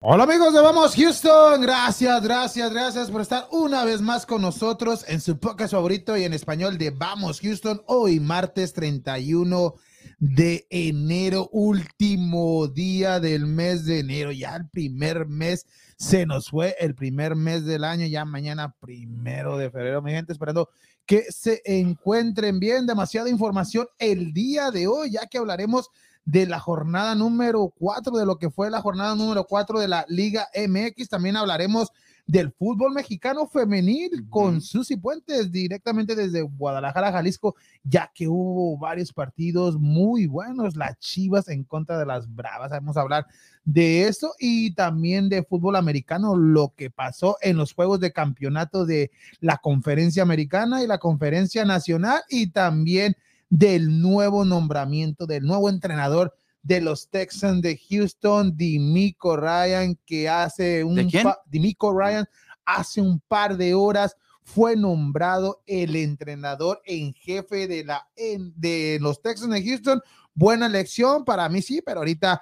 Hola amigos de Vamos Houston, gracias, gracias, gracias por estar una vez más con nosotros en su podcast favorito y en español de Vamos Houston, hoy martes 31 de enero, último día del mes de enero, ya el primer mes se nos fue, el primer mes del año, ya mañana primero de febrero, mi gente, esperando que se encuentren bien, demasiada información el día de hoy, ya que hablaremos la jornada número 4, de lo que fue la jornada número 4 de la Liga MX. También hablaremos del fútbol mexicano femenil con Susi Puentes directamente desde Guadalajara, Jalisco, ya que hubo varios partidos muy buenos, las Chivas en contra de las Bravas. Vamos a hablar de eso y también de fútbol americano, lo que pasó en los juegos de campeonato de la conferencia americana y la conferencia nacional y también del nuevo nombramiento, del nuevo entrenador de los Texans de Houston, Dimico Ryan, que hace un Dimico Ryan hace un par de horas fue nombrado el entrenador en jefe de la de los Texans de Houston. Buena elección para mí sí, pero ahorita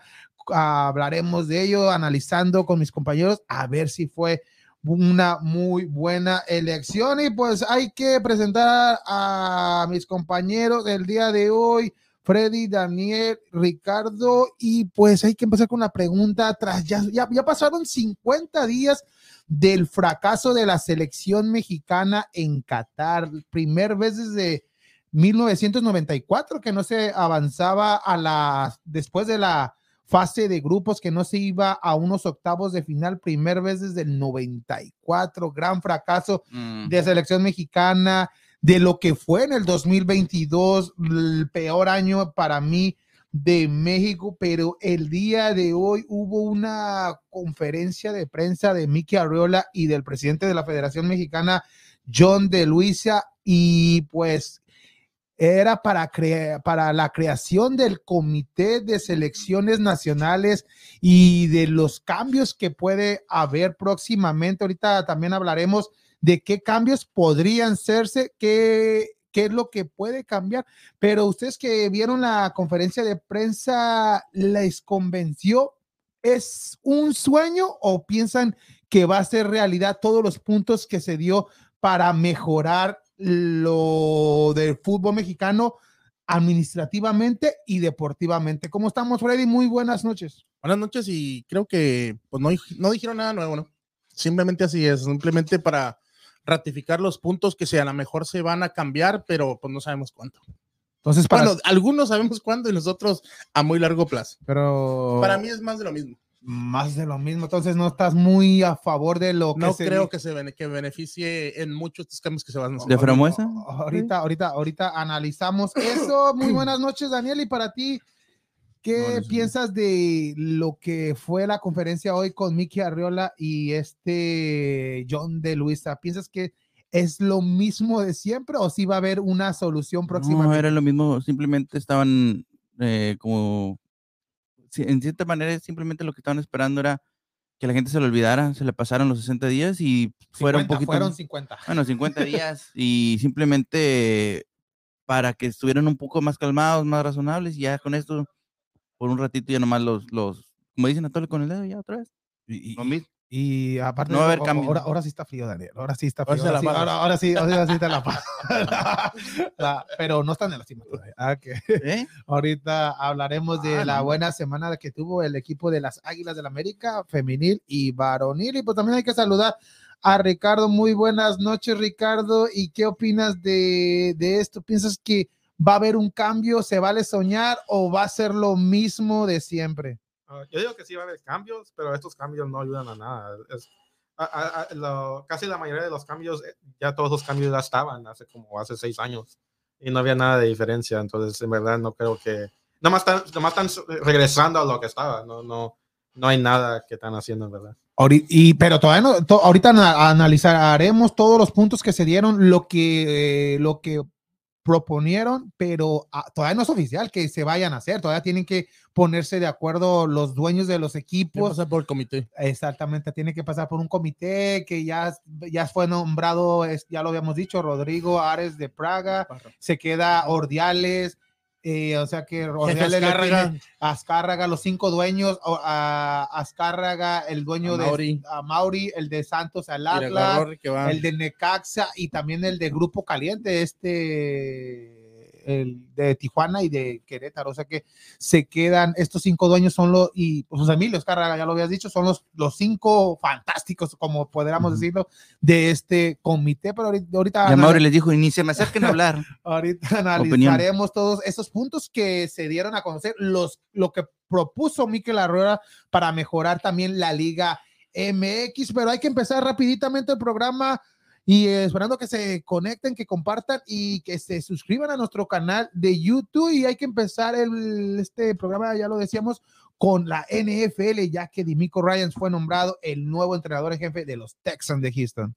hablaremos de ello analizando con mis compañeros a ver si fue una muy buena elección. Y pues hay que presentar a mis compañeros del día de hoy, Freddy, Daniel, Ricardo. Y pues hay que empezar con una pregunta tras ya, ya, ya pasaron 50 días del fracaso de la selección mexicana en Qatar, primer vez desde 1994 que no se avanzaba a la después de la fase de grupos que no se iba a unos octavos de final, primer vez desde el 94, gran fracaso de selección mexicana, de lo que fue en el 2022, el peor año para mí de México, pero el día de hoy hubo una conferencia de prensa de Miki Arreola y del presidente de la Federación Mexicana, John de Luisa, y pues era para, para la creación del comité de selecciones nacionales y de los cambios que puede haber próximamente. Ahorita también hablaremos de qué cambios podrían hacerse, qué, qué es lo que puede cambiar. Pero ustedes que vieron la conferencia de prensa, ¿les convenció? ¿Es un sueño o piensan que va a ser realidad todos los puntos que se dio para mejorar lo del fútbol mexicano administrativamente y deportivamente. ¿Cómo estamos, Freddy? Muy buenas noches. Buenas noches y creo que pues no, no dijeron nada nuevo, ¿no? Simplemente así es, simplemente para ratificar los puntos que sea, a lo mejor se van a cambiar, pero pues no sabemos cuánto. Entonces, para... bueno, algunos sabemos cuándo y nosotros a muy largo plazo. Pero para mí es más de lo mismo más de lo mismo. Entonces no estás muy a favor de lo que no creo que se que beneficie en muchos estos cambios que se van a hacer. ¿De Framuesa? Ahorita, ahorita, ahorita analizamos eso. Muy buenas noches, Daniel. Y para ti, ¿qué piensas de lo que fue la conferencia hoy con Miki Arriola y este John de Luisa? ¿Piensas que es lo mismo de siempre o si va a haber una solución próxima? No, era lo mismo. Simplemente estaban eh, como en cierta manera simplemente lo que estaban esperando era que la gente se lo olvidara, se le pasaron los 60 días y fueron un poquito. Fueron 50. Bueno, 50 días y simplemente para que estuvieran un poco más calmados, más razonables y ya con esto, por un ratito ya nomás los, los como dicen a todo con el dedo ya otra vez. Y, y aparte, no va a haber cambio. Ahora, sí está frío, Daniel. Ahora sí está frío. Ahora, sí, ahora, sí, ahora sí está la paz. pero no están en la cima todavía. Ah, ¿Eh? Ahorita hablaremos de ah, la buena semana que tuvo el equipo de las Águilas del la América, femenil y varonil. Y pues también hay que saludar a Ricardo. Muy buenas noches, Ricardo. ¿Y qué opinas de, de esto? ¿Piensas que va a haber un cambio? ¿Se vale soñar o va a ser lo mismo de siempre? Ah, yo digo que sí va a haber cambios, pero estos cambios no ayudan a nada. Es, casi la mayoría de los cambios, eh, ya todos los cambios ya estaban hace como hace seis años y no había nada de diferencia. Entonces, en verdad, no creo que. Nomás están, nomás están regresando a lo que estaba. No, no, no hay nada que están haciendo, en verdad. Y, pero todavía no, ahorita analizaremos todos los puntos que se dieron, lo que, eh, lo que proponieron, pero ah, todavía no es oficial que se vayan a hacer, todavía tienen que ponerse de acuerdo los dueños de los equipos. Pasar por el comité. Exactamente, tiene que pasar por un comité que ya, ya fue nombrado, ya lo habíamos dicho, Rodrigo Ares de Praga, se queda Ordiales, eh, o sea que Ordiales le Azcárraga. tiene a Azcárraga, los cinco dueños, a Azcárraga, el dueño A de Mauri. a Mauri, el de Santos al Atlas, el de Necaxa y también el de Grupo Caliente, este, el de Tijuana y de Querétaro. O sea que se quedan, estos cinco dueños son los, y pues Emilio Escarraga, ya lo habías dicho, son los, los cinco fantásticos, como podríamos decirlo, de este comité. Pero ahorita, ahorita, Y a Mauri les dijo, y ni se me acerquen a hablar. ahorita Opinión. analizaremos todos esos puntos que se dieron a conocer, los, lo que propuso Mikel Arruera para mejorar también la Liga MX, pero hay que empezar rapiditamente el programa y eh, esperando que se conecten, que compartan y que se suscriban a nuestro canal de YouTube y hay que empezar el, este programa, ya lo decíamos, con la NFL, ya que Dimico Ryans fue nombrado el nuevo entrenador en jefe de los Texans de Houston.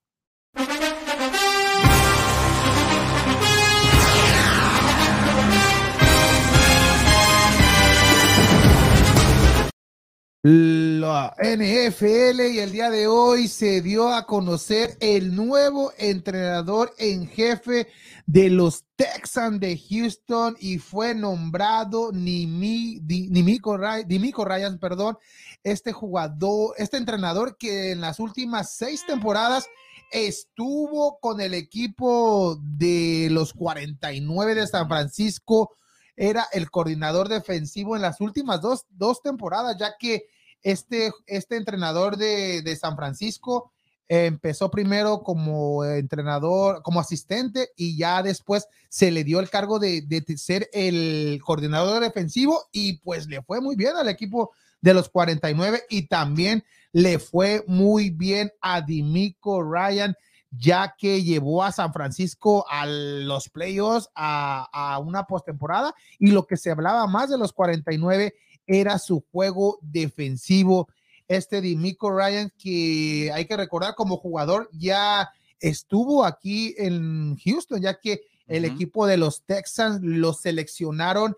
La NFL y el día de hoy se dio a conocer el nuevo entrenador en jefe de los Texans de Houston y fue nombrado Nimi, Ry- Dimico Ryan, perdón, este jugador, este entrenador que en las últimas seis temporadas estuvo con el equipo de los 49 de San Francisco era el coordinador defensivo en las últimas dos, dos temporadas, ya que este, este entrenador de, de San Francisco eh, empezó primero como entrenador, como asistente y ya después se le dio el cargo de, de ser el coordinador defensivo y pues le fue muy bien al equipo de los 49 y también le fue muy bien a Dimico Ryan ya que llevó a San Francisco a los playoffs, a, a una postemporada, y lo que se hablaba más de los 49 era su juego defensivo. Este Dimico Ryan, que hay que recordar como jugador, ya estuvo aquí en Houston, ya que el equipo de los Texans lo seleccionaron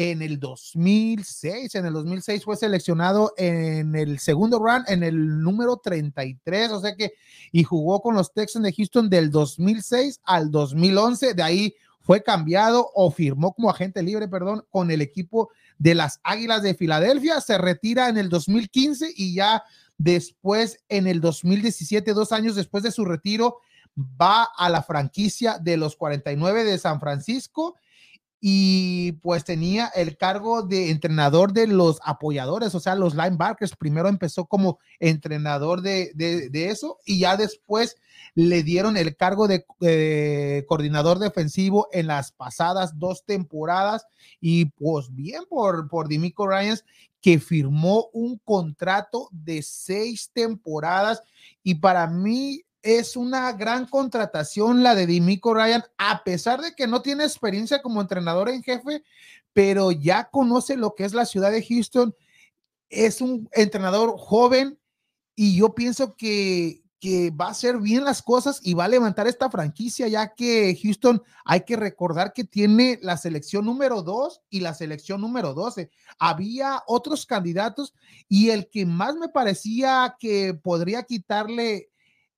en el 2006. En el 2006 fue seleccionado en el segundo round, en el número 33, o sea que, y jugó con los Texans de Houston del 2006 al 2011. De ahí fue cambiado o firmó como agente libre, perdón, con el equipo de las Águilas de Filadelfia. Se retira en el 2015 y ya después, en el 2017, dos años después de su retiro, va a la franquicia de los 49 de San Francisco y pues tenía el cargo de entrenador de los apoyadores, o sea, los linebackers. Primero empezó como entrenador de, de, eso y ya después le dieron el cargo de eh, coordinador defensivo en las pasadas dos temporadas y pues bien por, por Dimico Ryans que firmó un contrato de seis temporadas y para mí es una gran contratación la de Dimico Ryan, a pesar de que no tiene experiencia como entrenador en jefe, pero ya conoce lo que es la ciudad de Houston. Es un entrenador joven y yo pienso que, que va a hacer bien las cosas y va a levantar esta franquicia, ya que Houston hay que recordar que tiene la selección número 2 y la selección número 12. Había otros candidatos y el que más me parecía que podría quitarle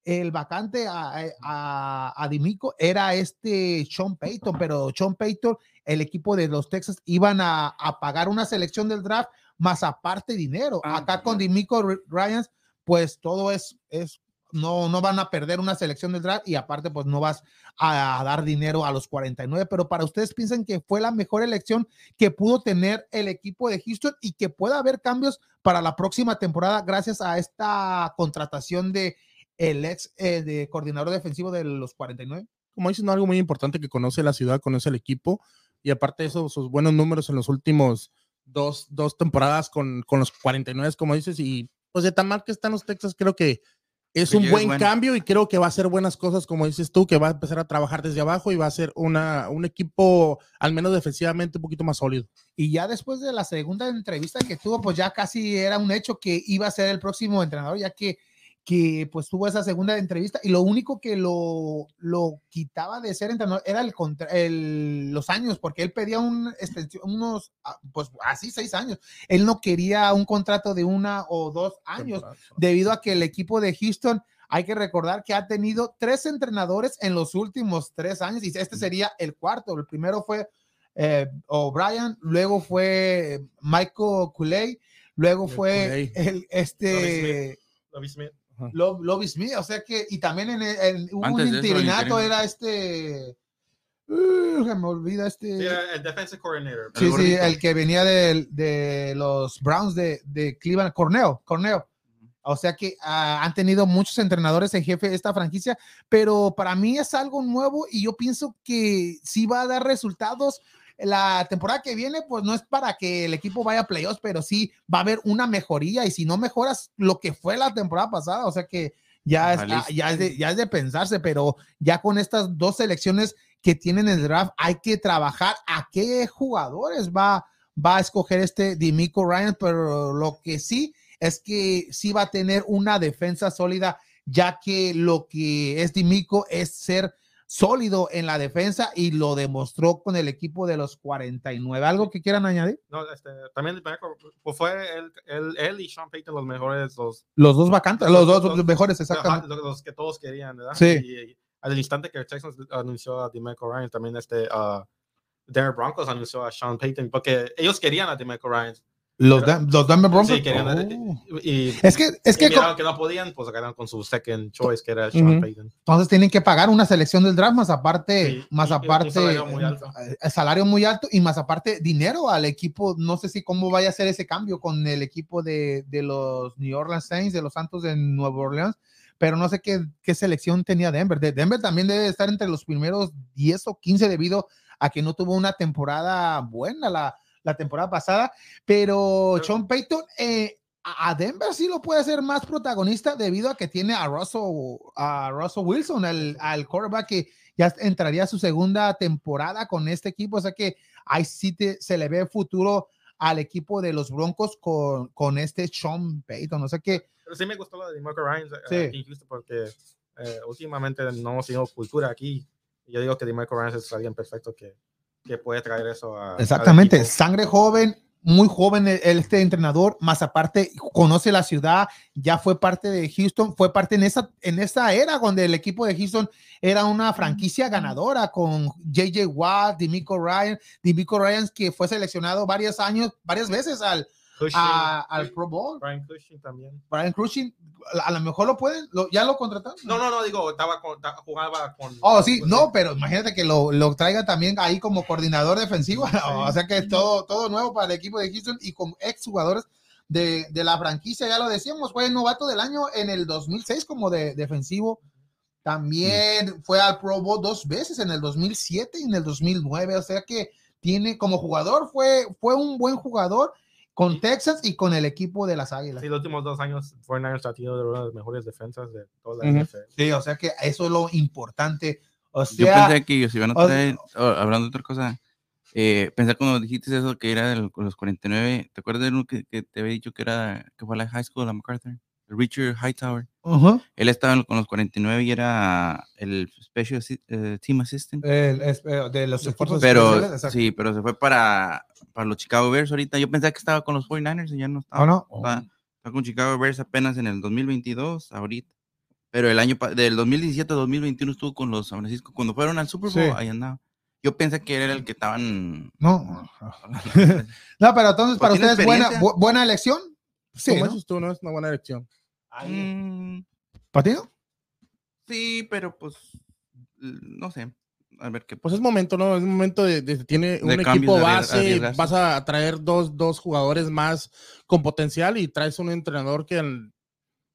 el vacante a, a, a, Dimico era este Sean Payton, pero Sean Payton, el equipo de los Texas, iban a, a pagar una selección del draft más aparte dinero. Ah, Acá con Dimico Ryans, pues todo es, es no, no van a perder una selección del draft y aparte pues no vas a, a, dar dinero a los 49, pero para ustedes piensan que fue la mejor elección que pudo tener el equipo de Houston y que pueda haber cambios para la próxima temporada gracias a esta contratación de el ex eh, de coordinador defensivo de los 49. Como dicen, algo muy importante que conoce la ciudad, conoce el equipo y aparte de eso, sus buenos números en los últimos dos, dos temporadas con, con los 49, como dices, y pues de tan mal que están los Texas, creo que es un buen bueno. cambio y creo que va a hacer buenas cosas, como dices tú, que va a empezar a trabajar desde abajo y va a ser una, un equipo, al menos defensivamente, un poquito más sólido. Y ya después de la segunda entrevista que tuvo, pues ya casi era un hecho que iba a ser el próximo entrenador, ya que que pues tuvo esa segunda entrevista y lo único que lo, lo quitaba de ser entrenador era el, contra, el los años, porque él pedía un extensión, unos, ah, pues así seis años. Él no quería un contrato de una o dos años, debido a que el equipo de Houston, hay que recordar que ha tenido tres entrenadores en los últimos tres años y este sería el cuarto. El primero fue eh, O'Brien, luego fue Michael Cooley, luego El fue el, este Smith. Lo- Lobby Smith, o sea que, y también en, el- en- un de eso, interinato, interino. era este, uh, me olvida este. Sí, el defensive coordinator. Sí, El sí, gordito. el que venía del- de, los Browns de, de Cleveland, Cornell, Cornell. O sea que ah, han tenido muchos entrenadores en jefe de esta franquicia, pero para mí es algo nuevo y yo pienso que sí va a dar resultados. La temporada que viene, pues no es para que el equipo vaya a playoffs, pero sí va a haber una mejoría y si no mejoras lo que fue la temporada pasada, o sea que ya, ya, es de, ya es de pensarse, pero ya con estas dos selecciones que tienen el draft, hay que trabajar a qué jugadores va, va a escoger este Dimico Ryan, pero lo que sí es que sí va a tener una defensa sólida, ya que lo que es Dimico es ser sólido en la defensa y lo demostró con el equipo de los 49. ¿Algo que quieran añadir? No, este, también pues fue él, él, él y Sean Payton los mejores, los, Los dos vacantes, los dos Los- mejores, exactamente. los, los que todos querían, ¿verdad? Sí. Y, y al instante que Texans anunció a DeMeco Ryan, también este, uh, Broncos anunció a Sean Payton, porque ellos querían a DeMeco Ryan. Los, Dan- los Denver Broncos. Sí, querían, Oh. y, Es que, es que miraron que no podían, pues agarraron con su second choice, que era Sean Ujú. Payton. entonces tienen que pagar una selección del draft más aparte, Sí, más y- aparte, salario muy alto. eh, salario muy alto y más aparte dinero al equipo. No sé si cómo vaya a ser ese cambio con el equipo de, de los New Orleans Saints, de los Santos de Nueva Orleans, pero no sé qué, qué selección tenía Denver. De Denver también debe estar entre los primeros 10 o 15 debido a que no tuvo una temporada buena la, la temporada pasada, pero Sean Payton eh, a Denver sí lo puede hacer más protagonista debido a que tiene a Russell, a Russell Wilson, el, al quarterback que ya entraría a su segunda temporada con este equipo, o sea que ahí sí te- se le ve futuro al equipo de los Broncos con, con este Sean Payton, o sea que Pero sí me gustó lo de DeMeco Ryan eh, Sí. aquí en Houston, porque eh, últimamente no hemos tenido cultura aquí. Yo digo que DeMeco Ryan es alguien perfecto que, que puede traer eso a. Exactamente, sangre joven, muy joven el, el- este entrenador, más aparte conoce la ciudad, ya fue parte de Houston, fue parte en esa, en esa era donde el equipo de Houston era una franquicia ganadora con JJ Watt, Dimico Ryan, Dimico Ryan que fue seleccionado varios años, varias veces al, Cushing, a- al Pro Bowl. Brian Cushing también. Brian Crushing, a, lo mejor lo pueden, lo- ya lo contrataron. No, no, no, digo, estaba con, jugaba con. Oh, sí, con- no, pero imagínate que lo, lo traiga también ahí como coordinador defensivo. O sea que es todo, todo nuevo para el equipo de Houston y como ex jugadores de, de la franquicia, ya lo decíamos, fue novato del año en el 2006 como de defensivo. También fue al Pro Bowl dos veces en el 2007 y en el 2009. O sea que tiene como jugador, fue, fue un buen jugador con Sí. Texas y con el equipo de las Águilas. Sí, los últimos dos años, 49ers ha tenido de una de las mejores defensas de toda la Ujú. NFL. Sí, o sea que eso es lo importante. O Yo pensé que ellos iban a o- traer, oh, hablando de otra cosa, eh, pensé cuando dijiste eso que era con los 49, ¿te acuerdas de uno que, que te había dicho que era, que fue a la high school, a MacArthur? Richard Hightower. ujú. Él estaba con los 49 y era el Special eh, Team Assistant. El- es- eh, de los esfuerzos Pero sí, pero se fue para, para los Chicago Bears ahorita. Yo pensaba que estaba con los 49ers y ya no estaba. ¿O no? Está, está con Chicago Bears apenas en el 2022, ahorita. Pero el año del 2017 al 2021 estuvo con los San Francisco. Cuando fueron al Super Bowl, Sí. ahí andaba. Yo pensé que era el que estaban. No. no, pero entonces para tiene ustedes buena, bu- buena elección. Sí, Como ¿no? tú, no es una buena elección. Mm, ¿Partido? sí, pero pues. No sé. A ver qué. Pues es momento, ¿no? Es momento de, de- tiene un equipo base, vas a traer dos, dos jugadores más con potencial y traes un entrenador que, al-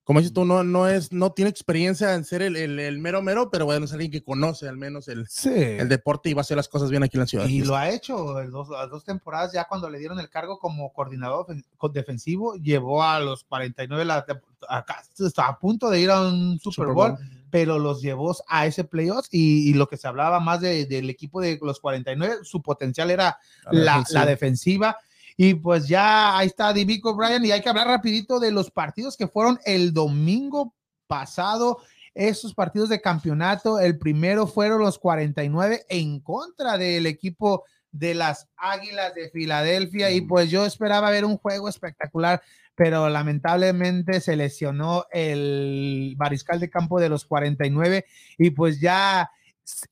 como dices tú, no, no es, no tiene experiencia en ser el, el- el mero mero, pero bueno, es alguien que conoce al menos el, Sí. el deporte y va a hacer las cosas bien aquí en la ciudad. Y lo ha hecho dos, las dos temporadas, ya cuando le dieron el cargo como coordinador defensivo, llevó a los 49 la, acá, está a punto de ir a un Super, Super Bowl, Bowl. pero los llevó a ese playoffs y, y lo que se hablaba más de- del equipo de los 49, su potencial era la, la defensiva. Y pues ya ahí está Divico Bryan y hay que hablar rapidito de los partidos que fueron el domingo pasado, esos partidos de campeonato. El primero fueron los 49 en contra del equipo de las Águilas de Filadelfia y pues yo esperaba ver un juego espectacular, pero lamentablemente se lesionó el mariscal de campo de los 49 y pues ya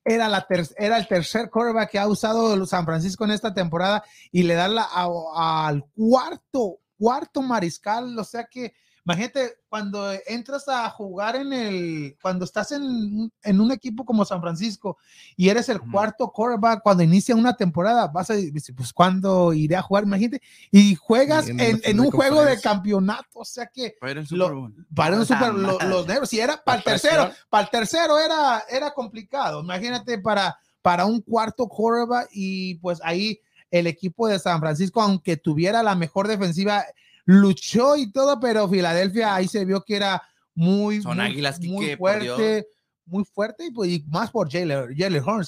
era, la ter- era el tercer quarterback que ha usado San Francisco en esta temporada y le da la, al cuarto, cuarto mariscal. O sea que, imagínate, cuando entras a jugar en el, cuando estás en, en un equipo como San Francisco y eres el cuarto quarterback cuando inicia una temporada, vas a decir, pues, ¿cuándo iré a jugar? Imagínate, y juegas Y en, en un juego de campeonato. O sea que Para el Super Bowl. para un Ah, super, lo- madre. los negros, si era para el tercero, para el tercero era, era complicado. Imagínate para, para un cuarto quarterback y pues ahí el equipo de San Francisco, aunque tuviera la mejor defensiva, luchó y todo, pero Filadelfia ahí se vio que era muy, Son muy, águilas, muy Quique, fuerte, muy fuerte y, pues, y más por Jalen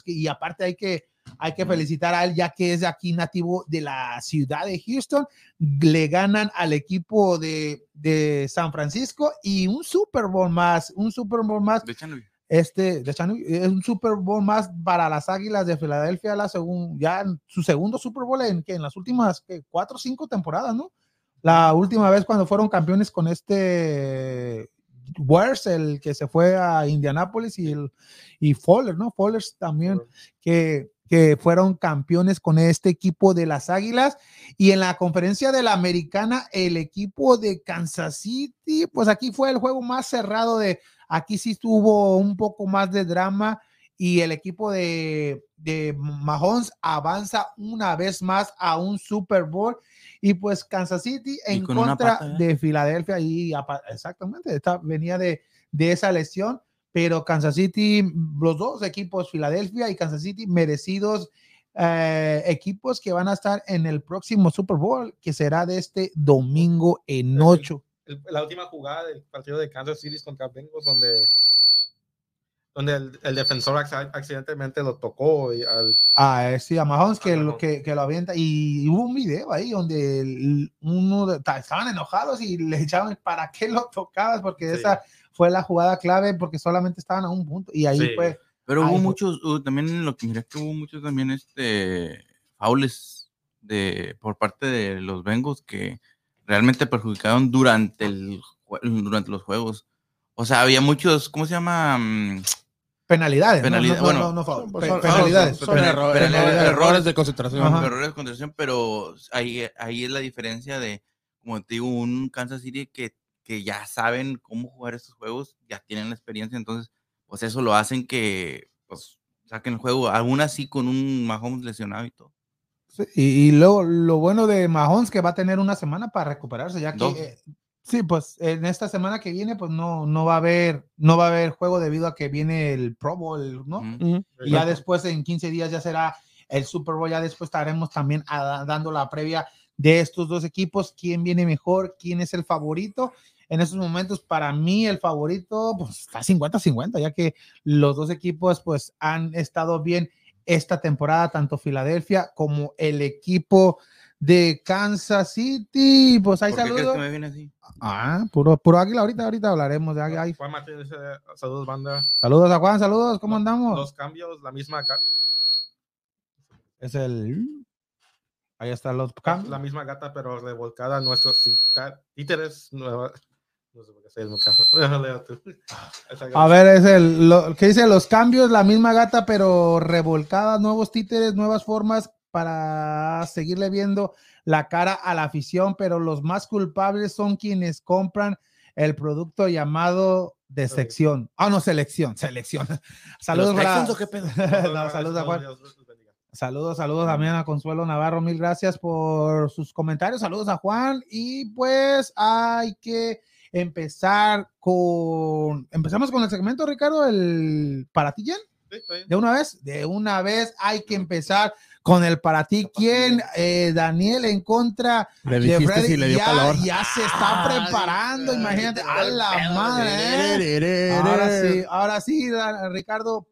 que- Y aparte hay que, hay que felicitar a él ya que es aquí nativo de la ciudad de Houston le ganan al equipo de, de San Francisco y un Super Bowl más, un Super Bowl más, De este, de Chan- es un Super Bowl más para las Águilas de Filadelfia, la segun- ya su segundo Super Bowl en, que en las últimas ¿qué? cuatro o cinco temporadas, ¿no? La última vez cuando fueron campeones con este Wers, el que se fue a Indianápolis y, el, y Fowler, ¿no? Fowler también que, que fueron campeones con este equipo de las Águilas. Y en la conferencia de la Americana, el equipo de Kansas City, pues aquí fue el juego más cerrado de, aquí sí tuvo un poco más de drama y el equipo de, de Mahomes avanza una vez más a un Super Bowl. Y pues Kansas City en contra pata, ¿eh? de Filadelfia y exactamente, esta, venía de, de esa lesión pero Kansas City, los dos equipos, Filadelfia y Kansas City, merecidos eh, equipos que van a estar en el próximo Super Bowl, que será de este domingo en Sí. 8. El- la última jugada del partido de Kansas City contra Bengals, donde, donde el, el defensor acc- accidentalmente lo tocó y al, Ah, eh, sí, a Mahomes que, lo, que, que lo avienta. Y hubo un video ahí donde el- uno de- ta- estaban enojados y le echaban, ¿para qué lo tocabas? Porque Sí. esa fue la jugada clave, porque solamente estaban a un punto. Y ahí Sí. fue. Pero hubo muchos, hubo también lo que miré que hubo muchos también este faules de por parte de los Bengals que realmente perjudicaron durante el durante los juegos. O sea, había muchos, ¿cómo se llama? Penalidades. ¿no? Penalidad- no, no, bueno, no. Pues son- penalidades. son Penal- erro- penalidades, errores, errores. de concentración. Ajá. errores de concentración, pero ahí, ahí es la diferencia de, como te digo, un Kansas City que, que ya saben cómo jugar estos juegos, ya tienen la experiencia, entonces, pues eso lo hacen que, pues, saquen el juego, aún así con un Mahomes lesionado y todo. Sí, y, y luego lo bueno de Mahomes que va a tener una semana para recuperarse, ya que Dos. eh, sí, pues en esta semana que viene, pues no, no va a haber, no va a haber juego debido a que viene el Pro Bowl, ¿no? Y ya después en 15 días ya será el Super Bowl, ya después estaremos también a- dando la previa de estos dos equipos, quién viene mejor, quién es el favorito. En estos momentos, para mí, el favorito pues, está 50-50, ya que los dos equipos pues, han estado bien esta temporada, tanto Filadelfia como el equipo de Kansas City. Pues ahí ¿Por qué saludos. que me viene así? Ah, puro, puro águila. Ahorita, ahorita hablaremos de águila. Ay, Juan Martínez, dice, saludos banda. Saludos a Juan, saludos. ¿Cómo andamos? Los cambios, la misma, ga- Es el. Ahí están los cambios. la misma gata, pero revolcada nuestros títeres. nueva- No sé por qué estoy en mi casa. Leo tú. Esa A ver, es el lo, que dice los cambios, la misma gata, pero revolcada, nuevos títeres, nuevas formas para seguirle viendo la cara a la afición, pero los más culpables son quienes compran el producto llamado de sección. Ah, no, selección, selección. Saludos ¿Los para-? No, saludos a Juan. Saludos, saludos también a Consuelo Navarro, mil gracias por sus comentarios. Saludos a Juan y pues hay que empezar con, empezamos con el segmento, Ricardo, el para ti, ¿quién? Sí. De una vez, de una vez hay que empezar con el para ti, ¿quién? Eh, Daniel en contra Le de Freddy. si le dio ya, calor. ya se está Ah, preparando, imagínate, a la madre. ¿eh? Ahora sí, ahora sí, Ricardo.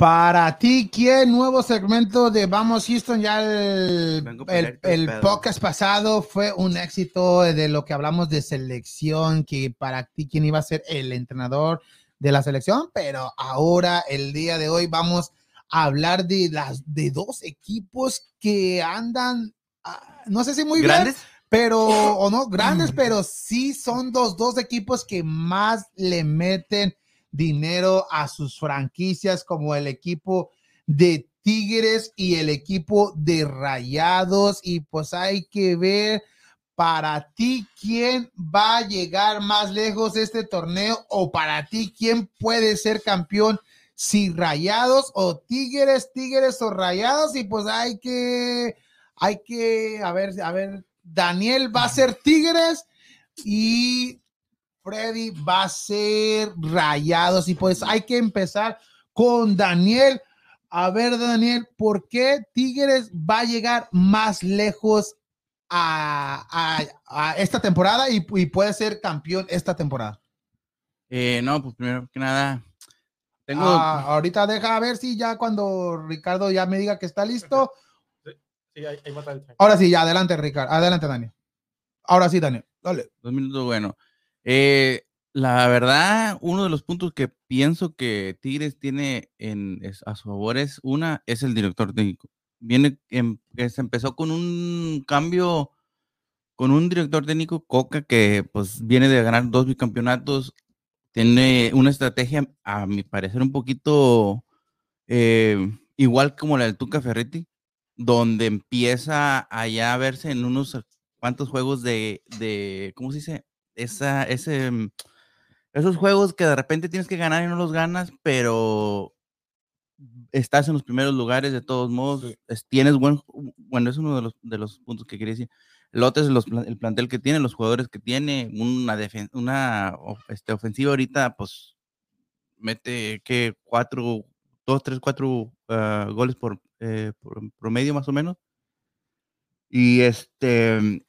Para ti, ¿quién? Nuevo segmento de Vamos Houston. Ya el, el, podcast pasado fue un éxito de lo que hablamos de selección, que para ti, ¿quién iba a ser el entrenador de la selección? Pero ahora, el día de hoy, vamos hablar de las de dos equipos que andan, ah, no sé si muy ¿Grandes? bien, pero o no grandes, pero sí son dos, dos equipos que más le meten dinero a sus franquicias, como el equipo de Tigres y el equipo de Rayados. Y pues hay que ver para ti quién va a llegar más lejos este torneo o para ti quién puede ser campeón. Si rayados o tigres, tigres o rayados, y pues hay que, hay que, a ver, a ver, Daniel va a ser tigres y Freddy va a ser rayados. Y pues hay que empezar con Daniel. A ver, Daniel, ¿por qué Tigres va a llegar más lejos a, a- a esta temporada y, y puede ser campeón esta temporada? Eh, no, pues primero que nada, tengo. Ah, ahorita deja a ver si ya cuando Ricardo ya me diga que está listo. Sí, ahí, ahí. Ahora sí, ya adelante, Ricardo. Adelante, Daniel. Ahora sí, Daniel. Dale. Dos minutos, bueno. Eh, la verdad, uno de los puntos que pienso que Tigres tiene en, a su favor es una, es el director técnico. Viene, em- se empezó con un cambio, con un director técnico, Coca, que pues viene de ganar dos bicampeonatos, tiene una estrategia, a mi parecer, un poquito eh, igual como la del Tuca Ferretti, donde empieza allá a verse en unos cuantos juegos de, de ¿cómo se dice? Esa, ese, mm, esos juegos que de repente tienes que ganar y no los ganas, pero estás en los primeros lugares de todos modos, es- tienes buen, bueno, es uno de los, de los puntos que quería decir. El otro es los el plantel que tiene, los jugadores que tiene, una, defen- una este, ofensiva ahorita, pues mete que cuatro, dos, tres, cuatro ah, goles por, eh, por promedio más o menos. Y este,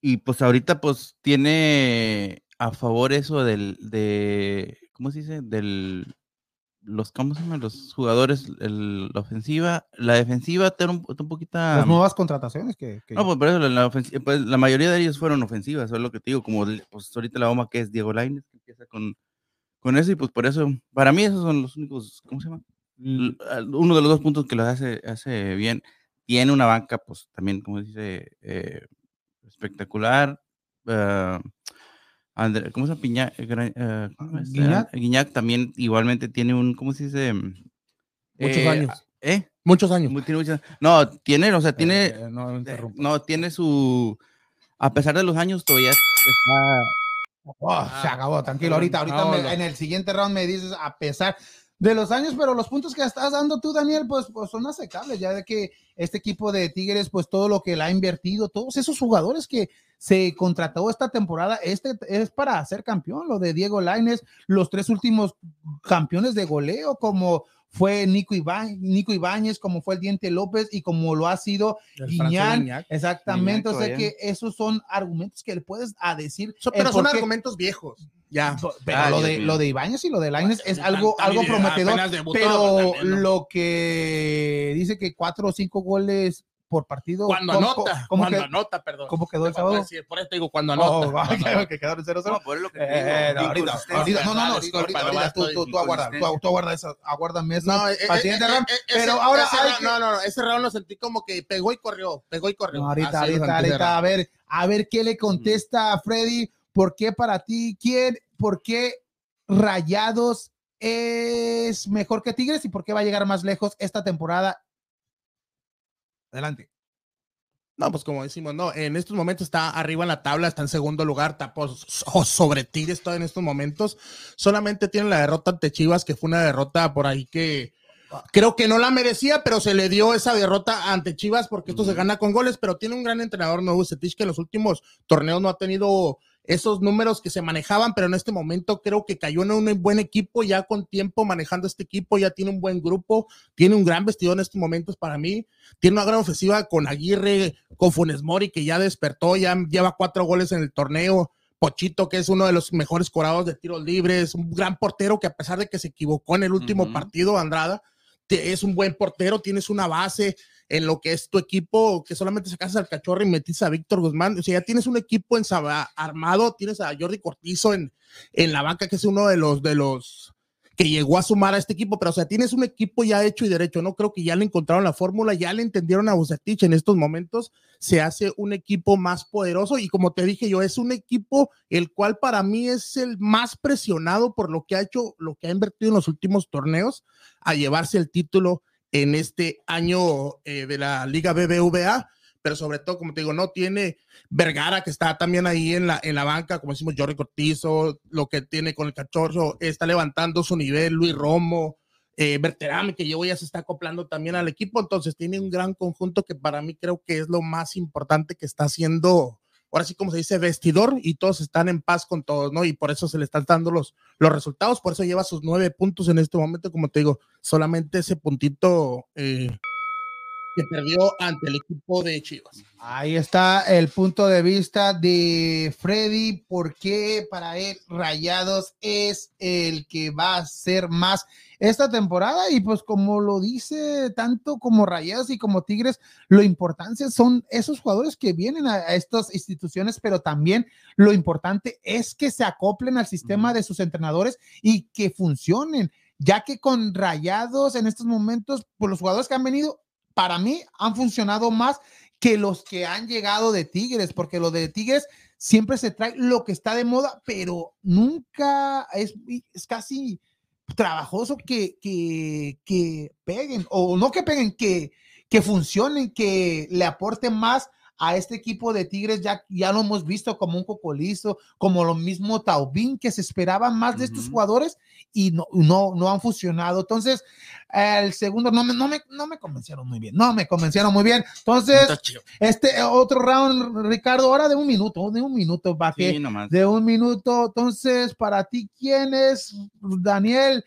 y pues ahorita pues tiene a favor eso del, de, ¿cómo se dice? Del, los, ¿cómo se llaman? Los jugadores, el- la ofensiva, la defensiva está un, un poquito... Las nuevas contrataciones que. que- No, pues por eso la, la ofensi- pues, la mayoría de ellos fueron ofensivas, eso es lo que te digo, como pues ahorita la bomba que es Diego Lainez, que empieza con, con eso, y pues por eso, para mí esos son los únicos, ¿cómo se llama? Al- Uno de los dos puntos que lo hace, hace bien. Tiene una banca, pues también, como dice, eh, espectacular. ah, André- ¿Cómo se llama? Piña- eh, Gra- eh, ¿cómo es? Guiñac. Ah, Guiñac también igualmente tiene un, ¿cómo se dice? Muchos Eh, años. ¿Eh? Muchos años. Muy- tiene muchas- no, tiene, o sea, tiene, Eh, no, no, tiene su. A pesar de los años, todavía está. Oh, se acabó, tranquilo. Ahorita, ahorita me- en el siguiente round me dices, a pesar de los años, pero los puntos que estás dando tú, Daniel, pues, pues son aceptables, ya de que este equipo de Tigres, pues todo lo que le ha invertido, todos esos jugadores que se contrató esta temporada, este es para ser campeón, lo de Diego Laines, los tres últimos campeones de goleo, como fue Nico, Nico Ibáñez, como fue el Diente López y como lo ha sido Guiñán, exactamente, o sea que esos son argumentos que le puedes a decir. So- pero son qué- argumentos viejos. Ya. pero Ah, lo, de, lo de Ibáñez y lo de Lainez es algo, algo prometedor, debutó, pero también, ¿no? lo que dice que cuatro o cinco goles por partido. Cuando ¿cómo- anota, ¿Cómo, cuando que- anota, perdón. cómo quedó el sábado? decir, Por eso te digo, cuando Oh, anota. va, cuando anota. que quedaron 0-0. No, por eso que te Eh, digo, eh, no, ahorita, no, no, no, ahorita, tú, tú, tú aguarda, tú, tú aguarda eso, aguárdame eso. No, eh, eh, eh, eh, pero ese- ahora ese hay round- que- No, no, no, ese round lo sentí como que pegó y corrió, pegó y corrió. No, ahorita, Así ahorita, ahorita, a ver, a ver qué le contesta a Freddy. ¿Por qué para ti, quién, por qué Rayados es mejor que Tigres y por qué va a llegar más lejos esta temporada? Adelante. No, pues como decimos, no, en estos momentos está arriba en la tabla, está en segundo lugar, so- sobre Tigres todo en estos momentos. Solamente tiene la derrota ante Chivas, que fue una derrota por ahí que creo que no la merecía, pero se le dio esa derrota ante Chivas porque esto se gana con goles, pero tiene un gran entrenador nuevo, Setich, que en los últimos torneos no ha tenido esos números que se manejaban, pero en este momento creo que cayó en un buen equipo, ya con tiempo manejando este equipo, ya tiene un buen grupo, tiene un gran vestido en estos momentos para mí, tiene una gran ofensiva con Aguirre, con Funes Mori, que ya despertó, ya lleva cuatro goles en el torneo. Pochito, que es uno de los mejores corados de tiros libres, un gran portero que a pesar de que se equivocó en el último partido, Andrada, es un buen portero, tienes una base en lo que es tu equipo, que solamente sacas al cachorro y metiste a Víctor Guzmán, o sea, ya tienes un equipo en armado, tienes a Jordi Cortizo en, en la banca, que es uno de los, de los que llegó a sumar a este equipo, pero o sea, tienes un equipo ya hecho y derecho, no creo que ya le encontraron la fórmula, ya le entendieron a Bucetich en estos momentos, se hace un equipo más poderoso y como te dije yo, es un equipo el cual para mí es el más presionado por lo que ha hecho, lo que ha invertido en los últimos torneos a llevarse el título en este año eh, de la Liga BBVA pero sobre todo, como te digo, no tiene Vergara, que está también ahí en la, en la banca, como decimos, Jorge Cortizo, lo que tiene con el cachorro, está levantando su nivel, Luis Romo, eh, Berterame, que yo ya se está acoplando también al equipo, entonces tiene un gran conjunto que para mí creo que es lo más importante que está haciendo, ahora sí como se dice, vestidor, y todos están en paz con todos, ¿no? Y por eso se le están dando los, los resultados, por eso lleva sus nueve puntos en este momento, como te digo, solamente ese puntito. Eh, que perdió ante el equipo de Chivas. Ahí está el punto de vista de Freddy, porque para él Rayados es el que va a ser más esta temporada y pues como lo dice tanto como Rayados y como Tigres, lo importante son esos jugadores que vienen a, estas instituciones, pero también lo importante es que se acoplen al sistema de sus entrenadores y que funcionen ya que con Rayados en estos momentos, pues los jugadores que han venido para mí han funcionado más que los que han llegado de Tigres, porque lo de Tigres siempre se trae lo que está de moda, pero nunca es, es casi trabajoso que, que, que peguen, o no que peguen, que, que funcionen, que le aporten más a este equipo de Tigres. Ya, ya lo hemos visto como un cocolizo, como lo mismo Taubín, que se esperaban más de estos jugadores y no, no, no han funcionado. Entonces, el segundo no me, no, me, no me convencieron muy bien, no me convencieron muy bien. Entonces, este otro round, Ricardo, ahora de un minuto, de un minuto, bajé, Sí, nomás. de un minuto. Entonces, para ti, ¿quién es Daniel?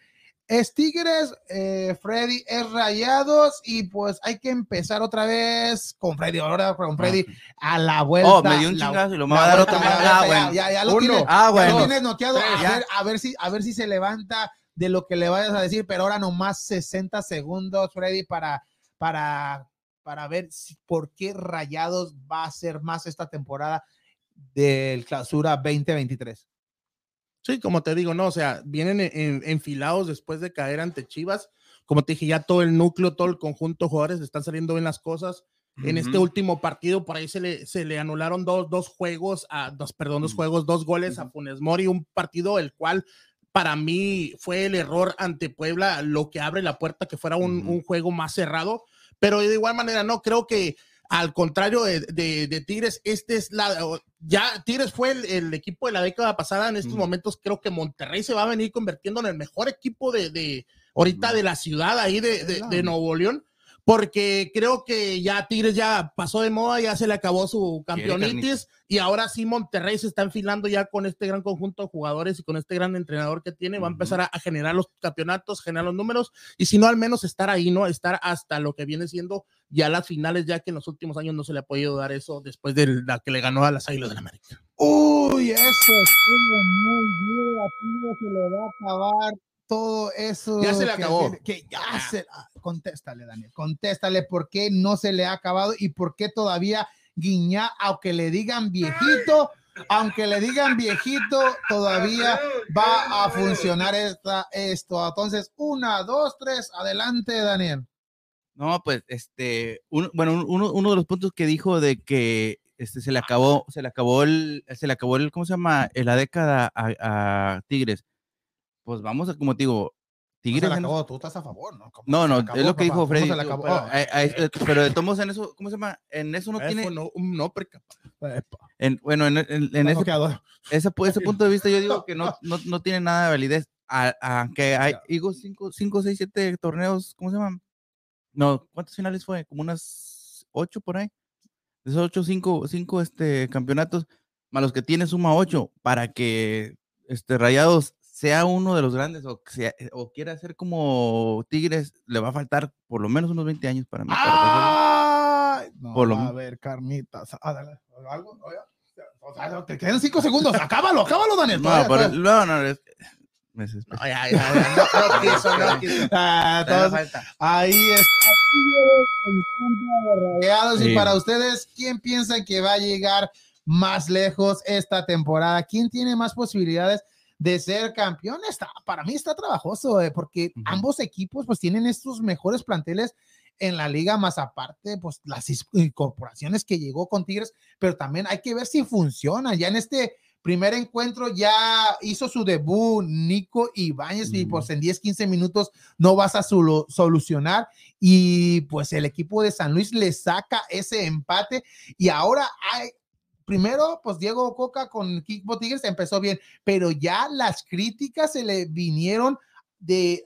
Es Tigres, eh, Freddy es Rayados y pues hay que empezar otra vez con Freddy, ahora con Freddy a la vuelta. Oh, me dio un chingazo y lo me va a dar más. vuelta, Ah, ya, bueno. ya, ya lo Uno. tienes, Ah, ya lo bueno. tienes noteado. A Ya. ver, a ver si, a ver si se levanta de lo que le vayas a decir, pero ahora nomás 60 segundos, Freddy, para, para, para ver si, por qué Rayados va a ser más esta temporada del clausura 2023. Sí, como te digo, no, o sea, vienen en- en- enfilados después de caer ante Chivas. Como te dije, ya todo el núcleo, todo el conjunto de jugadores le están saliendo bien las cosas. En este último partido, por ahí se le, se le anularon dos, dos juegos, a, dos, perdón, dos juegos, dos goles a Funes Mori, un partido el cual para mí fue el error ante Puebla, lo que abre la puerta que fuera un juego más cerrado. Pero de igual manera, no, creo que al contrario de, de- de Tigres, este es la. Ya Tigres fue el, el equipo de la década pasada. En estos Ujú. momentos creo que Monterrey se va a venir convirtiendo en el mejor equipo de, de ahorita Ujú. de la ciudad ahí de, de- de Nuevo León. Porque creo que ya Tigres ya pasó de moda, ya se le acabó su campeonitis y ahora sí Monterrey se está enfilando ya con este gran conjunto de jugadores y con este gran entrenador que tiene. Va a empezar a, a generar los campeonatos, generar los números y si no, al menos estar ahí, ¿no? Estar hasta lo que viene siendo ya las finales, ya que en los últimos años no se le ha podido dar eso después de la que le ganó a las Águilas del la América. Uy, eso estuvo muy bien. A se le va a acabar todo eso. Ya se le que acabó. Que ya se. ah, Contéstale, Daniel. Contéstale por qué no se le ha acabado y por qué todavía Guiñá, aunque le digan viejito, aunque le digan viejito, todavía va a funcionar esta, esto. Entonces, una, dos, tres, adelante, Daniel. No, pues, este, un- bueno, un- uno, uno de los puntos que dijo de que este, se le acabó, se le acabó el, se le acabó el, ¿cómo se llama? En la década a, a Tigres. Pues vamos a, como te digo, No Tigres. en- acabó, tú estás a favor, ¿no? ¿Cómo No, no, acabó, es lo que papá? dijo ¿Cómo Freddy. se digo, acabó? Pero, Oh, eh, eh, pero de tomos en eso, ¿cómo se llama? En eso no Eh, tiene, no, no, en, bueno, en, en- en ese, ese, ese punto de vista yo digo que no, no, no tiene nada de validez. Aunque hay, digo, 5, 6, 7 torneos, ¿cómo se llaman? No, ¿cuántas finales fue? Como unas 8 por ahí. De esos 8, 5, 5 este, campeonatos, más los que tiene suma 8, para que este, Rayados sea uno de los grandes o, sea- o quiera ser como Tigres, le va a faltar por lo menos unos 20 años para mí. para pasar. Ay, no, Por lo a ver, carnitas. ah, algo, o sea, te quedan cinco segundos. Acábalo, acábalo, Daniel. No, pero- no, no, es-. No, ya, ya, ya, no, no quiso, no quiso. Ah, falta. ahí está. Rayados. Y Sí. para ustedes, ¿quién piensa que va a llegar más lejos esta temporada? ¿Quién tiene más posibilidades de ser campeón, está, para mí está trabajoso, eh, porque ambos equipos pues tienen estos mejores planteles en la liga, más aparte, pues las is- incorporaciones que llegó con Tigres, pero también hay que ver si funciona. Ya en este primer encuentro ya hizo su debut Nico Ibáñez y pues en 10, 15 minutos no vas a solucionar. Y pues el equipo de San Luis le saca ese empate. Y ahora hay, primero pues Diego Coca con Kickbo Tigres empezó bien, pero ya las críticas se le vinieron de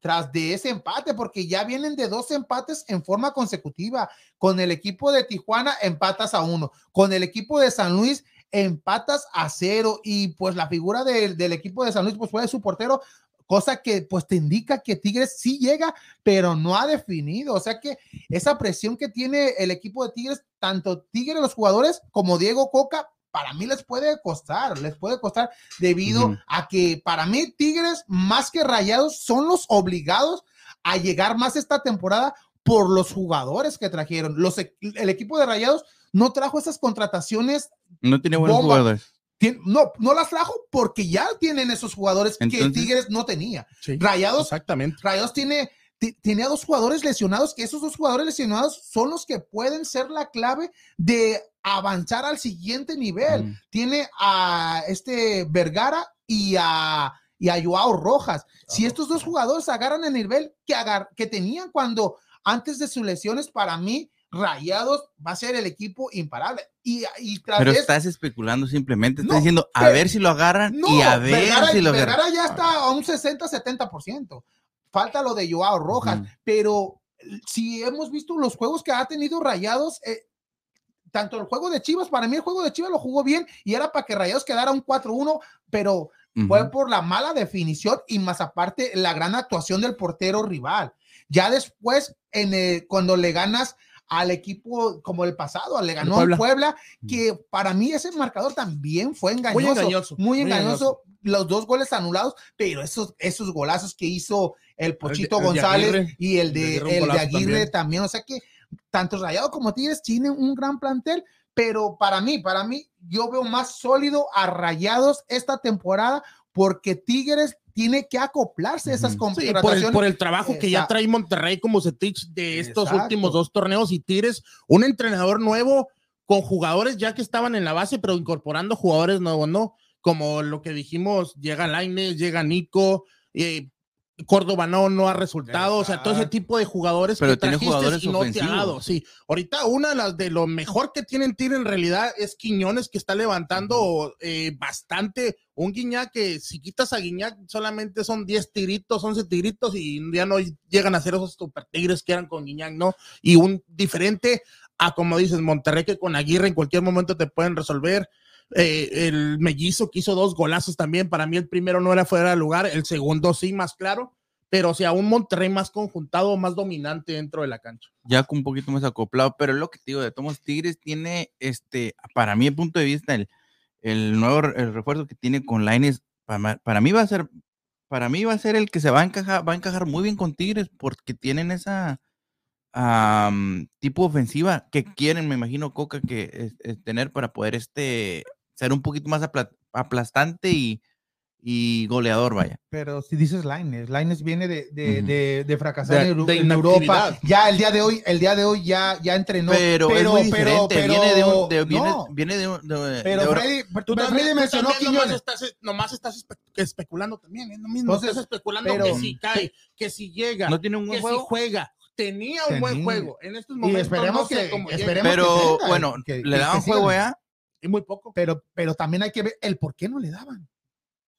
tras de ese empate, porque ya vienen de dos empates en forma consecutiva. Con el equipo de Tijuana empatas a uno, con el equipo de San Luis empatas a cero y pues la figura del- del equipo de San Luis pues fue su portero, cosa que pues te indica que Tigres sí llega, pero no ha definido. O sea que esa presión que tiene el equipo de Tigres, tanto Tigres los jugadores como Diego Coca, para mí les puede costar, les puede costar debido a que para mí Tigres más que Rayados son los obligados a llegar más esta temporada por los jugadores que trajeron. Los, e- el equipo de Rayados no trajo esas contrataciones No tiene buenos Bomba. jugadores. Tien- no, no las trajo porque ya tienen esos jugadores que Tigres no tenía. Sí, Rayados, exactamente. Rayados tiene, ti- tiene a dos jugadores lesionados, que esos dos jugadores lesionados son los que pueden ser la clave de avanzar al siguiente nivel. Tiene a este Vergara y a, y a Joao Rojas. Si estos dos jugadores agarran el nivel que, agar- que tenían cuando antes de sus lesiones, para mí, Rayados va a ser el equipo imparable. Y, y tras Pero de- estás especulando simplemente. No, Estás diciendo a pero- ver si lo agarran no, y a ver Vergara, si lo agarran. Vergara ya está a un 60-70%. Falta lo de Joao Rojas, Ujú. pero si hemos visto los juegos que ha tenido Rayados, eh, tanto el juego de Chivas, para mí el juego de Chivas lo jugó bien y era para que Rayados quedara un 4-1, pero fue por la mala definición y más aparte la gran actuación del portero rival. Ya después, en el- cuando le ganas al equipo como el pasado, le ganó Puebla. al Puebla, que para mí ese marcador también fue engañoso. Muy engañoso, Muy muy engañoso. Los dos goles anulados, pero esos, esos golazos que hizo el Pochito el de González Aguirre. y el El de el de Aguirre también. también. O sea que tanto Rayado como Tigres tienen un gran plantel, pero para mí, para mí, yo veo más sólido a Rayados esta temporada porque Tigres tiene que acoplarse a esas. Sí, por el, contrataciones. por el trabajo que ya trae Monterrey como Setich de estos Exacto. últimos dos torneos y Tigres, un entrenador nuevo con jugadores ya que estaban en la base, pero incorporando jugadores nuevos, ¿no? Como lo que dijimos, llega Lainez, llega Nico, eh, Córdoba no, no ha resultado, o sea, todo ese tipo de jugadores Pero que tiene trajiste jugadores y no te ha ofensivos. dado. Sí, ahorita una de las de lo mejor que tienen Tigre en realidad es Quiñones, que está levantando eh, bastante. Un Guiñac que si quitas a Guiñac solamente son 10 tiritos, 11 tiritos y ya no llegan a ser esos super tigres que eran con Guiñac, ¿no? Y un diferente a, como dices, Monterrey que con Aguirre en cualquier momento te pueden resolver. Eh, el mellizo que hizo dos golazos también. Para mí el primero no era fuera de lugar, el segundo sí, más claro. Pero o sea, un Monterrey más conjuntado, más dominante dentro de la cancha. ya con un poquito más acoplado, pero lo que digo, de Tomás Tigres tiene, este, para mi punto de vista, el, el nuevo el refuerzo que tiene con Laines, para, para mí va a ser, para mí va a ser el que se va a encajar, va a encajar muy bien con Tigres, porque tienen esa tipo ofensiva que quieren, me imagino, Coca, que tener para poder este, ser un poquito más apla- aplastante y, y goleador, vaya. Pero si dices Laines, Laines viene de, de, Ujú. de, de fracasar De- en, en Europa. Ya el día de hoy, el día de hoy ya, ya entrenó. Pero, es muy diferente, viene de un, de- viene, no, viene de un, de- pero de- Freddy, Tú pero también- Freddy tú mencionó también nomás estás, nomás estás espe- especulando también, es lo mismo. Entonces, estás especulando pero- que si cae, que si llega, no tiene un que buen si juego. juega. Tenía un buen Tenía. juego. En estos Y momentos esperemos no sé que, esperemos que Pero tenga, bueno, que- le que- daban que juego ya. Y muy poco. Pero, pero también hay que ver el por qué no le daban.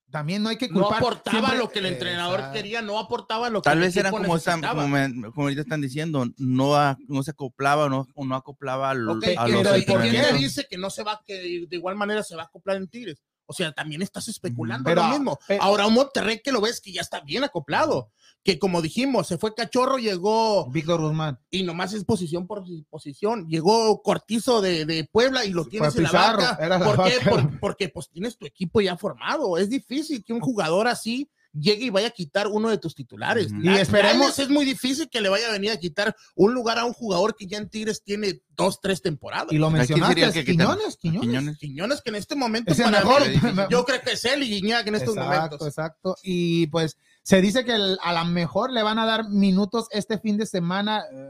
También no hay que No culpar. aportaba siempre- lo que el entrenador Exacto. quería, no aportaba lo que Tal el vez eran equipo como, están, como, me- como ahorita están diciendo, no, a- no se acoplaba no, o no acoplaba al- Ok, a ¿y los pero ¿y por qué entrenamientos. le dice que no se va, que de igual manera se va a acoplar en Tigres? O sea, también estás especulando Pero- lo mismo. pero- Ahora un Monterrey que lo ves que ya está bien acoplado, que como dijimos, se fue Cachorro, llegó Víctor Guzmán. y nomás es posición por posición. Llegó Cortizo de, de Puebla y lo tienes en la banca. la ¿Por qué? Por- porque pues tienes tu equipo ya formado. Es difícil que un jugador así llegue y vaya a quitar uno de tus titulares. Y esperemos- es muy difícil que le vaya a venir a quitar un lugar a un jugador que ya en Tigres tiene dos, tres temporadas. Y lo ¿A quién sería mencionaste, que? Quiñones, ¿A Quiñones. Quiñones? Quiñones que en este momento Es el para mejor. mí, yo creo que es él y Guiñac en estos exacto, momentos. exacto. Y pues se dice que el- a lo mejor le van a dar minutos este fin de semana. eh,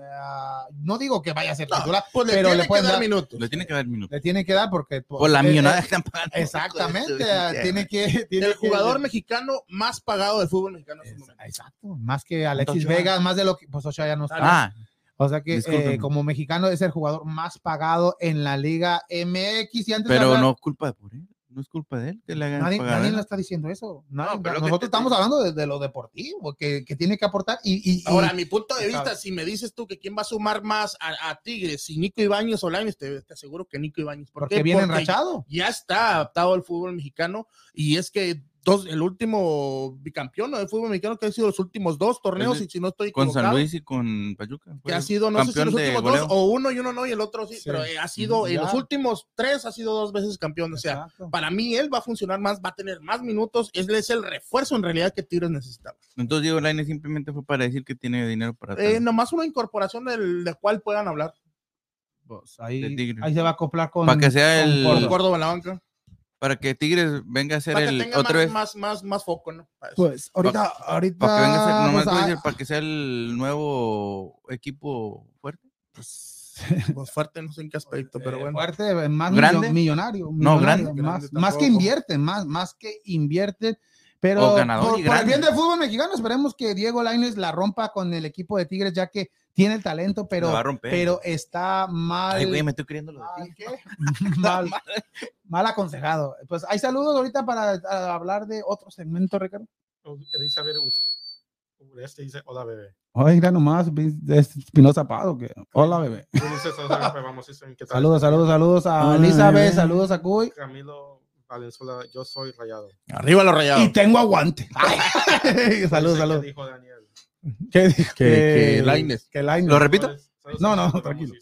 no digo que vaya a ser No, titular, pues le pero tiene le que pueden dar dar, minutos. Le tiene que dar minutos. le tiene que dar porque pues, Por la eh, millonada eh, que están pagando. Exactamente, tiene que tiene El que- jugador mexicano más pagado del fútbol mexicano. en Es-. Exacto, más que Alexis Ochoa. Vega, más de lo que pues Ochoa ya no está. Ah, o sea que eh, como mexicano es el jugador más pagado en la Liga MX y antes pero hablar- no es culpa de por él. No es culpa de él que le hagan Nadie, pagar. nadie le está diciendo eso. Nadie- No, pero nosotros te- estamos hablando de, de lo deportivo, que, que tiene que aportar. Y, y- y- Ahora, a mi punto de vista, Claro. si me dices tú que quién va a sumar más a, a Tigres, si Nico Ibáñez o Lainez, te, te aseguro que Nico Ibáñez. ¿Por porque qué? viene Porque enrachado. Ya está adaptado al fútbol mexicano y es que dos, el último bicampeón del fútbol mexicano que ha sido los últimos dos torneos, El de- y si no estoy Con San Luis y con Pachuca. que ha sido, no sé si campeón los de últimos goleo. dos, o uno y uno no, y el otro sí, Sí. pero eh, ha sido, en Ya. los últimos tres ha sido dos veces campeón. O sea, Exacto. para mí él va a funcionar más, va a tener más minutos, él es el refuerzo en realidad que Tigres necesitaba. Entonces Diego Lainez simplemente fue para decir que tiene dinero para Eh, nomás una incorporación del, del cual puedan hablar. Pues de ahí, ahí se va a acoplar con. Para que sea el- Córdoba. Con Córdoba en la banca. Para que Tigres venga a ser el tenga otra más, vez. más, más, más foco, ¿no? Pues ahorita, ahorita. Para que venga a ser, nomás pues, a ah, decir, para que sea el nuevo equipo fuerte. Pues fuerte, no sé en qué aspecto, pero eh, bueno. fuerte, eh, más ¿Grande? millo- millonario, No, grande. más, Grande más que invierten, más, más que invierten. Pero O ganador por, el bien del fútbol mexicano, esperemos que Diego Lainez la rompa con el equipo de Tigres, ya que tiene el talento, pero, pero está mal. Ay, güey, me estoy creyendo lo de ti. mal, mal aconsejado. Pues hay saludos ahorita para a, hablar de otro segmento, Ricardo. Elizabeth Ureste dice, hola bebé. Oiga, nomás, es Espinosa Pado. Que... Hola, bebé. Saludos, saludos, saludos a Elizabeth, saludos a Cuy. Camilo Valenzuela, yo soy rayado. Arriba los rayados. Y tengo aguante. saludos, sé qué saludos. dijo Daniel. ¿Qué dijo? que Lainez. Que Lainez. ¿Lo repito? Saludos, No, no, saludos, tranquilo.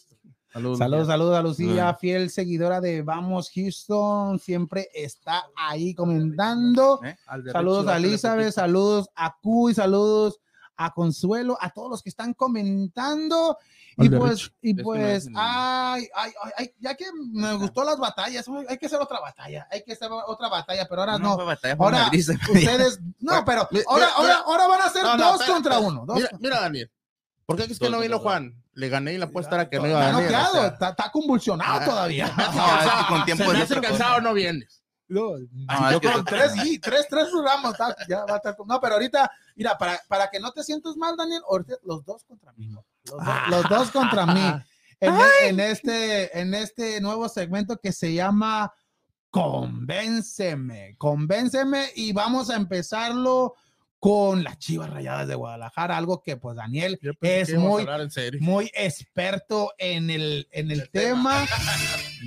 Saludos. Saludos, saludos a Lucía, Ah. fiel seguidora de Vamos Houston, siempre está ahí comentando. ¿Eh? Saludos a Elizabeth, saludos a Cuy, saludos a Consuelo, a todos los que están comentando. Y pues, y no pues, ay, ay, ay, ay, ya que me gustó las batallas, hay que hacer otra batalla, hay que hacer otra batalla, pero ahora No, no. batalla, Ahora, Madrid, Ustedes, no, pero Mira, ahora, mira, ahora, ahora van a ser No, no, dos espera, contra espera. uno. Dos Mira, contra- mira, Daniel. ¿Por qué es que Dos no vino Juan? Le gané y la apuesta era que no iba a Está venir. o noqueado, está, está convulsionado Ah. todavía. No, que con tiempo se de cansado, no vienes. No, Ah, yo con tres, sí, tres, tres programas, está- ya va a estar con- No, pero ahorita, mira, para, para que no te sientas mal, Daniel, ahorita los dos contra mí. Los, dos- Ah. los dos contra mí. En, en este, en este nuevo segmento que se llama Convénceme, Convénceme y vamos a empezarlo con las Chivas Rayadas de Guadalajara, algo que pues Daniel es muy, hablar en serio. muy experto en el, en el tema.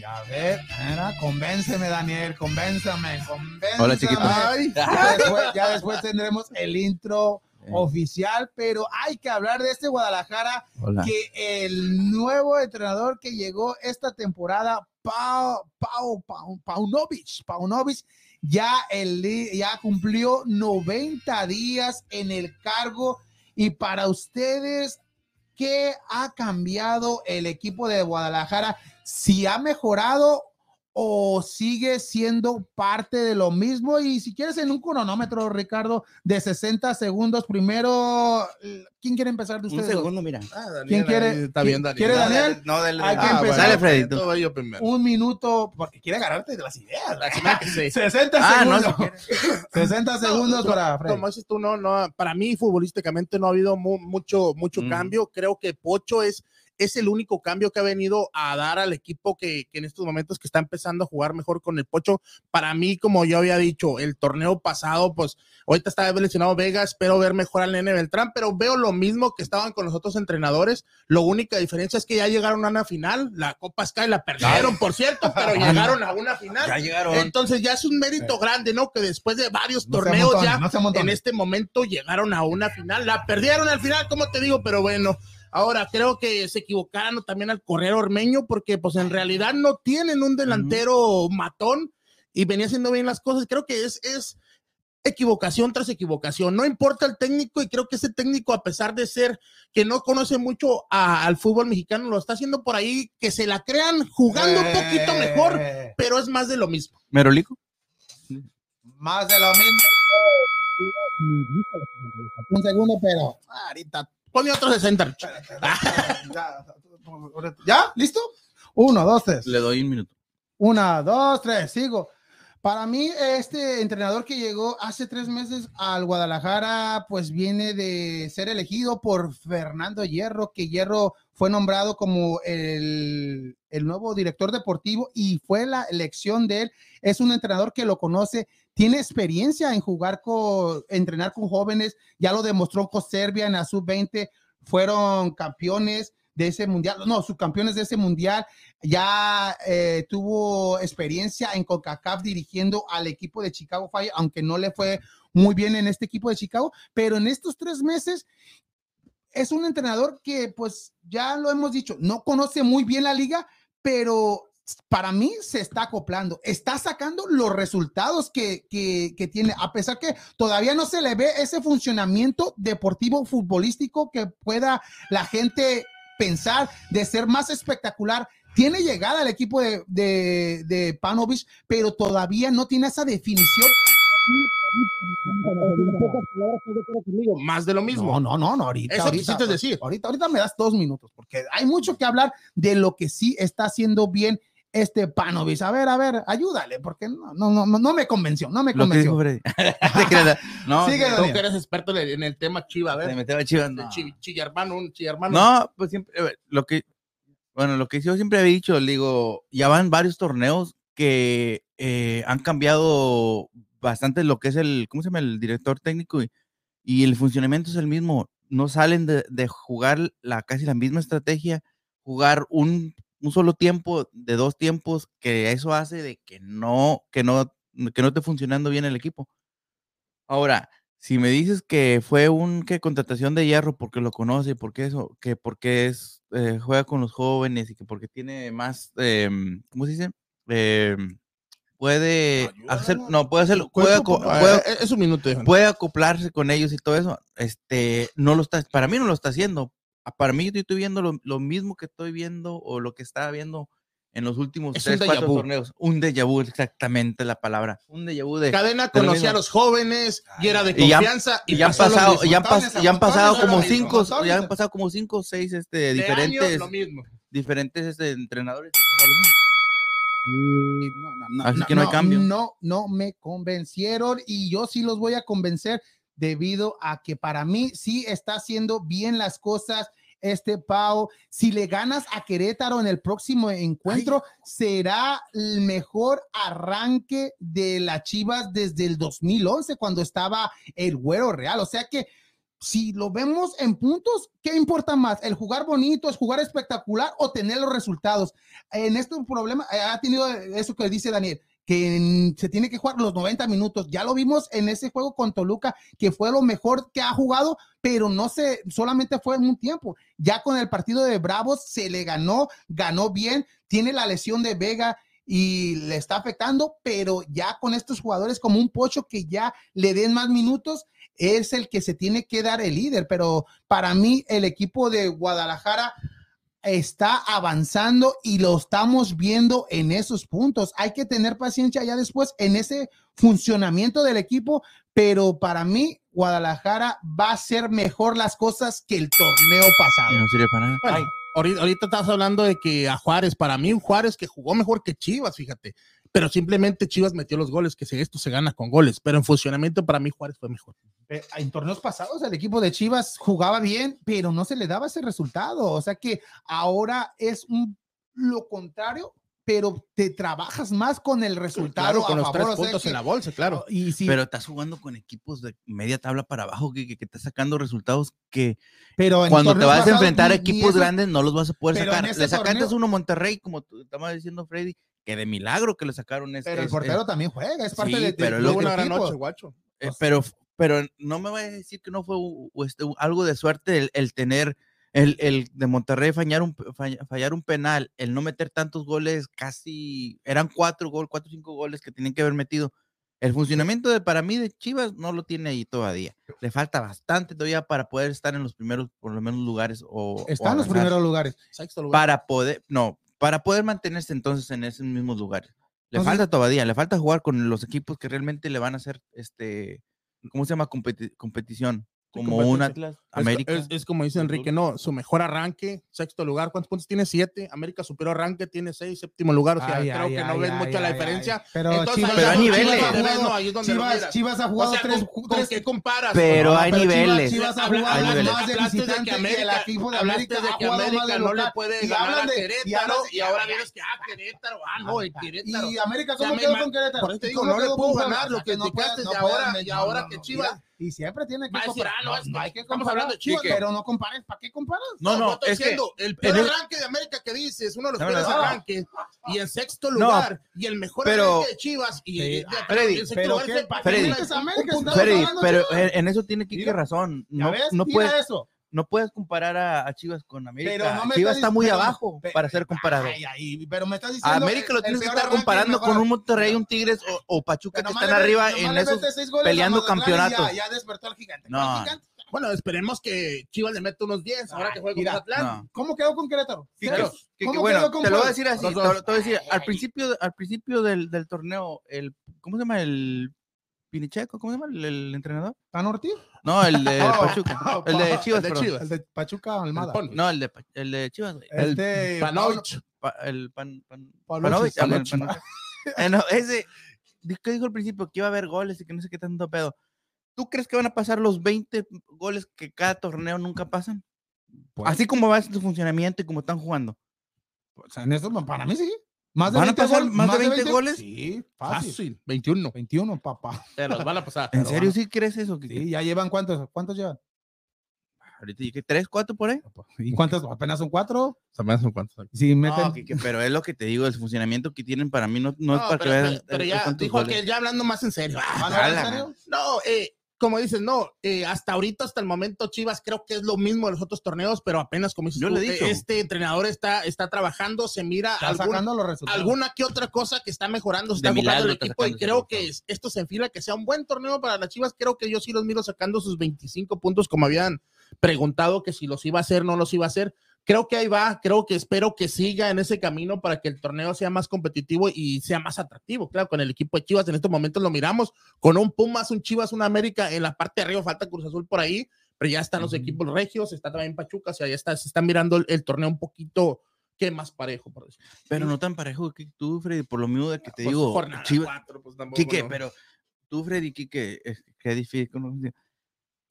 Ya ver, era, convénceme, Daniel, convénceme, convénceme. Hola, chiquito. Ay, Ya después, ya después tendremos el intro Eh, oficial, pero hay que hablar de este Guadalajara Hola. que el nuevo entrenador que llegó esta temporada, Pau, Pau, Pau, Paunovic, Paunovic, ya, el, ya cumplió 90 días en el cargo y para ustedes, ¿qué ha cambiado el equipo de Guadalajara? ¿Si ha mejorado o sigue siendo parte de lo mismo? Y si quieres en un cronómetro, Ricardo, de 60 segundos, primero, ¿quién quiere empezar de Un ustedes? dos? segundo, mira. Ah, Daniel, ¿Quién quiere- ahí Está bien, Daniel. quiere Ah, Daniel? No, dale. Hay que Ah, empezar. Dale, todo yo primero. Un minuto, porque quiere agarrarte de las ideas. Sí. 60 Ah, no, segundos. si quieres. 60 segundos No, para Fred. Como dices tú, no, no, para mí futbolísticamente no ha habido mu- mucho, mucho Mm. cambio. Creo que Pocho es, es el único cambio que ha venido a dar al equipo que, que en estos momentos que está empezando a jugar mejor con el Pocho. Para mí, como yo había dicho, el torneo pasado, pues ahorita está lesionado Vega, espero ver mejor al Nene Beltrán, pero veo lo mismo que estaban con los otros entrenadores. Lo única diferencia es que ya llegaron a una final, la Copa Sky la perdieron, por cierto, pero llegaron a una final. Ya llegaron. Entonces ya es un mérito grande, ¿no? Que después de varios No torneos montón, ya no en este momento llegaron a una final. La perdieron al final, como te digo, pero bueno. Ahora creo que se equivocaron también al correr Ormeño porque pues en realidad no tienen un delantero matón y venía haciendo bien las cosas. Creo que es, es, equivocación tras equivocación. No importa el técnico y creo que ese técnico, a pesar de ser que no conoce mucho a- al fútbol mexicano, lo está haciendo por ahí, que se la crean jugando un poquito mejor, Eh, pero es más de lo mismo. Merolico. Más de lo mismo. Un segundo, pero. Ahorita, ponle otro 60. Rich. Ya, ¿Ya? ¿Listo? Uno, dos, tres. Le doy un minuto. Una, dos, tres, sigo. Para mí, este entrenador que llegó hace tres meses al Guadalajara, pues viene de ser elegido por Fernando Hierro, que Hierro fue nombrado como el, el nuevo director deportivo y fue la elección de él. Es un entrenador que lo conoce, tiene experiencia en jugar con, entrenar con jóvenes, ya lo demostró con Serbia en la sub-20, fueron campeones de ese mundial, no, subcampeones de ese mundial ya eh, tuvo experiencia en CONCACAF dirigiendo al equipo de Chicago Fire, aunque no le fue muy bien en este equipo de Chicago, pero en estos tres meses es un entrenador que, pues, ya lo hemos dicho, no conoce muy bien la liga, pero para mí se está acoplando, está sacando los resultados que, que, que tiene, a pesar que todavía no se le ve ese funcionamiento deportivo futbolístico que pueda la gente pensar de ser más espectacular. Tiene llegada al equipo de, de, de Panovich, pero todavía no tiene esa definición. Más de lo mismo. No, no, no, no, ahorita. Eso ahorita, quisiste decir. Ahorita, ahorita me das dos minutos, porque hay mucho que hablar de lo que sí está haciendo bien este Panovich. A ver, a ver, ayúdale, porque no, no, no, no me convenció, no me Lo que dijo convenció. No, Sigue, Tú que eres experto en el- el tema chiva, a ver. metió a Chivas, de no. chi- chillarmano, un chillarmano. No, pues siempre, lo que, bueno, lo que yo siempre había dicho, digo, ya van varios torneos que eh, han cambiado bastante lo que es el, ¿cómo se llama? El director técnico y, y el funcionamiento es el mismo. No salen de, de jugar la, casi la misma estrategia, jugar un, un solo tiempo de dos tiempos, que eso hace de que no, que no, que no esté funcionando bien el equipo. Ahora, si me dices que fue un que contratación de hierro porque lo conoce, porque eso, que porque es eh, juega con los jóvenes y que porque tiene más, em, ¿cómo se dice? Em, puede hacer, no puede hacerlo, puede, puede- eh, es un minuto. puede acoplarse con ellos y todo eso. Este, no lo está, para mí no lo está haciendo. Para mí yo estoy viendo lo, lo mismo que estoy viendo o lo que estaba viendo en los últimos Es un tres, cuatro vu. torneos. Un déjà vu, exactamente la palabra. Un déjà vu de Cadena conocía a los jóvenes y era de Y ya- confianza. y ya han pasado, ya han, pas- ya han pasado como mismo, cinco, ya han pasado como cinco o seis este, De diferentes, años, lo mismo. diferentes este, entrenadores. No, no, no, Así que no hay cambio. No, no me convencieron y yo sí los voy a convencer debido a que para mí sí está haciendo bien las cosas. Este Pau, si le ganas a Querétaro en el próximo encuentro, será el mejor arranque de las Chivas desde el 2011, cuando estaba el Güero Real. O sea que si lo vemos en puntos, ¿qué importa más? ¿El jugar bonito, es jugar espectacular o tener los resultados? En este problema eh, ha tenido eso que dice Daniel, que se tiene que jugar los 90 minutos. Ya lo vimos en ese juego con Toluca, que fue lo mejor que ha jugado, pero no se, solamente fue en un tiempo. Ya con el partido de Bravos se le ganó, ganó bien, tiene la lesión de Vega y le está afectando, pero ya con estos jugadores como un pocho que ya le den más minutos, es el que se tiene que dar el líder. Pero para mí, el equipo de Guadalajara está avanzando y lo estamos viendo en esos puntos. Hay que tener paciencia ya después en ese funcionamiento del equipo, pero para mí Guadalajara va a hacer mejor las cosas que el torneo pasado. no sirve para nada. Bueno, ahorita, ahorita estás hablando de que a Juárez, para mí un Juárez que jugó mejor que Chivas, fíjate. Pero simplemente Chivas metió los goles, que si esto se gana con goles. Pero en funcionamiento para mí Juárez fue mejor. Eh, En torneos pasados el equipo de Chivas jugaba bien, pero no se le daba ese resultado. O sea que ahora es un, lo contrario, pero te trabajas más con el resultado Claro, con a los favor. tres o sea puntos que- en la bolsa, claro. Y si, Pero estás jugando con equipos de media tabla para abajo que, que, que estás sacando resultados que pero cuando te vas a enfrentar a equipos eso- grandes no los vas a poder sacar. Le sacaste torneo- uno Monterrey, como tú estabas diciendo Freddy, que de milagro que le sacaron este. Pero el portero también juega, es parte sí, de, de- pero de- luego Tuvo una gran noche, guacho. Eh, pero, pero no me vayas a decir que no fue u- u- este, u- algo de suerte el, el tener, el, el de Monterrey fallar un, falla- fallar un penal, el no meter tantos goles, casi eran cuatro goles, cuatro o cinco goles que tenían que haber metido. El funcionamiento de, para mí de Chivas no lo tiene ahí todavía. Le falta bastante todavía para poder estar en los primeros, por lo menos, lugares o. o Está en los primeros lugares. Sexto lugar. Para poder, no, para poder mantenerse entonces en esos mismos lugares. Le Entonces- falta todavía, le falta jugar con los equipos que realmente le van a hacer, este, ¿cómo se llama? Competi- competición. Como un competencia. Atlas, Es- América. Es, es como dice Enrique, no, su mejor arranque, sexto lugar, ¿cuántos puntos tiene? Siete. América superior arranque tiene seis, séptimo lugar, o sea, Ay, creo ay, que no ves ay, mucha la diferencia. ay. Pero Entonces, Chivas, Pero hay niveles. Chivas ha Chivas ha jugado- jugado- ahí es donde lo Chivas, miras. Chivas ha O jugado sea, tres, ¿con, con tres- qué comparas? Pero No, hay niveles. Chivas ha Habla- jugado hay niveles. más de hablaste de visitante que el América- equipo de América que América de no le puede Y ganar a de- y Querétaro y ahora vienes que ah Querétaro ah no el Querétaro Y América, ¿cómo quedó con Querétaro? por eso te ¿Y digo, no le Puebla? ganar lo que no de ahora- no, y ahora no, que no, Chivas- Y siempre tiene que comparar. ah, no, es que hay que comparar. hablando de Chivas, pero no compares. ¿Para qué comparas? No, yo no, estoy es que diciendo, el peor el- arranque de América que dices, uno de los No, peores no, no. arranques, y en sexto lugar, y el mejor pero- arranque de Chivas, y Sí. de- de- Freddy, en sexto pero lugar qué- fue ¿para qué América, un Freddy, pero en, en eso tiene Kike razón. ¿Ya No, ves? no, Mira puedes, eso. No puedes comparar a, a Chivas con América. Pero no me Chivas está muy pero- abajo pe- para ser comparado. Ay, ay, pero me estás A diciendo. América lo tienes que estar comparando con un Monterrey, un Tigres o, o Pachuca Pero que están le- arriba en esos peleando campeonatos. Ya, ya despertó al gigante. No. ¿Cuál gigante? Bueno, esperemos que Chivas le meta unos 10 ahora que juega con. No. ¿Cómo quedó con Querétaro? ¿Cómo bueno, quedó con te lo voy a decir así, lo- te voy a decir, al principio, al principio del, del torneo, el, ¿cómo se llama? El Pinicheco, ¿cómo se llama? El, el entrenador. ¿Tan Ortiz? No, el de Oh, Pachuca. El de Chivas, el de. Chivas. El de Pachuca Almada. No, el de, el de Chivas, güey. El Este, Panovich. Pa- el pan, pan, Panovich, Panovich. Eh, no, ese, ¿qué dijo al principio? Que iba a haber goles y que no sé qué tanto pedo. ¿Tú crees que van a pasar los 20 goles que cada torneo nunca pasan? Pues, Así como va su funcionamiento y como están jugando. o sea, en eso, para mí sí. ¿Más de ¿Van a 20 pasar gol- más de 20 goles? Sí, fácil. Fácil, 21. 21, papá. Te los van a pasar. ¿En Pero serio sí crees eso? Sí, ya llevan cuántos, ¿cuántos llevan? Ahorita dije, ¿tres, cuatro por ahí? ¿Y cuántos? Apenas son cuatro. También son cuántos. Si meten. No, Kike, pero es lo que te digo, el funcionamiento que tienen para mí no, no, es No, para pero, que pero- veas pero el- ya cuántos dijo que ya hablando más en serio. Ah, ¿Van a a hablar la en serio? No, eh, como dices, no, eh, hasta ahorita, hasta el momento, Chivas creo que es lo mismo de los otros torneos, pero apenas como dices Yo tú, le eh, este entrenador está, está trabajando, se mira Está algún- sacando los resultados. alguna que otra cosa que está mejorando, se está comprando el equipo y creo que es- esto se enfila que sea un buen torneo para las Chivas. Creo que yo sí los miro sacando sus 25 puntos como habían preguntado que si los iba a hacer, no los iba a hacer. Creo que ahí va, creo que espero que siga en ese camino para que el torneo sea más competitivo y sea más atractivo. Claro, con el equipo de Chivas en estos momentos lo miramos con un Pumas, un Chivas, un América en la parte de arriba, falta Cruz Azul por ahí, pero ya están los equipos regios, está también Pachuca, o sea, ya está, se está mirando el, el torneo un poquito que más parejo, por. Pero no tan parejo que tú, Freddy, por lo mismo de que te Pues, digo, jornada Chivas, cuatro, pues, tampoco, Quique, ¿no? pero tú, Freddy, Quique, es- qué difícil. ¿no?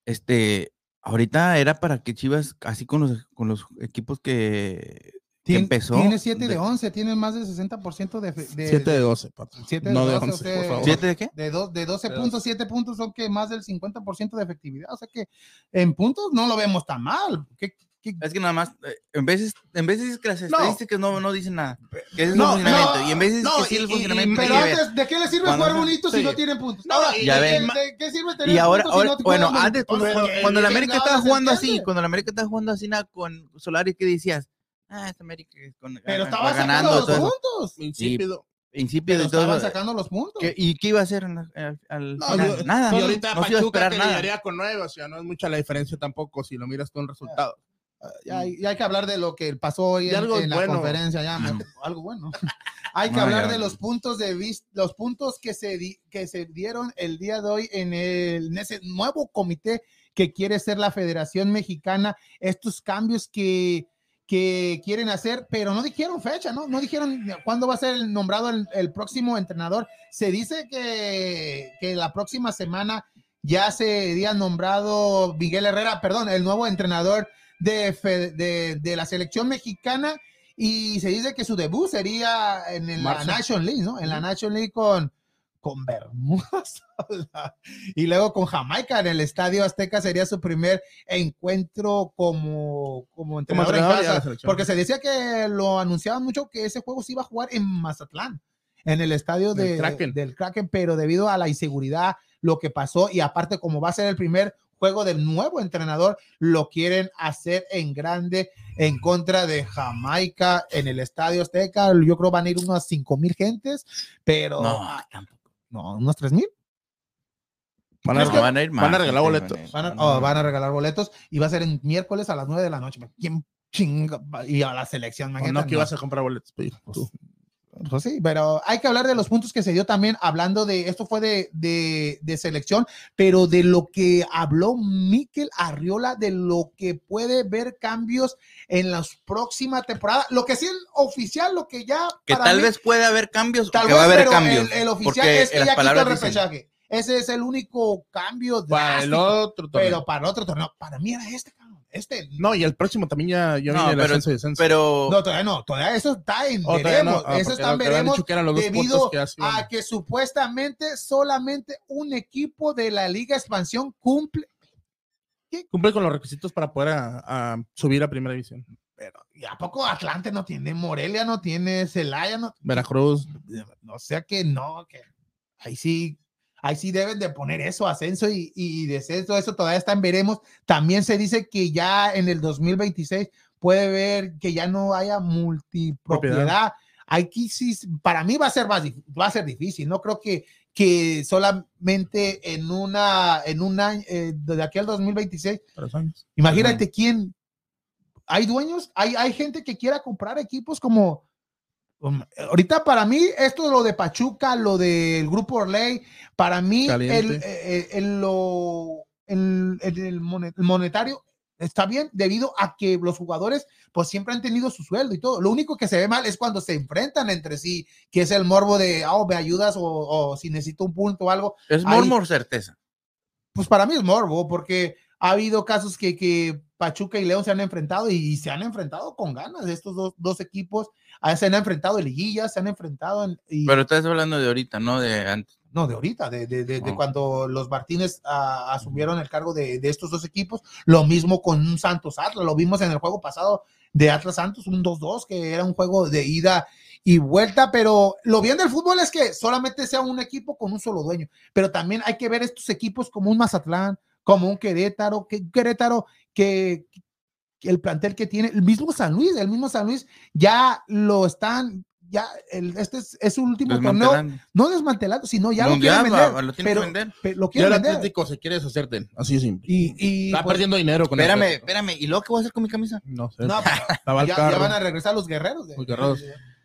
Este, ahorita era para que Chivas, así con los, con los equipos que, que Tien- empezó. Tiene 7 de de- 11, tiene más del 60% de, de, 7 de 12, patrón. Siete de no de 12, 11, o sea, por favor. ¿Siete de qué? de, do- de 12 De puntos, 7 puntos son que más del 50% de efectividad. O sea que en puntos no lo vemos tan mal. ¿Qué, qué- Es que nada más, eh, en veces, en veces es que las No. estadísticas no, no dicen nada. Que es No, el funcionamiento. no, y en veces no, que sí y- el y- funcionamiento Pero hay que ver. antes, ¿de qué le sirve Cuando jugar no- bonito si no tienen puntos? No, Ahora, y- Ya ¿de, ven. de- de qué sirve tener Y ahora, puntos si ahora no bueno, antes, cuando, O sea, cuando el ¿qué América estaba jugando así, cuando el América estaba jugando así nada con Solari, ¿qué decías? Ah, este América es con, Pero va estaba ganando. los puntos. Insípido. Insípido Pero y todo sacando los puntos. ¿Qué- ¿Y qué iba a hacer la- al, al No, final? yo- nada. Y no, ahorita no a Pachuca esperar te nada. con nueve, o sea, no es mucha la diferencia tampoco si lo miras tú en resultados. Ya hay, ya hay que hablar de lo que pasó hoy en, algo en la bueno. conferencia, ya, me- algo bueno. hay que No, hablar ya, de los puntos de vista, los puntos que se, di- que se dieron el día de hoy en, el, en ese nuevo comité que quiere ser la Federación Mexicana, estos cambios que, que quieren hacer, pero no dijeron fecha, ¿no? No dijeron cuándo va a ser el nombrado el, el próximo entrenador. Se dice que, que la próxima semana ya sería nombrado Miguel Herrera, perdón, el nuevo entrenador de, de, de la selección mexicana y se dice que su debut sería en, la Marzo. Nation League, ¿no? En la Nation League con, con Bermudas y luego con Jamaica en el Estadio Azteca sería su primer encuentro como, como entrenador, de casa, porque se decía que lo anunciaban mucho que ese juego se iba a jugar en Mazatlán, en el estadio Del de- Kraken. del Kraken, pero debido a la inseguridad, lo que pasó y aparte como va a ser el primer juego del nuevo entrenador, lo quieren hacer en grande en contra de Jamaica en el Estadio Azteca. Yo creo van a ir unas 5 mil gentes, pero No, no, tampoco. unos 3 mil. Van a, regalar, van ir van a más, regalar boletos. van a. Van a, oh, van a regalar boletos y va a ser en miércoles a las 9 de la noche. ¿Quién chinga? Y a la selección, O imagínate, no que no. ibas a comprar boletos. pues, tú. Pues sí, pero hay que hablar de los puntos que se dio también, hablando de, esto fue de, de, de selección, pero de lo que habló Miquel Arriola, de lo que puede ver cambios en las próximas temporadas. Lo que sí es oficial, lo que ya... Que para tal mí- vez puede haber cambios, tal que va a vez, haber pero cambios. El, el oficial porque es que las ya quitó el repechaje. Ese es el único cambio Para el drástico, otro torneo. pero para el otro torneo. Para mí era este, cabrón. Este. No, y el próximo también ya, ya No, viene el pero- ascenso y descenso. Pero No, todavía no, todavía eso está en Oh, veremos. no. Ah, eso está en veremos debido que a que supuestamente solamente un equipo de la Liga Expansión cumple. Cumple con los requisitos para poder a- a subir a primera división. Pero ¿y a poco Atlante no tiene, Morelia no tiene, Celaya no Veracruz. O sea que no, que ahí sí, ahí sí deben de poner eso, ascenso y, y descenso, eso todavía está en veremos. También se dice que ya en el 2026 puede ver que ya no haya multipropiedad. Propiedad. Aquí sí, para mí va a ser más, va a ser difícil, no creo que, que solamente en una, en un año, eh, de aquí al 2026, Tres años. imagínate quién, hay dueños, hay, hay gente que quiera comprar equipos como, um, ahorita para mí, esto lo de Pachuca, lo del Grupo Orley, para mí, el, Caliente. eh, el- lo, el, el- el monet- el monetario está bien debido a que los jugadores pues siempre han tenido su sueldo y todo. Lo único que se ve mal es cuando se enfrentan entre sí, que es el morbo de, oh, me ayudas o, o si necesito un punto o algo es mormor certeza. pues para mí es morbo, porque ha habido casos que, que Pachuca y León se han enfrentado y, se han enfrentado con ganas. Estos dos, dos equipos ah, se han enfrentado en liguillas, se han enfrentado en. y- Pero estás hablando de ahorita, no de antes. no, de ahorita, de, de- de- de Oh. cuando los Martínez ah, asumieron el cargo de, de estos dos equipos. Lo mismo con un Santos Atlas, lo vimos en el juego pasado de Atlas Santos, un 2-2, que era un juego de ida y vuelta, pero lo bien del fútbol es que solamente sea un equipo con un solo dueño, pero también hay que ver estos equipos como un Mazatlán, como un Querétaro, que Querétaro que, que el plantel que tiene, el mismo San Luis, el mismo San Luis ya lo están, ya el, este es, es su último torneo, no desmantelado, sino ya Mundial, lo quieren vender, va- lo tiene pero- que vender. pe- lo Ya quieren el vender. Atlético se quiere deshacer de él. Así de simple. Y, y Está pues, perdiendo dinero con Espérame, Atlético. espérame. ¿Y luego qué voy a hacer con mi camisa? No sé. no, el ya, ya van a regresar los guerreros. de- Los guerreros.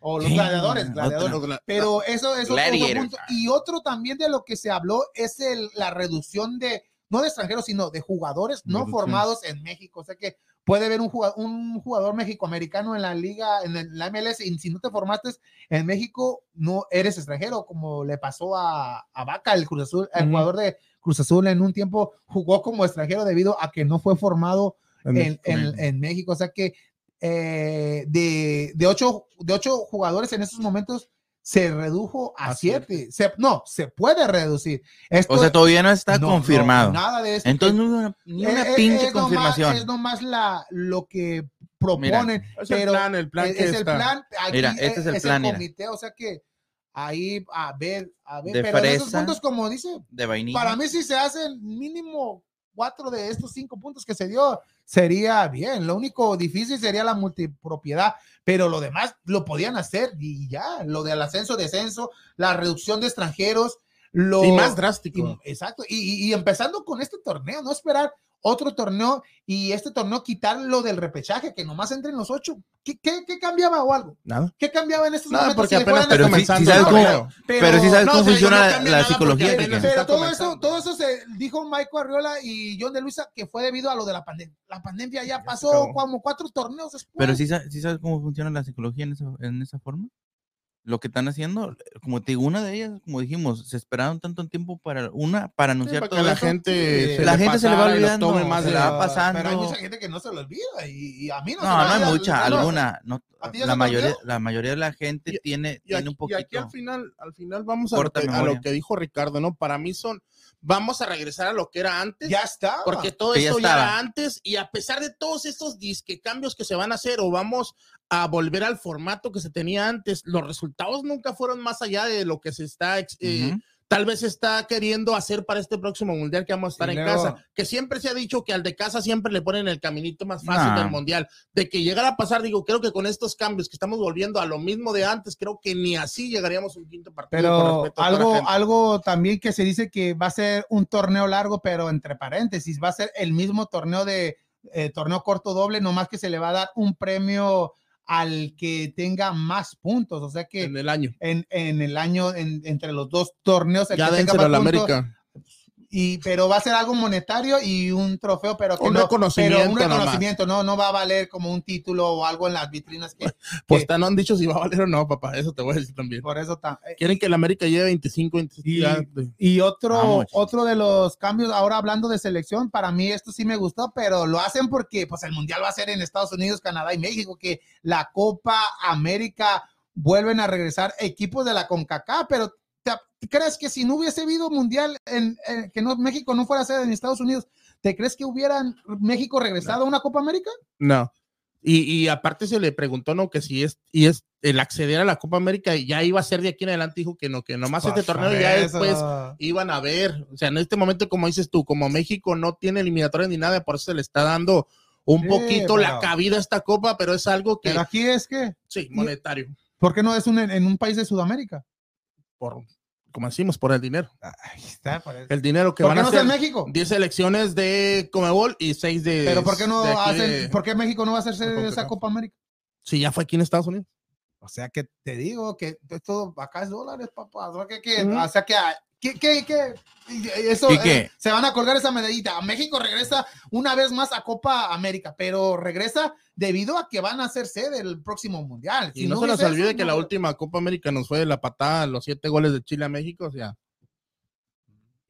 O los Sí, gladiadores, otra. gladiadores. Pero eso es otro- punto. Y otro también de lo que se habló es el, la reducción de, no de extranjeros, sino de jugadores no formados en México. O sea que puede haber un jugador, un jugador mexicoamericano en la liga, en la MLS, y si no te formaste en México, no eres extranjero, como le pasó a, a Vaca, el Cruz Azul, el jugador de Cruz Azul en un tiempo jugó como extranjero debido a que no fue formado en, México. en- en México. O sea que eh, de, de, ocho, de ocho jugadores en estos momentos se redujo a, A siete. Se- no, se puede reducir. Esto O sea, todavía no está no, no, confirmado. nada de esto. Entonces, que- ni una, ni eh, una eh, pinche es nomás- confirmación. es nomás la, lo que proponen. Es el pero plan, el plan es, que es el plan. aquí, Mira, este es el plan, mira. comité, o sea que ahí a ver, a ver, De pero de esos fresa. puntos, como dice, de vainilla. para mí, si se hacen mínimo cuatro de estos cinco puntos que se dio, sería bien. Lo único difícil sería la multipropiedad, pero lo demás lo podían hacer y ya. Lo del ascenso, descenso, la reducción de extranjeros, lo Y más drástico. y- exacto. Y, y- y empezando con este torneo, no esperar otro torneo y este torneo quitar lo del repechaje, que nomás entren los ocho. ¿Qué, qué, qué cambiaba o algo? Nada. ¿Qué cambiaba en estos Nada, momentos? porque si apenas Pero sí- comenzando. sabes cómo- torneo. Pero sí sabes No, cómo o sea, yo funciona no la- porque psicología. está Pero todo eso, todo eso se dijo Michael Arriola y John de Luisa que fue debido a lo de la pandemia. La pandemia ya, pasó como cuatro torneos después. Pero sí, sí sabes cómo funciona la psicología en esa, en esa forma. Lo que están haciendo, como te digo, una de ellas, como dijimos, se esperaron tanto tiempo para una, para Sí, anunciar para todo que la eso. gente Sí. se La le gente se le va y olvidando, tome más se le va Pero- pasando. Pero hay mucha gente que no se lo olvida y, y a mí no, No, se me no hay olvida. mucha, no, alguna. No, ¿A ti ya la, mayoría, la mayoría de la gente Y- tiene, Y tiene aquí, un y poquito. aquí al final, al final vamos a lo, que, a lo que dijo Ricardo, ¿no? Para mí son, vamos a regresar a lo que era antes. Ya está. Porque todo ya esto ya, estaba. era antes y a pesar de todos estos disque cambios que se van a hacer o vamos a volver al formato que se tenía antes, los resultados nunca fueron más allá de lo que se está eh, tal vez está queriendo hacer para este próximo mundial que vamos a estar Y en luego- casa. Que siempre se ha dicho que al de casa siempre le ponen el caminito más fácil Nah. del mundial. De que llegara a pasar, digo, creo que con estos cambios que estamos volviendo a lo mismo de antes, creo que ni así llegaríamos a un quinto partido. Pero algo, algo también que se dice que va a ser un torneo largo, pero entre paréntesis, va a ser el mismo torneo de eh, torneo corto doble, nomás que se le va a dar un premio al que tenga más puntos. O sea que en el año. en, en el año, en- entre los dos torneos, el Ya que tenga más a la puntos, América. Y, pero va a ser algo monetario y un trofeo, pero que Un no, reconocimiento pero un reconocimiento, no, no va a valer como un título o algo en las vitrinas que Pues que- no han dicho si va a valer o no, papá. Eso te voy a decir también. por eso tan, Quieren que el América lleve 25, 25. Y- otro, Vamos. otro de los cambios, ahora hablando de selección, para mí esto sí me gustó, pero lo hacen porque pues el Mundial va a ser en Estados Unidos, Canadá y México, que la Copa América vuelven a regresar equipos de la CONCACAF, pero ¿te, crees que si no hubiese habido Mundial, en, en- que no, México no fuera sede en Estados Unidos, ¿te crees que hubieran México regresado a una Copa América? No. Y, y aparte se le preguntó, ¿no? Que si es, y es el acceder a la Copa América ya iba a ser de aquí en adelante, dijo que no, que nomás este Pues, torneo ya después iban a ver. O sea, en este momento, como dices tú, como México no tiene eliminatoria ni nada, por eso se le está dando un Sí, poquito la pero- cabida a esta copa, pero es algo que, Pero aquí es que, sí, monetario, ¿por qué no es un, en un país de Sudamérica? Por, como decimos, por el dinero. Ahí está, por eso. El dinero que ¿Por van qué a no ser en México? 10 elecciones de Comebol y 6 de. Pero ¿por qué no hacen, de- por qué México no va a hacerse de esa. Copa América? Sí, ya fue aquí en Estados Unidos. O sea que te digo que esto acá es dólares, papá. O sea que, que- Ujú. o sea que, que, que, que- eso ¿Y qué? eh, se van a colgar esa medallita. México regresa una vez más a Copa América, pero regresa debido a que van a ser sede el próximo mundial. Y no, se nos olvide eso, que no- la última Copa América nos fue de la patada, los siete goles de Chile a México. O sea,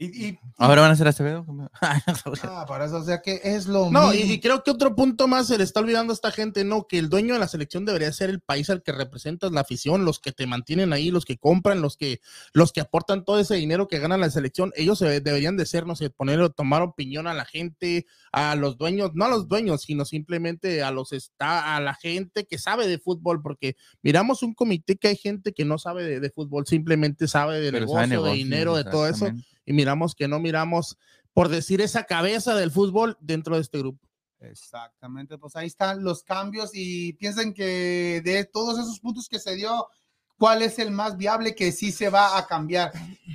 Y, y- Ahora van a ser Acevedo. ah, para eso, o sea que es lo no, y, mismo. y creo que otro punto más se le está olvidando a esta gente, no, que el dueño de la selección debería ser el país al que representas la afición, los que te mantienen ahí, los que compran, los que, los que aportan todo ese dinero que gana la selección, ellos se- deberían de ser, no sé, poner o tomar opinión a la gente, a los dueños, no a los dueños, sino simplemente a los está, a la gente que sabe de fútbol, porque miramos un comité que hay gente que no sabe de, de fútbol, simplemente sabe de Pero sabe negocio, de dinero, de todo eso. Y miramos que no miramos, por decir, esa cabeza del fútbol dentro de este grupo. Exactamente, pues ahí están los cambios y piensen que de todos esos puntos que se dio, ¿cuál es el más viable que sí se va a cambiar?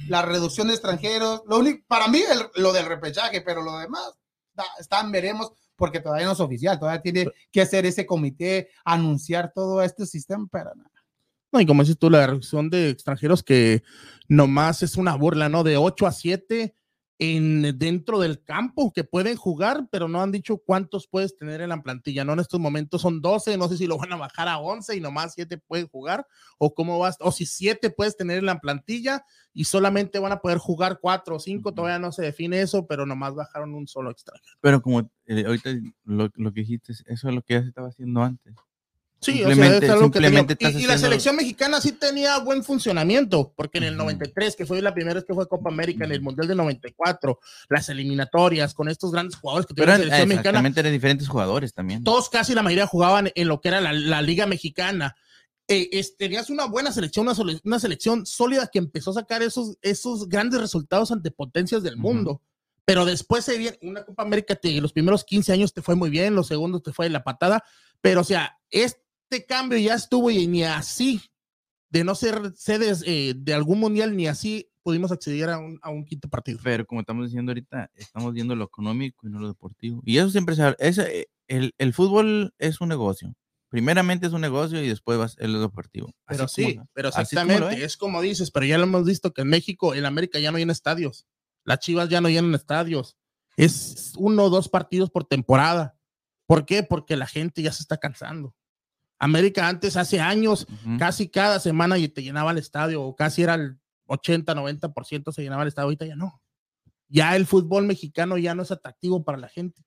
La reducción de extranjeros, lo único, para mí el- lo del repechaje, pero lo demás, está- están, veremos, porque todavía no es oficial, todavía tiene que hacer ese comité, anunciar todo este sistema, pero nada. No, y como dices tú, la reducción de extranjeros que nomás es una burla, ¿no? De 8 a 7 en, dentro del campo que pueden jugar, pero no han dicho cuántos puedes tener en la plantilla, ¿no? En estos momentos son 12, no sé si lo van a bajar a 11 y nomás 7 pueden jugar, o cómo vas, o si 7 puedes tener en la plantilla y solamente van a poder jugar 4 o 5, Ujú. todavía no se define eso, pero nomás bajaron un solo extranjero. Pero como eh, ahorita lo, lo que dijiste, eso es lo que ya se estaba haciendo antes. Sí, Simplemente- o sea, es algo simplemente tenía- y, y la selección mexicana sí tenía buen funcionamiento, porque en el Ujú. 93, que fue la primera vez que fue Copa América, en el Mundial del 94, las eliminatorias con estos grandes jugadores que tiene la selección mexicana, exactamente eran diferentes jugadores también. todos casi la mayoría jugaban en lo que era la, la Liga Mexicana. Eh, es- tenías una buena selección, una, sole- una selección sólida que empezó a sacar esos, esos grandes resultados ante potencias del mundo. Pero después se viene una Copa América, te, los primeros 15 años te fue muy bien, los segundos te fue de la patada, pero o sea, este cambio ya estuvo y ni así, de no ser sedes eh, de algún mundial, ni así pudimos acceder a un, a un quinto partido. Pero como estamos diciendo ahorita, estamos viendo lo económico y no lo deportivo. Y eso siempre se ese, eh, el, el fútbol es un negocio. Primeramente es un negocio y después va lo deportivo. Pero Así sí, pero es como exactamente, es. es como dices, pero ya lo hemos visto que en México, en América ya no llenan estadios. Las Chivas ya no llenan estadios. Es uno o dos partidos por temporada. ¿Por qué? Porque la gente ya se está cansando. América antes, hace años, casi cada semana y te llenaba el estadio, o casi era el 80, 90% se llenaba el estadio, ahorita ya no. Ya el fútbol mexicano ya no es atractivo para la gente.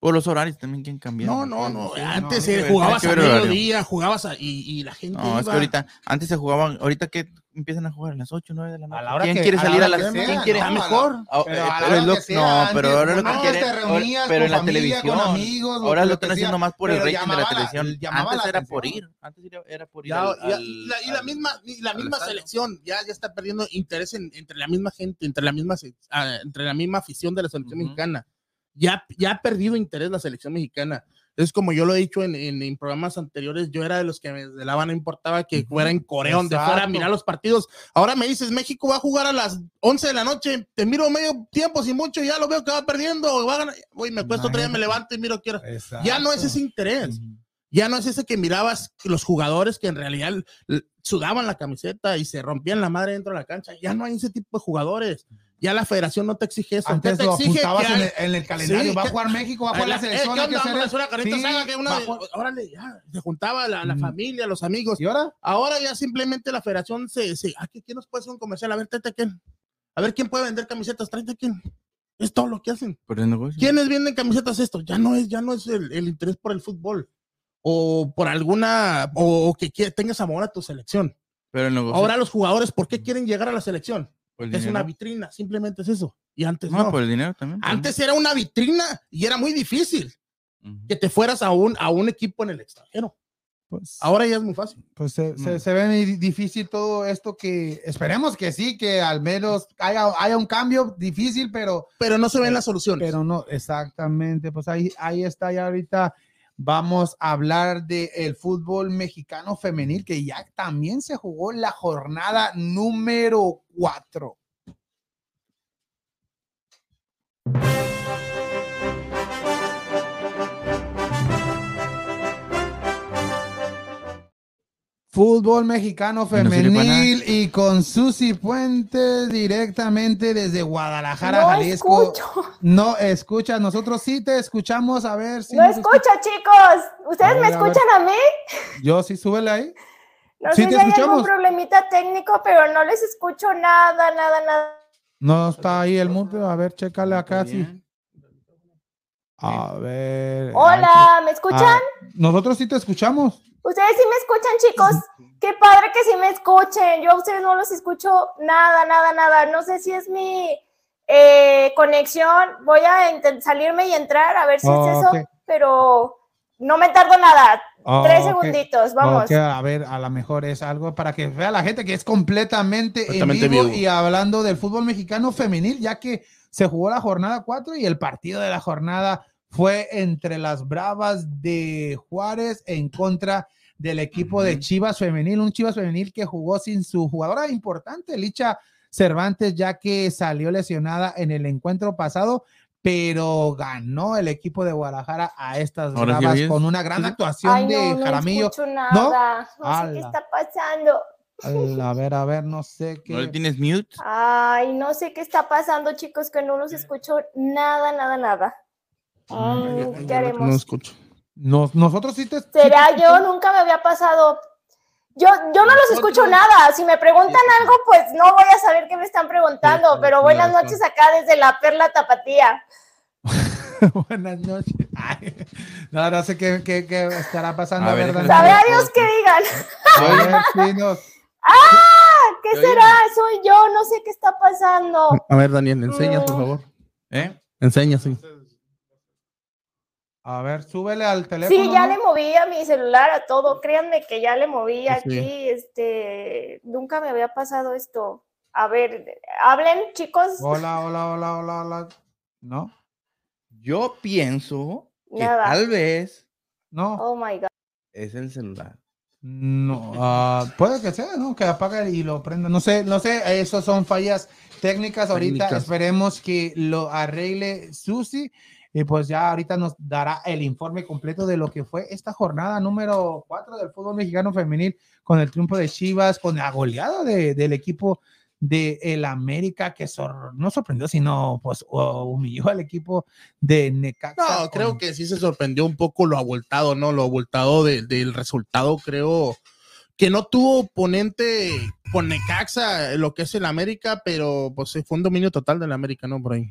Por los horarios también que han cambiado. No, no, no. sí, Antes no, jugabas a mediodía, jugabas a- y, y la gente. No, es que ahorita, antes se jugaban, ahorita que empiezan a jugar a las 8, 9 de la noche. la ¿Quién que- quiere a la salir a las que sea, ¿Quién quiere no, a la- mejor? Ah, Pero a la lo- que sea, no, antes- pero ahora lo que quieren, reunías pero en la familia, televisión, ahora lo están haciendo más por el rating de la llamaba televisión. Antes la era por ir, antes era, por ir Ya, al- ya- y, al- la, y la misma, y la misma selección ya, ya está perdiendo interés en- entre la misma gente, entre la misma, ah, entre la misma afición de la selección mexicana. Ya, ya ha perdido interés la selección mexicana. Es como yo lo he dicho en, en- en programas anteriores, yo era de los que me de la no importaba que fuera en Corea, donde fuera a mirar los partidos. Ahora me dices, México va a jugar a las 11 de la noche, te miro medio tiempo, sin mucho, ya lo veo que va perdiendo, va a ganar. Uy, me cuesta otro día, me levanto y miro que Ya no es ese interés. Ya no es ese que mirabas los jugadores que en realidad sudaban la camiseta y se rompían la madre dentro de la cancha. Ya no hay ese tipo de jugadores. Ya la federación no te exige eso. Antes te lo exige apuntabas que en el, en el calendario. Sí, va a que- jugar México, va a jugar la Eh, selección. ¿qué hay que onda? Vamos a hacer una Sí, que una- a jugar- órale, ya, se juntaba la, la Mm. familia, los amigos. ¿Y ahora? Ahora ya simplemente la federación se, se ¿a qué- ¿quién nos puede hacer un comercial? A ver, tráete a quién. A ver quién puede vender camisetas, tráete a quién. Es todo lo que hacen. por el negocio. ¿Quiénes venden camisetas esto? Ya no es, ya no es el, el interés por el fútbol. O por alguna, o, o que quie- tengas amor a tu selección. Pero el negocio. Ahora los jugadores, ¿por qué quieren llegar a la selección? Es una dinero. vitrina, simplemente es eso. Y antes No, no. por el dinero también. pues, Antes era una vitrina y era muy difícil Ujú. que te fueras a un, a un equipo en el extranjero. Pues, Ahora ya es muy fácil. pues se, se- se ve difícil todo esto que esperemos que sí, que al menos haya, haya un cambio difícil, pero Pero no se ven las soluciones. Pero no, exactamente. Pues ahí, ahí está ya ahorita. Vamos a hablar del fútbol mexicano femenil, que ya también se jugó la jornada número 4. Fútbol mexicano no femenil y con Susi Puentes directamente desde Guadalajara, No Jalisco. escucho, No escuchas, nosotros sí te escuchamos, a ver si no escucho, chicos. ¿Ustedes ver, me escuchan a mí? Yo sí, súbele ahí. No Sí, sé te si hay algún problemita técnico, pero no les escucho nada, nada, nada. No está ahí el mute, a ver, chécale acá, sí. A ver. Hola, ¿me escuchan? Ah, nosotros sí te escuchamos. Ustedes sí me escuchan, chicos. Qué padre que sí me escuchen. Yo a ustedes no los escucho nada, nada, nada. No sé si es mi eh, conexión. Voy a salirme y entrar a ver si Oh, es eso, ok. pero no me tardo nada. Oh, Tres segunditos, vamos. A ver, a lo mejor es algo para que vea la gente que es completamente, Completamente en vivo, vivo. y hablando del fútbol mexicano femenil, ya que se jugó la jornada 4 y el partido de la jornada fue entre las Bravas de Juárez en contra del equipo de. Chivas femenil, un Chivas femenil que jugó sin su jugadora importante, Licha Cervantes, ya que salió lesionada en el encuentro pasado, pero ganó el equipo de Guadalajara a estas Ahora Bravas con una gran Sí. actuación Ay, de no, no Jaramillo. escucho nada. No, sé qué está pasando. A ver, a ver, no sé ¿No le qué. tienes mute? Ay, no sé qué está pasando, chicos, que no los escucho nada, nada, nada. Mm, ¿Qué haremos? No escucho. Nos- nosotros sí te. sí ¿Será te yo? Nunca me había pasado. Yo, yo no los escucho nada. Si me preguntan algo, pues no voy a saber qué me están preguntando. Sí, pero buenas noches acá desde la Perla Tapatía. Buenas noches. Ay, no, no sé qué, qué- qué estará pasando, A ver, ¿verdad? déjale- Sabrá Dios que digan. A ver, sí, nos- ¿Qué será? Soy yo, no sé qué está pasando. A ver, Daniel, enseña, por Mm. favor. ¿Eh? Enseña, sí. A ver, súbele al teléfono. Sí, ya ¿no? le moví a mi celular a todo. Créanme que ya le moví Sí. aquí. Este, nunca me había pasado esto. A ver, hablen, chicos. Hola, hola, hola, hola, hola. No, Yo pienso que Nada. tal vez no, Oh my God. es el celular. no. ah, puede que sea, ¿no? Que apague y lo prenda. No sé, no sé. Esos son fallas técnicas. Ahorita Técnicas. esperemos que lo arregle Susi. Y pues ya ahorita nos dará el informe completo de lo que fue esta jornada número 4 del fútbol mexicano femenil con el triunfo de Chivas, con la goleada de- del equipo de el América que sor- no sorprendió, sino pues humilló al equipo de Necaxa. No, creo con- que sí se sorprendió un poco lo abultado, ¿no? Lo abultado de- del resultado, creo que no tuvo oponente con Necaxa, lo que es el América, pero pues fue un dominio total del América, ¿no? Por ahí.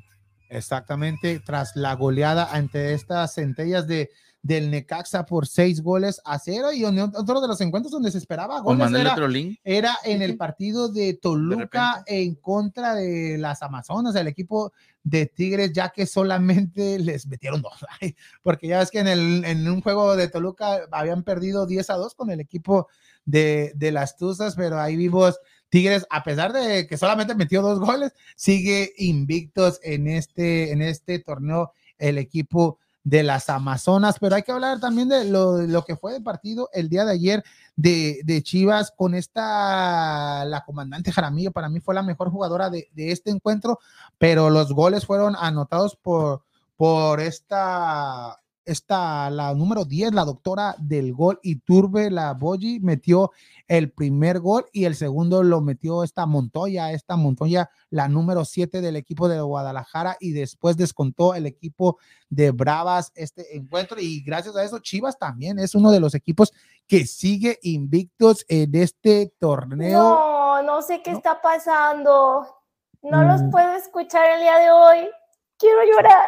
Exactamente, tras la goleada ante estas centellas de, del Necaxa por seis goles a cero y donde- otro de los encuentros donde se esperaba goles era, era en el partido de Toluca en contra de las Amazonas, el equipo de Tigres, ya que solamente les metieron dos, porque ya ves que en, el, en un juego de Toluca habían perdido 10 a 2 con el equipo de, de las Tuzas, pero ahí vivos Tigres, a pesar de que solamente metió dos goles, sigue invictos en este, en este torneo el equipo de las Amazonas, pero hay que hablar también de lo, lo que fue el partido el día de ayer de, de Chivas con esta, la comandante Jaramillo, para mí fue la mejor jugadora de, este encuentro, pero los goles fueron anotados por, por esta, esta, la número 10, la doctora del gol, Iturbe, la Boyi, metió el primer gol y el segundo lo metió esta Montoya, esta Montoya, la número 7 del equipo de Guadalajara y después descontó el equipo de Bravas este encuentro y gracias a eso Chivas también es uno de los equipos que sigue invictos en este torneo. No, no sé qué ¿No? está pasando. No los Mm. puedo escuchar el día de hoy. Quiero llorar.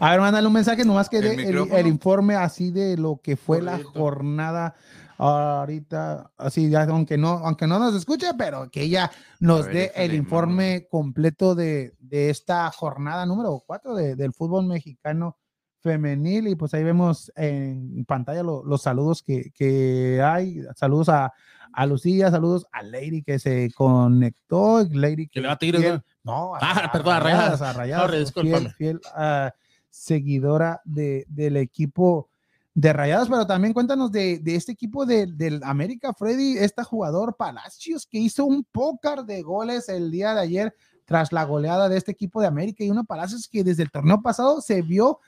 A ver, mándale un mensaje nomás que ¿El dé el, informe así de lo que fue la jornada ahorita, así ya, aunque no, aunque no nos escuche, pero que ella nos ver, dé el informe completo de, de esta jornada número 4 del fútbol mexicano femenil. Y pues ahí vemos en pantalla lo- los saludos que, que hay, saludos a, a Lucía, saludos a Lady que se conectó, Lady Que le va a Tigres, no, Ah, perdón, a Rayadas. a Rayadas, Sorry, fiel, fiel, ah, seguidora de, del equipo de Rayadas, pero también cuéntanos de, de este equipo de- del América, Freddy, este jugador Palacios que hizo un pócar de goles el día de ayer tras la goleada de este equipo de América y uno Palacios que desde el torneo pasado se vio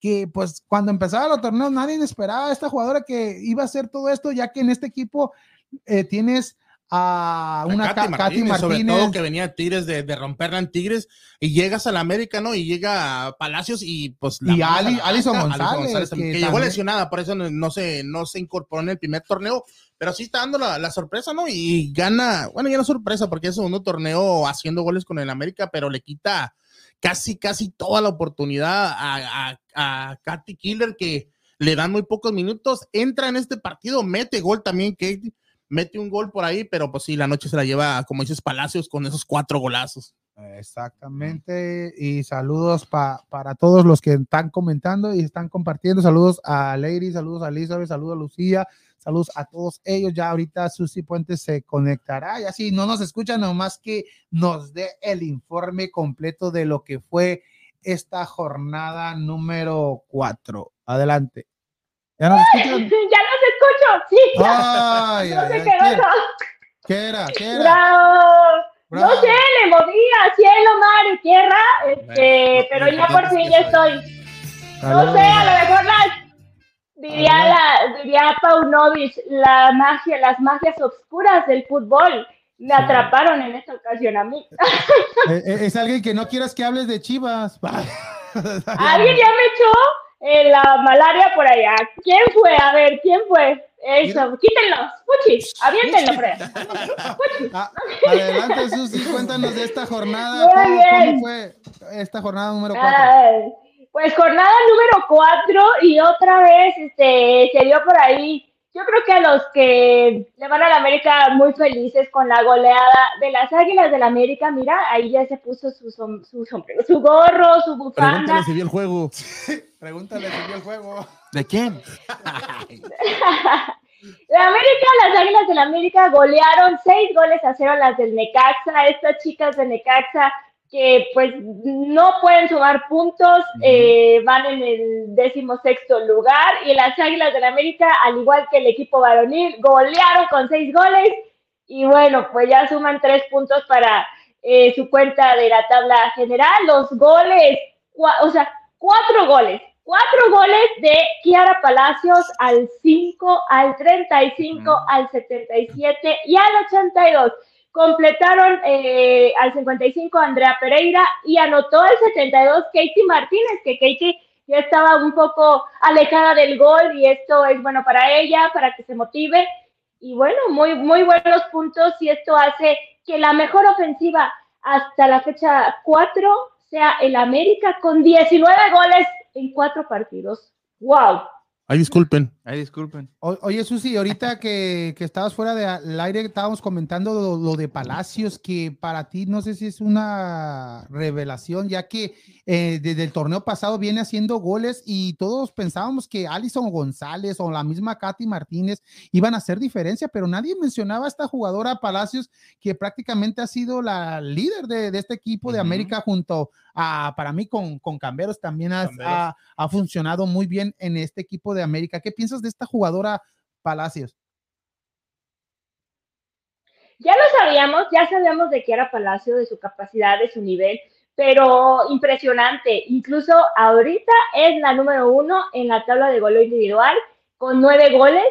que pues cuando empezaba los torneos nadie esperaba a esta jugadora que iba a hacer todo esto, ya que en este equipo eh, tienes a A una Katy Ka- Katy Martínez, sobre todo que venía Tigres de, de romperla en Tigres y llegas al América, ¿no? Y llega a Palacios y pues Y mandas a Ali- la Alison González, también, que que, llegó lesionada, por eso no, no se, no se incorporó en el primer torneo, pero sí está dando la, la sorpresa, ¿no? Y gana, bueno, ya no sorpresa porque es segundo torneo haciendo goles con el América, pero le quita casi, casi toda la oportunidad a, a, a Katy Killer que le dan muy pocos minutos, entra en este partido, mete gol también, Katie mete un gol por ahí, pero pues sí, la noche se la lleva, como dices, Palacios con esos cuatro golazos. Exactamente. Y saludos pa- para todos los que están comentando y están compartiendo. Saludos a Lady, saludos a Elizabeth, saludos a Lucía, saludos a todos ellos. Ya ahorita Susi Puentes se conectará. Y así no nos escuchan, nomás que nos dé el informe completo de lo que fue esta jornada número 4. Adelante. ¿Ya nos escuchan? ya los escucho. Sí, ya. Ay, no ay, qué ¿qué, pasó. qué era? ¿Qué era? Bravo. No sé, le movía cielo, mar y tierra, este, pero ya por fin ya estoy. No sé, a lo mejor las, diría, la, diría Paunovic, la magia, las magias oscuras del fútbol me atraparon en esta ocasión a mí. Eh, eh, es alguien que no quieras que hables de Chivas. Alguien ya me echó eh, la malaria por allá. ¿Quién fue? A ver, ¿quién fue? Eso, quítenlos, Puchi, aviéntenlo, Fred. Ah, adelante, Susi, cuéntanos de esta jornada. ¿Cómo, fue esta jornada número 4? Ay, pues jornada número 4 y otra vez este, se dio por ahí. Yo creo que a los que le van a la América muy felices con la goleada de las Águilas del América, mira, ahí ya se puso su, som- su sombrero, su gorro, su bufanda. Pregúntale si vio el juego. Pregúntale si vio el juego. ¿De quién? La América, las Águilas del América golearon seis goles a cero a las del Necaxa. Estas chicas de Necaxa que pues no pueden sumar puntos, eh, van en el décimo sexto lugar y las Águilas del América, al igual que el equipo varonil, golearon con seis goles y bueno, pues ya suman tres puntos para eh, su cuenta de la tabla general. Los goles, o sea, cuatro goles, cuatro goles de Kiara Palacios al 5, al 35, Ujú. al 77 y al 82. Completaron eh, al 55 Andrea Pereira y anotó al 72 Katie Martínez, que Katie ya estaba un poco alejada del gol y esto es bueno para ella, para que se motive. Y bueno, muy, muy buenos puntos y esto hace que la mejor ofensiva hasta la fecha 4 sea el América con 19 goles en cuatro partidos. wow. Ay, disculpen. Ay, disculpen. O- oye, Susi, ahorita que, que estabas fuera del aire, estábamos comentando lo, lo de Palacios, que para ti no sé si es una revelación, ya que eh, desde el torneo pasado viene haciendo goles y todos pensábamos que Alison González o la misma Katy Martínez iban a hacer diferencia, pero nadie mencionaba a esta jugadora Palacios que prácticamente ha sido la líder de, de este equipo de. América junto a, para mí, con, con Camberos también ha- Camberos. ha- ha funcionado muy bien en este equipo de América. ¿Qué piensas de esta jugadora Palacios? Ya lo sabíamos, ya sabíamos de que era Palacio, de su capacidad, de su nivel, pero impresionante. Incluso ahorita es la número uno en la tabla de gol individual con nueve goles.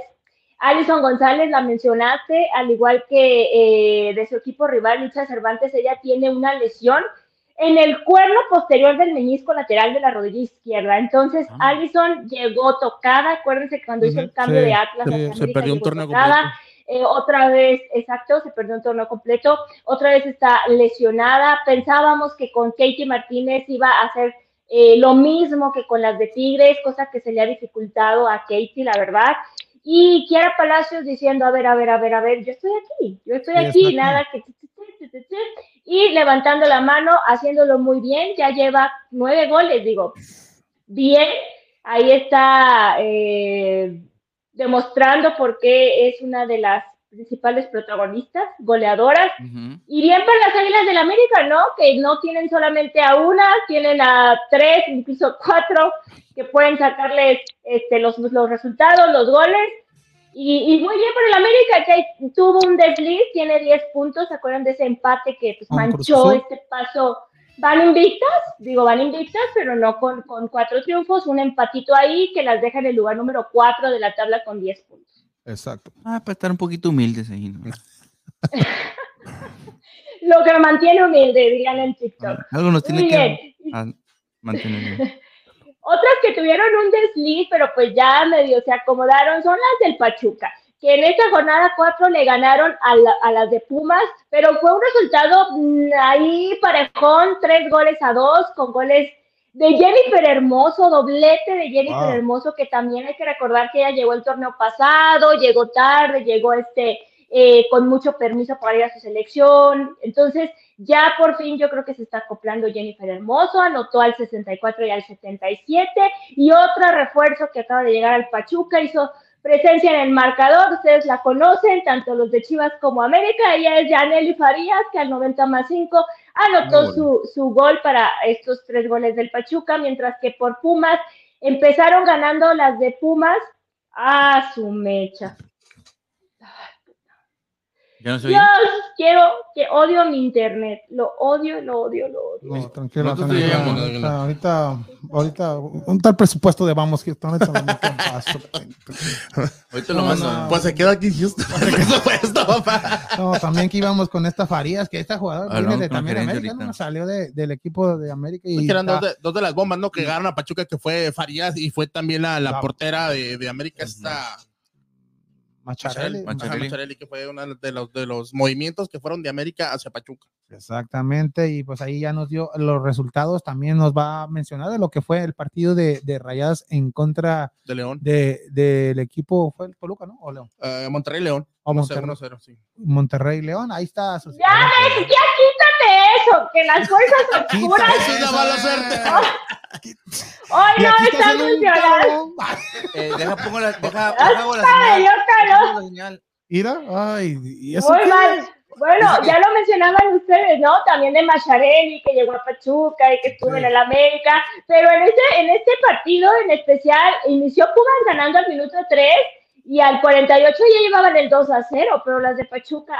Alison González, la mencionaste, al igual que eh, de su equipo rival, Licha Cervantes, ella tiene una lesión en el cuerno posterior del meñisco lateral de la rodilla izquierda. Entonces, Ah. Alison llegó tocada. Acuérdense que cuando hizo el cambio sí, de Atlas, Se, hacia se perdió un torneo tocada. completo. Eh, otra vez, exacto, se perdió un torneo completo, otra vez está lesionada. Pensábamos que con Katie Martínez iba a hacer eh, lo mismo que con las de Tigres, cosa que se le ha dificultado a Katie, la verdad. Y Kiara Palacios diciendo, a ver, a ver, a ver, a ver, yo estoy aquí, yo estoy Sí, aquí, nada que... Y levantando la mano, haciéndolo muy bien, ya lleva nueve goles, digo, bien, ahí está eh, demostrando por qué es una de las principales protagonistas, goleadoras. Ujú. Y bien para las Águilas del América, ¿no? Que no tienen solamente a una, tienen a tres, incluso cuatro, que pueden sacarles este, los, los resultados, los goles. Y, y muy bien por el América, que tuvo un desliz, tiene 10 puntos. ¿Se acuerdan de ese empate que pues, Cruz manchó este paso? Van invictas, digo, van invictas, pero no con, con cuatro triunfos. Un empatito ahí que las deja en el lugar número 4 de la tabla con 10 puntos. Exacto. Ah, para estar un poquito humildes ahí, ¿no? Lo que mantiene humilde, dirían en TikTok. Algo nos tiene Muy que bien. ah, mantener. Otras que tuvieron un desliz, pero pues ya medio se acomodaron, son las del Pachuca, que en esta jornada 4 le ganaron a, la- a las de Pumas, pero fue un resultado mm, ahí parejón, tres goles a dos, con goles de Jennifer Hermoso, doblete de Jennifer Wow. Hermoso, que también hay que recordar que ella llegó el torneo pasado, llegó tarde, llegó este eh, con mucho permiso para ir a su selección, entonces ya por fin yo creo que se está acoplando Jennifer Hermoso, anotó al 64 y al 77. Y otra refuerzo que acaba de llegar al Pachuca, hizo presencia en el marcador, ustedes la conocen, tanto los de Chivas como América, ella es Janely Farías, que al 90 más 5 anotó su, su gol para estos tres goles del Pachuca, mientras que por Pumas empezaron ganando las de Pumas a su mecha. ¿Ya no se oye? Dios, quiero, que odio mi internet, lo odio, lo odio, lo odio. No, tranquilo. Nosotros tranquilo. llamamos, ahorita, ahorita, ahorita, un tal presupuesto de vamos, que ahorita lo meto en paso. Ahorita lo No, mando. no. Pues se queda aquí en Houston. No, también que íbamos con esta Farías, que esta jugadora viene de también América, ahorita. ¿no? salió de- del equipo de América y eran dos de, dos de las bombas, ¿no? Que ganaron a Pachuca, que fue Farías y fue también la, la La- portera de, de América, esta Macharelli. Macharelli. Macharelli, que fue uno de los, de los movimientos que fueron de América hacia Pachuca. Exactamente, y pues ahí ya nos dio los resultados, también nos va a mencionar de lo que fue el partido de, de Rayadas en contra De León. de, del equipo, fue el Toluca, ¿no? O León. Eh, Monterrey León. O 1-0, Monterrey, 1-0, sí. Monterrey León, ahí está. Ya, ya eso, que las fuerzas oscuras. Eso es la mala suerte. Hoy no está funcionando. Eh, deja, pongo la, deja, hago la señal. yo calor. Pongo la señal. Mira, ay, y eso Muy qué? mal. Bueno, ya lo mencionaban ustedes, ¿no? También de Macharelli, que llegó a Pachuca y que estuvo Sí. en el América. Pero en este, en este partido en especial, inició Pumas ganando al minuto 3 y al 48 ya llevaban el 2 a 0, pero las de Pachuca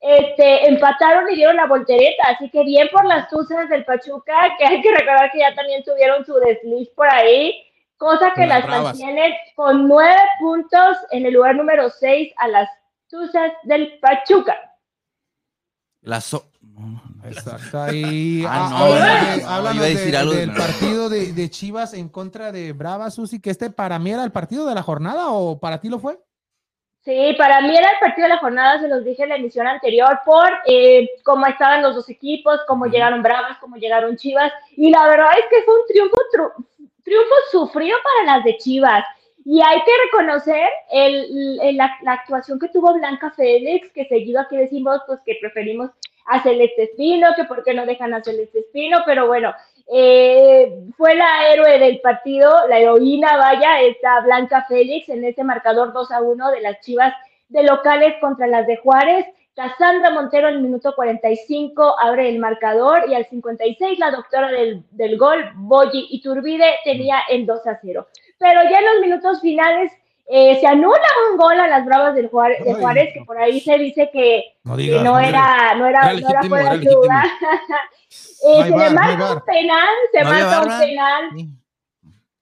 este, empataron y dieron la voltereta. Así que bien por las tuzas del Pachuca, que hay que recordar que ya también tuvieron su desliz por ahí. Cosa que las las mantiene con nueve puntos en el lugar número 6 a las tuzas del Pachuca. La so-. Exacto, ahí Ah, ah, no, no, háblanos decir algo del partido de, de Chivas en contra de Brava, Susi, que este para mí era el partido de la jornada o para ti lo fue? Sí, para mí era el partido de la jornada, se los dije en la emisión anterior, por eh, cómo estaban los dos equipos, cómo llegaron Bravas, cómo llegaron Chivas, y la verdad es que fue un triunfo triunfo sufrido para las de Chivas. Y hay que reconocer el, el- la, la actuación que tuvo Blanca Félix, que seguido aquí decimos pues que preferimos a Celeste Espino, que por qué no dejan a Celeste Espino, pero bueno, eh, fue la héroe del partido, la heroína, vaya, esta Blanca Félix en ese marcador 2 a 1 de las Chivas de locales contra las de Juárez. Cassandra Montero al minuto 45 abre el marcador y al 56 la doctora del, del gol, Boyi Iturbide, tenía el 2 a 0. Pero ya en los minutos finales eh, se anula un gol a las Bravas del Juárez, de Juárez, que por ahí se dice que, No que digas. no era, no era, Era no era fuera era de. Eh, hay se bar, le marca un penal, se ¿No había marca un penal. Sí.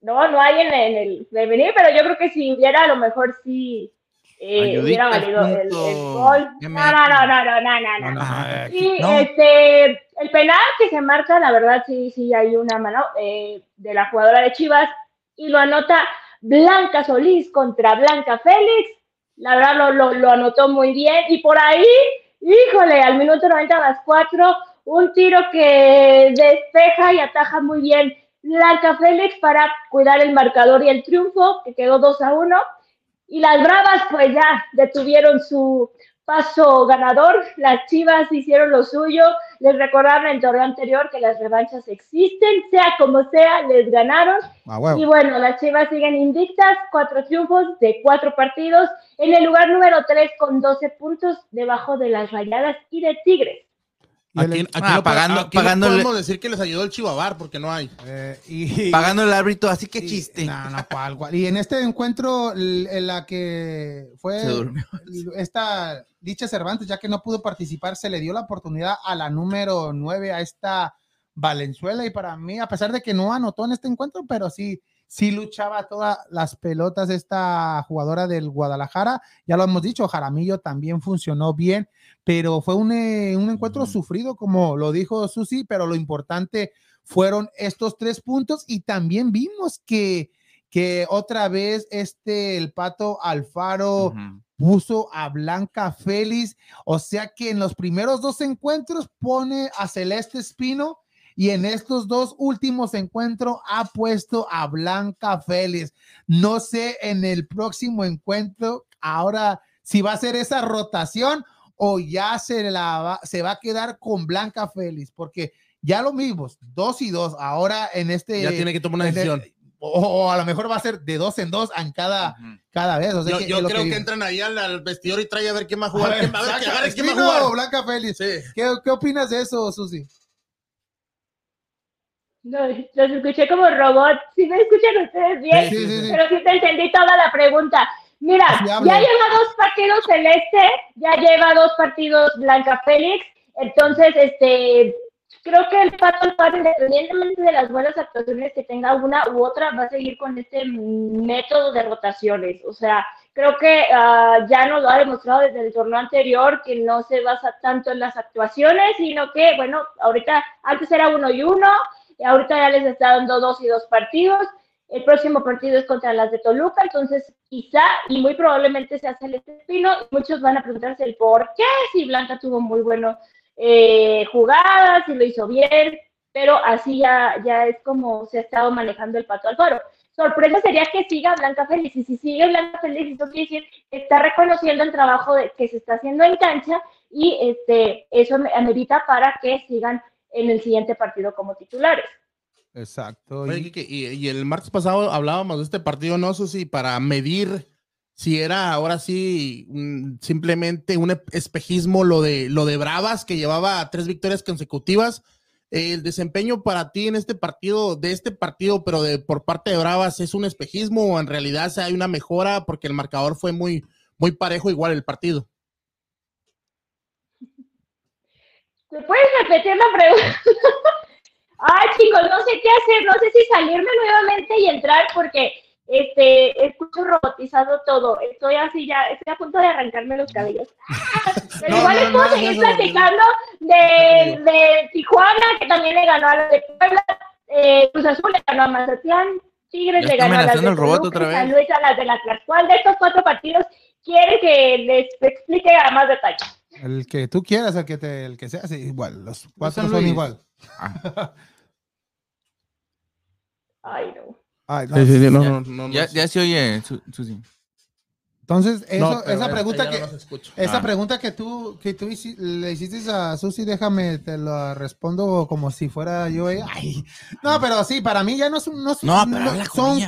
No, no hay en, en el devenir, pero yo creo que si hubiera, a lo mejor sí eh, hubiera valido el, el gol. ¿Qué No, no, no, no, no, no, no, No, no. no, eh, Sí, No. este, el penal que se marca, la verdad, sí, sí hay una mano eh, de la jugadora de Chivas y lo anota Blanca Solís contra Blanca Félix. La verdad lo, lo, lo anotó muy bien y por ahí, híjole, al minuto 90 a las 4, un tiro que despeja y ataja muy bien Blanca Félix para cuidar el marcador y el triunfo, que quedó 2 a 1. Y las Bravas, pues ya detuvieron su paso ganador. Las Chivas hicieron lo suyo. Les recordaron en el torneo anterior que las revanchas existen, sea como sea, les ganaron. A huevo. Y bueno, las Chivas siguen invictas, cuatro triunfos de cuatro partidos, en el lugar número 3 con 12 puntos, debajo de las Rayadas y de Tigres. Aquí, aquí Ah, no, pagando- aquí no pagándole- podemos decir que les ayudó el Chivabar porque no hay. Eh, y, Pagando el árbitro, así que y- chiste. No, no, cual, cual. Y en este encuentro, en la que fue esta dicha Cervantes, ya que no pudo participar, se le dio la oportunidad a la número 9, a esta Valenzuela. Y para mí, a pesar de que no anotó en este encuentro, pero sí, sí luchaba todas las pelotas esta jugadora del Guadalajara. Ya lo hemos dicho, Jaramillo también funcionó bien, pero fue un, eh, un encuentro sufrido, como lo dijo Susi, pero lo importante fueron estos tres puntos y también vimos que, que otra vez este, el pato Alfaro puso a Blanca Félix, o sea que en los primeros dos encuentros pone a Celeste Espino y en estos dos últimos encuentros ha puesto a Blanca Félix. No sé en el próximo encuentro ahora si va a ser esa rotación o ya se, la va, se va a quedar con Blanca Félix, porque ya lo vimos, dos y dos, ahora en este... Ya tiene que tomar una el- decisión. o, o a lo mejor va a ser de dos en dos en cada, cada vez. O sea Yo, que creo que, entran ahí al, al vestidor y trae a ver quién va a A jugar. ver, a ver, saca- agarre quién va a jugar. Blanca Félix. Sí. ¿Qué, ¿Qué opinas de eso, Susi? No, los escuché como robot. ¿Sí me escuchan ustedes bien? Sí, sí, sí. Pero sí te entendí toda la pregunta. Mira, ya lleva dos partidos Celeste, ya lleva dos partidos Blanca Félix, entonces, este, creo que el Pato Alfaro, independientemente de las buenas actuaciones que tenga una u otra, va a seguir con este método de rotaciones. O sea, creo que ah, ya nos lo ha demostrado desde el torneo anterior que no se basa tanto en las actuaciones, sino que, bueno, ahorita, antes era uno y uno, y ahorita ya les está dando dos y dos partidos. El próximo partido es contra las de Toluca, entonces quizá y muy probablemente sea Celeste Espino. y Muchos van a preguntarse el por qué, si Blanca tuvo muy buenas eh, jugadas, si lo hizo bien, pero así ya, ya es como se ha estado manejando el Pato Alfaro. Sorpresa sería que siga Blanca Félix, y si sigue Blanca Félix, eso quiere decir que está reconociendo el trabajo de- que se está haciendo en cancha y este, eso me- amerita para que sigan en el siguiente partido como titulares. Exacto. Oye, y- y, y el martes pasado hablábamos de este partido, ¿no, Susi? Para medir si era ahora sí simplemente un espejismo lo de, lo de Bravas, que llevaba tres victorias consecutivas. El desempeño para ti en este partido, de este partido, pero de por parte de Bravas, ¿es un espejismo o en realidad hay una mejora? Porque el marcador fue muy, muy parejo igual el partido. ¿Me puedes repetir la pregunta? Ay, chicos, no sé qué hacer, no sé si salirme nuevamente y entrar porque este escucho robotizado todo. Estoy así ya, estoy a punto de arrancarme los cabellos. Pero No, igual no, les puedo no, seguir no, no, platicando de, de Tijuana, que también le ganó a la de Puebla, eh, Cruz Azul le ganó a Mazatlán, Tigres le ganó a las de amenazando el robot Toluca, otra vez. San Luis a las de la ¿Cuál de estos cuatro partidos quiere que les explique a más detalle? El que tú quieras, el que, te, el que sea, sí, igual. Los cuatro son igual. Ah, Ay, no. Ay, no. Sí, sí, sí, no, Ya- no, no, Ya, ya se oye, Su- Susi. Entonces, eso- esa pregunta que... Esa Ah. pregunta que tú, que tú hici- le hiciste a Susi, déjame, te lo respondo como si fuera yo. ella. Ay, no, pero sí, para mí ya no son, no, son-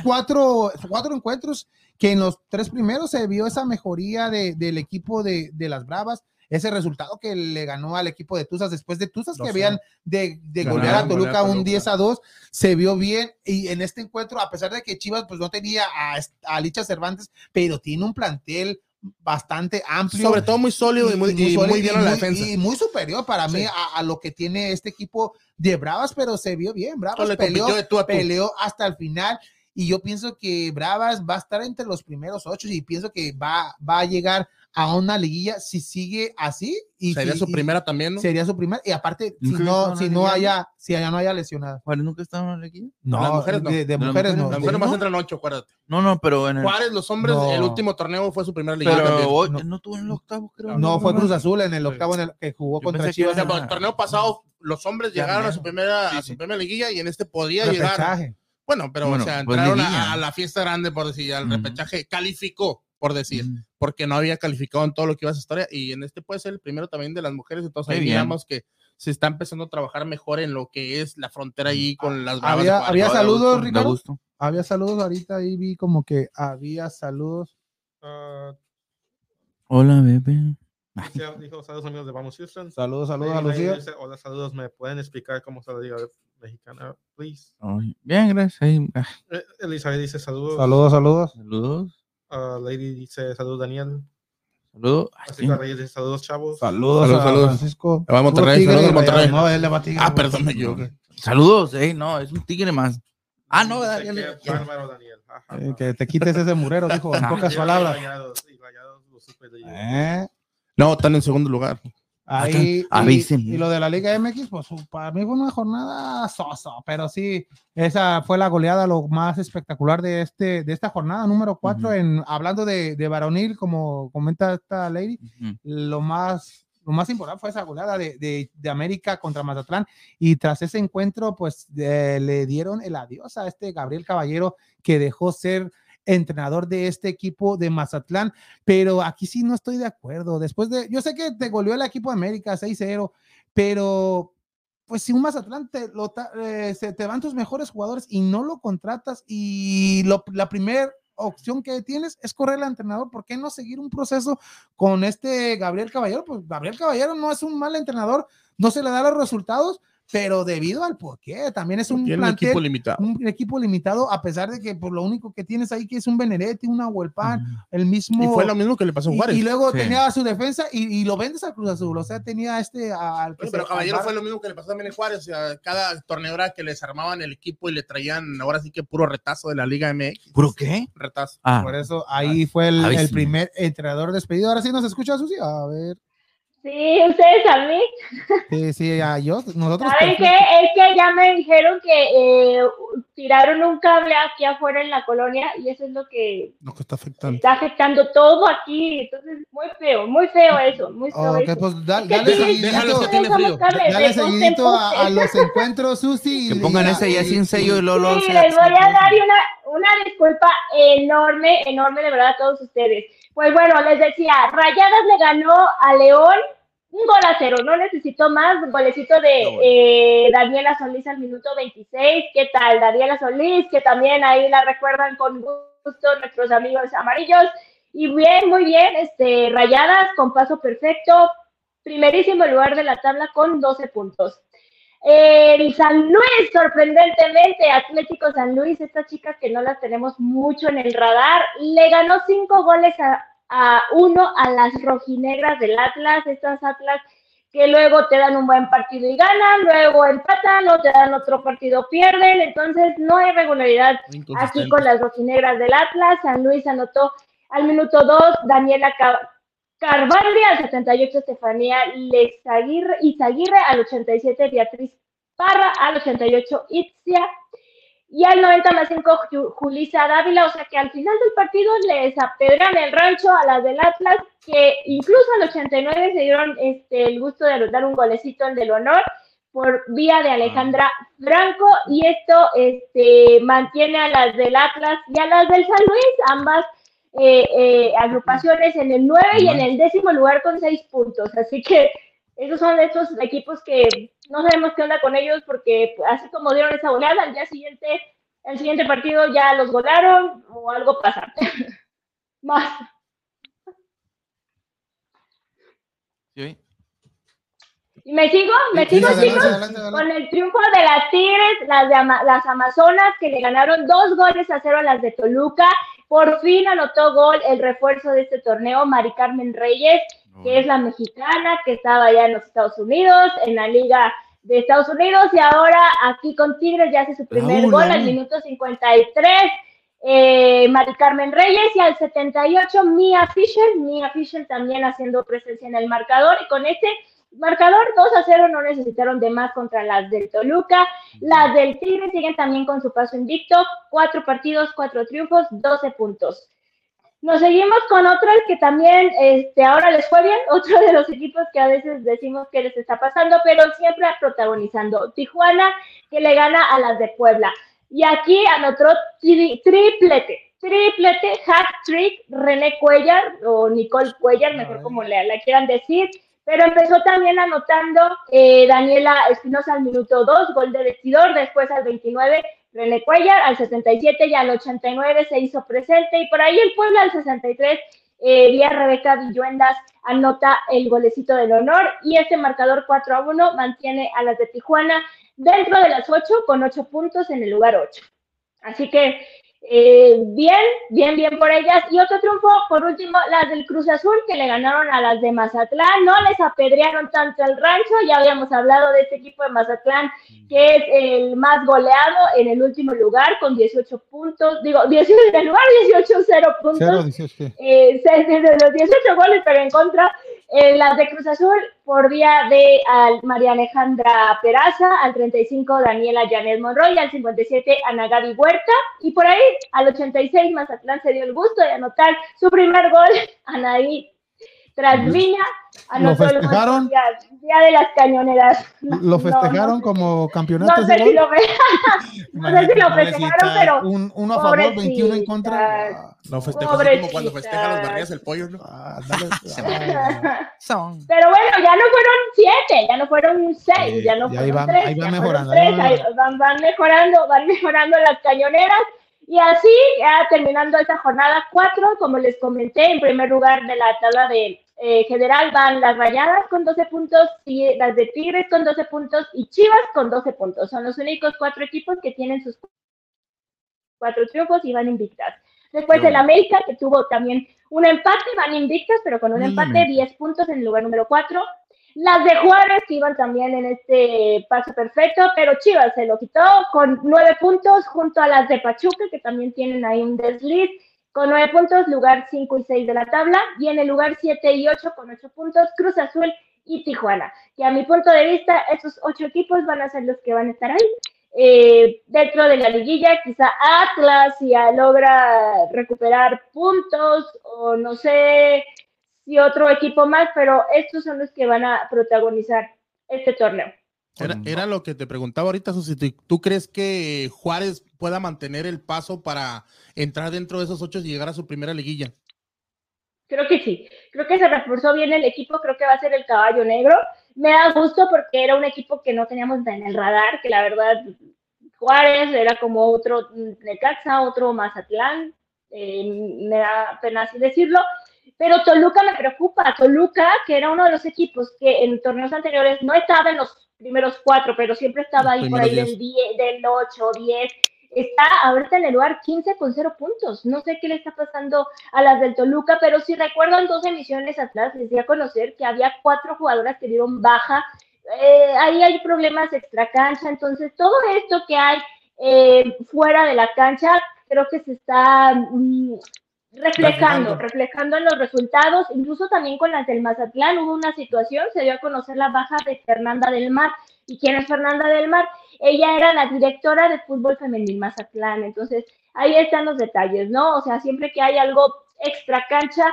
cuatro, cuatro encuentros que en los tres primeros se vio esa mejoría de- del equipo de, de las Bravas, ese resultado que le ganó al equipo de Tuzas después de Tuzas que 2-0. habían de, de Ganaron, golear a Toluca un Toluca. 10 a 2, se vio bien y en este encuentro, a pesar de que Chivas pues no tenía a, a Licha Cervantes, pero tiene un plantel bastante amplio Sobre todo muy sólido y muy, y sólido muy bien y en la muy- defensa. y muy superior para mí a, a lo que tiene este equipo de Bravas, pero se vio bien. Bravas le peleó, tú. peleó hasta el final y yo pienso que Bravas va a estar entre los primeros ocho y pienso que va, va a llegar a una liguilla si sigue así y Sería si- su y primera también, ¿no? sería su primera y aparte si ¿Nunca había no en si una no liguilla? haya si allá no haya lesionado ¿Juárez nunca estaban aquí? no Las mujeres no. de, de De las mujeres no Las de- mujeres más ¿no? entran ocho, acuérdate. No, no, pero en el. Juárez, los hombres, No. el último torneo fue su primera liga pero también. hoy No. no. tuvo en el octavo, creo. no fue Cruz Azul en el octavo en el que jugó Yo contra que O Chivas sea, el torneo pasado los hombres Ya, llegaron a su primera, Sí, a sí. su primera liguilla y en este podía llegar. Bueno, pero Bueno, o sea, pues entraron a- liguilla. a, la fiesta grande, por decir, al repechaje, calificó, por decir, Mm. porque no había calificado en todo lo que iba a esa historia. Y en este puede ser el primero también de las mujeres. Entonces, ahí digamos que se está empezando a trabajar mejor en lo que es la frontera allí con las bravas había, Juárez. había saludos Ricardo gusto. había saludos ahorita ahí vi como que había saludos Ah, Hola, bebé. dijo saludos amigos de Vamos Houston. saludos saludos a Lucía dice, Hola, saludos. ¿Me pueden explicar cómo se la liga mexicana, please? Bien, gracias. Ah, Eh, Elizabeth dice saludos. saludos saludos Saludos. Ah, Lady dice saludos, Daniel. Saludos. Reyes dice saludos, chavos. Saludos, Saludos, a saludos. Francisco. Va a Monterrey, Tigre, saludos. Monterrey. No, él le va a Tigre, Ah, perdón, me equivoqué. Saludos, eh, no, es un tigre más. Ah, no, le- que bárbaro, Daniel. Eh, que te quites ese murero, dijo, en Ah. pocas palabras. Rayados, y Rayados lo supe de ellos. Eh, No, están en segundo lugar. Ahí, y, Avísenme. y lo de la Liga MX, pues para mí fue una jornada soso, pero sí, esa fue la goleada lo más espectacular de este de esta jornada número 4 Ujú. en hablando de, de varonil, como comenta esta lady, Ujú. lo más lo más importante fue esa goleada de, de- de América contra Mazatlán y tras ese encuentro pues eh, le dieron el adiós a este Gabriel Caballero que dejó ser entrenador de este equipo de Mazatlán, pero aquí sí no estoy de acuerdo. Después de, yo sé que te goleó el equipo de América 6-0, pero pues si un Mazatlán te, lo, eh, se te van tus mejores jugadores y no lo contratas y la primera opción que tienes es correr al entrenador, ¿por qué no seguir un proceso con este Gabriel Caballero? Pues Gabriel Caballero no es un mal entrenador, no se le da los resultados, pero debido al por qué, también es un plantel equipo limitado. un equipo limitado, a pesar de que por lo único que tienes ahí que es un Benedetti, una Huelpan, el mismo. Y fue lo mismo que le pasó a y- Juárez. y luego Sí. tenía a su defensa y, y lo vendes a Cruz Azul. O sea, tenía este al que Bueno, se- pero al Caballero fue lo mismo que le pasó también en Juárez. O sea, cada torneo era que les armaban el equipo y le traían ahora sí que puro retazo de la Liga MX. ¿Puro qué? Retazo. Ah, Por eso ahí fue el, el primer entrenador despedido. Ahora sí nos escucha, Susi. A ver. Sí, ustedes a mí. Sí, sí, a yo, nosotros. ¿Saben qué? Es que ya me dijeron que eh, tiraron un cable aquí afuera en la colonia y eso es lo que Lo que está afectando. está afectando todo aquí. Entonces, muy feo, muy feo eso, muy feo Ok, eso. pues da- Es que dale sí, seguidito, déjalo que tiene somos frío. cables dale de poste en seguidito a, los encuentros, Susi. que pongan y- ese ya y- sin sello y Lolo. Sí, les voy a dar una, una disculpa enorme, enorme de verdad a todos ustedes. Pues bueno, les decía, Rayadas le ganó a León un gol a cero, no necesitó más, golecito de No, bueno. eh, Daniela Solís al minuto 26, ¿qué tal? Daniela Solís, que también ahí la recuerdan con gusto nuestros amigos amarillos, y bien, muy bien, este, Rayadas con paso perfecto, primerísimo lugar de la tabla con 12 puntos. El San Luis, sorprendentemente, Atlético San Luis, estas chicas que no las tenemos mucho en el radar, le ganó cinco goles a, a uno a las rojinegras del Atlas, estas Atlas que luego te dan un buen partido y ganan, luego empatan, o te dan otro partido, pierden, entonces no hay regularidad aquí con las rojinegras del Atlas. San Luis anotó al minuto 2, Daniela Ca- Carvalho al 78, Estefanía Lezaguirre, Izaguirre al 87, Beatriz Parra al 88, Itzia. Y al 90 más 5, Ju- Julisa Dávila, o sea que al final del partido les apedrean el rancho a las del Atlas, que incluso al 89 se dieron este, el gusto de dar un golecito, el del honor, por vía de Alejandra Franco y esto este, mantiene a las del Atlas y a las del San Luis, ambas eh, eh, agrupaciones en el 9 y en el décimo lugar con 6 puntos. Así que esos son estos equipos que no sabemos qué onda con ellos porque así como dieron esa goleada, al día siguiente, el siguiente partido ya los golaron o algo pasa. Más. ¿Sí? ¿Y me sigo? ¿Me Sí, sigo, adelante, chicos? adelante, adelante. Con el triunfo de las Tigres, las, de Ama- las Amazonas, que le ganaron dos goles a cero a las de Toluca. Por fin anotó gol el refuerzo de este torneo, Mari Carmen Reyes, que es la mexicana que estaba allá en los Estados Unidos, en la Liga de Estados Unidos, y ahora aquí con Tigres ya hace su primer gol al minuto 53. Eh, Mari Carmen Reyes y al 78 Mia Fisher, Mia Fisher también haciendo presencia en el marcador y con este marcador 2 a 0 no necesitaron de más contra las del Toluca. Las del Tigre siguen también con su paso invicto, cuatro partidos, cuatro triunfos, 12 puntos. Nos seguimos con otros que también este, ahora les fue bien, otro de los equipos que a veces decimos que les está pasando, pero siempre protagonizando. Tijuana que le gana a las de Puebla. Y aquí anotó tri- triplete, triplete, hat trick, René Cuellar o Nicole Cuellar, mejor como le, la quieran decir. Pero empezó también anotando eh, Daniela Espinosa al minuto 2, gol de vestidor, después al 29 René Cuellar, al 77 y al 89 se hizo presente y por ahí el pueblo al 63 eh, vía Rebeca Villuendas anota el golecito del honor y este marcador 4 a 1 mantiene a las de Tijuana dentro de las 8 con 8 puntos en el lugar 8. Así que eh, bien, bien, bien por ellas. Y otro triunfo, por último, las del Cruz Azul, que le ganaron a las de Mazatlán. No les apedrearon tanto el rancho. Ya habíamos hablado de este equipo de Mazatlán, que es el más goleado en el último lugar, con 18 puntos. Digo, 18 en el lugar, 18, 0 puntos. Cero, dieciocho, ¿qué? Eh, se- desde los 18 goles, pero en contra, eh, las de Cruz Azul por vía de al- María Alejandra Peraza, al 35 Daniela Janet Monroy, al 57 Ana Gaby Huerta, y por ahí al 86 Mazatlán se dio el gusto de anotar su primer gol, Anaí Trasviña, anotó el gol por festejaron? Día, día de las cañoneras. Lo No, festejaron no, como campeonato. No sé si lo ve. No sé si lo festejaron, pero Un, uno a favor, 21 en contra. Lo festejó así como cuando festejan los barrias el pollo, ¿no? Ah, dale. Ah, Son. Pero bueno, ya no fueron siete, ya no fueron seis, Sí, ya no y ahí fueron van- tres, ahí van mejorando, fueron tres, van ahí van, van mejorando, van mejorando las cañoneras. Y así, ya terminando esta jornada cuatro, como les comenté, en primer lugar de la tabla de eh, general van las Rayadas con 12 puntos, y las de Tigres con 12 puntos y Chivas con 12 puntos. Son los únicos cuatro equipos que tienen sus cuatro triunfos y van invictas. Después Qué el bueno. América, que tuvo también un empate, van invictas, pero con un empate, bien. 10 puntos en el lugar número 4. Las de Juárez, que iban también en este paso perfecto, pero Chivas se lo quitó con 9 puntos, junto a las de Pachuca, que también tienen ahí un desliz, con 9 puntos, lugar 5 y 6 de la tabla, y en el lugar 7 y 8 con 8 puntos, Cruz Azul y Tijuana, que a mi punto de vista, esos 8 equipos van a ser los que van a estar ahí. Eh, dentro de la liguilla, quizá Atlas ya logra recuperar puntos o no sé si otro equipo más, pero estos son los que van a protagonizar este torneo. Era, era lo que te preguntaba ahorita, Susi. ¿tú- ¿Tú crees que Juárez pueda mantener el paso para entrar dentro de esos ocho y llegar a su primera liguilla? Creo que sí, creo que se reforzó bien el equipo, creo que va a ser el caballo negro. Me da gusto porque era un equipo que no teníamos en el radar, que la verdad Juárez era como otro Necaxa, otro Mazatlán, eh, me da pena así decirlo, pero Toluca me preocupa, Toluca, que era uno de los equipos que en torneos anteriores no estaba en los primeros cuatro, pero siempre estaba ahí por ahí del, 10, del 8, 10, está ahorita en el lugar 15 con cero puntos. No sé qué le está pasando a las del Toluca, pero si recuerdan dos emisiones atrás, les di a conocer que había cuatro jugadoras que dieron baja. Eh, ahí hay problemas extra cancha, entonces todo esto que hay eh, fuera de la cancha, creo que se está mm, reflejando, Reflejando. en los resultados, incluso también con las del Mazatlán hubo una situación, se dio a conocer la baja de Fernanda del Mar. ¿Y quién es Fernanda del Mar? Ella era la directora de fútbol femenil Mazatlán, entonces ahí están los detalles, ¿no? O sea, siempre que hay algo extra cancha,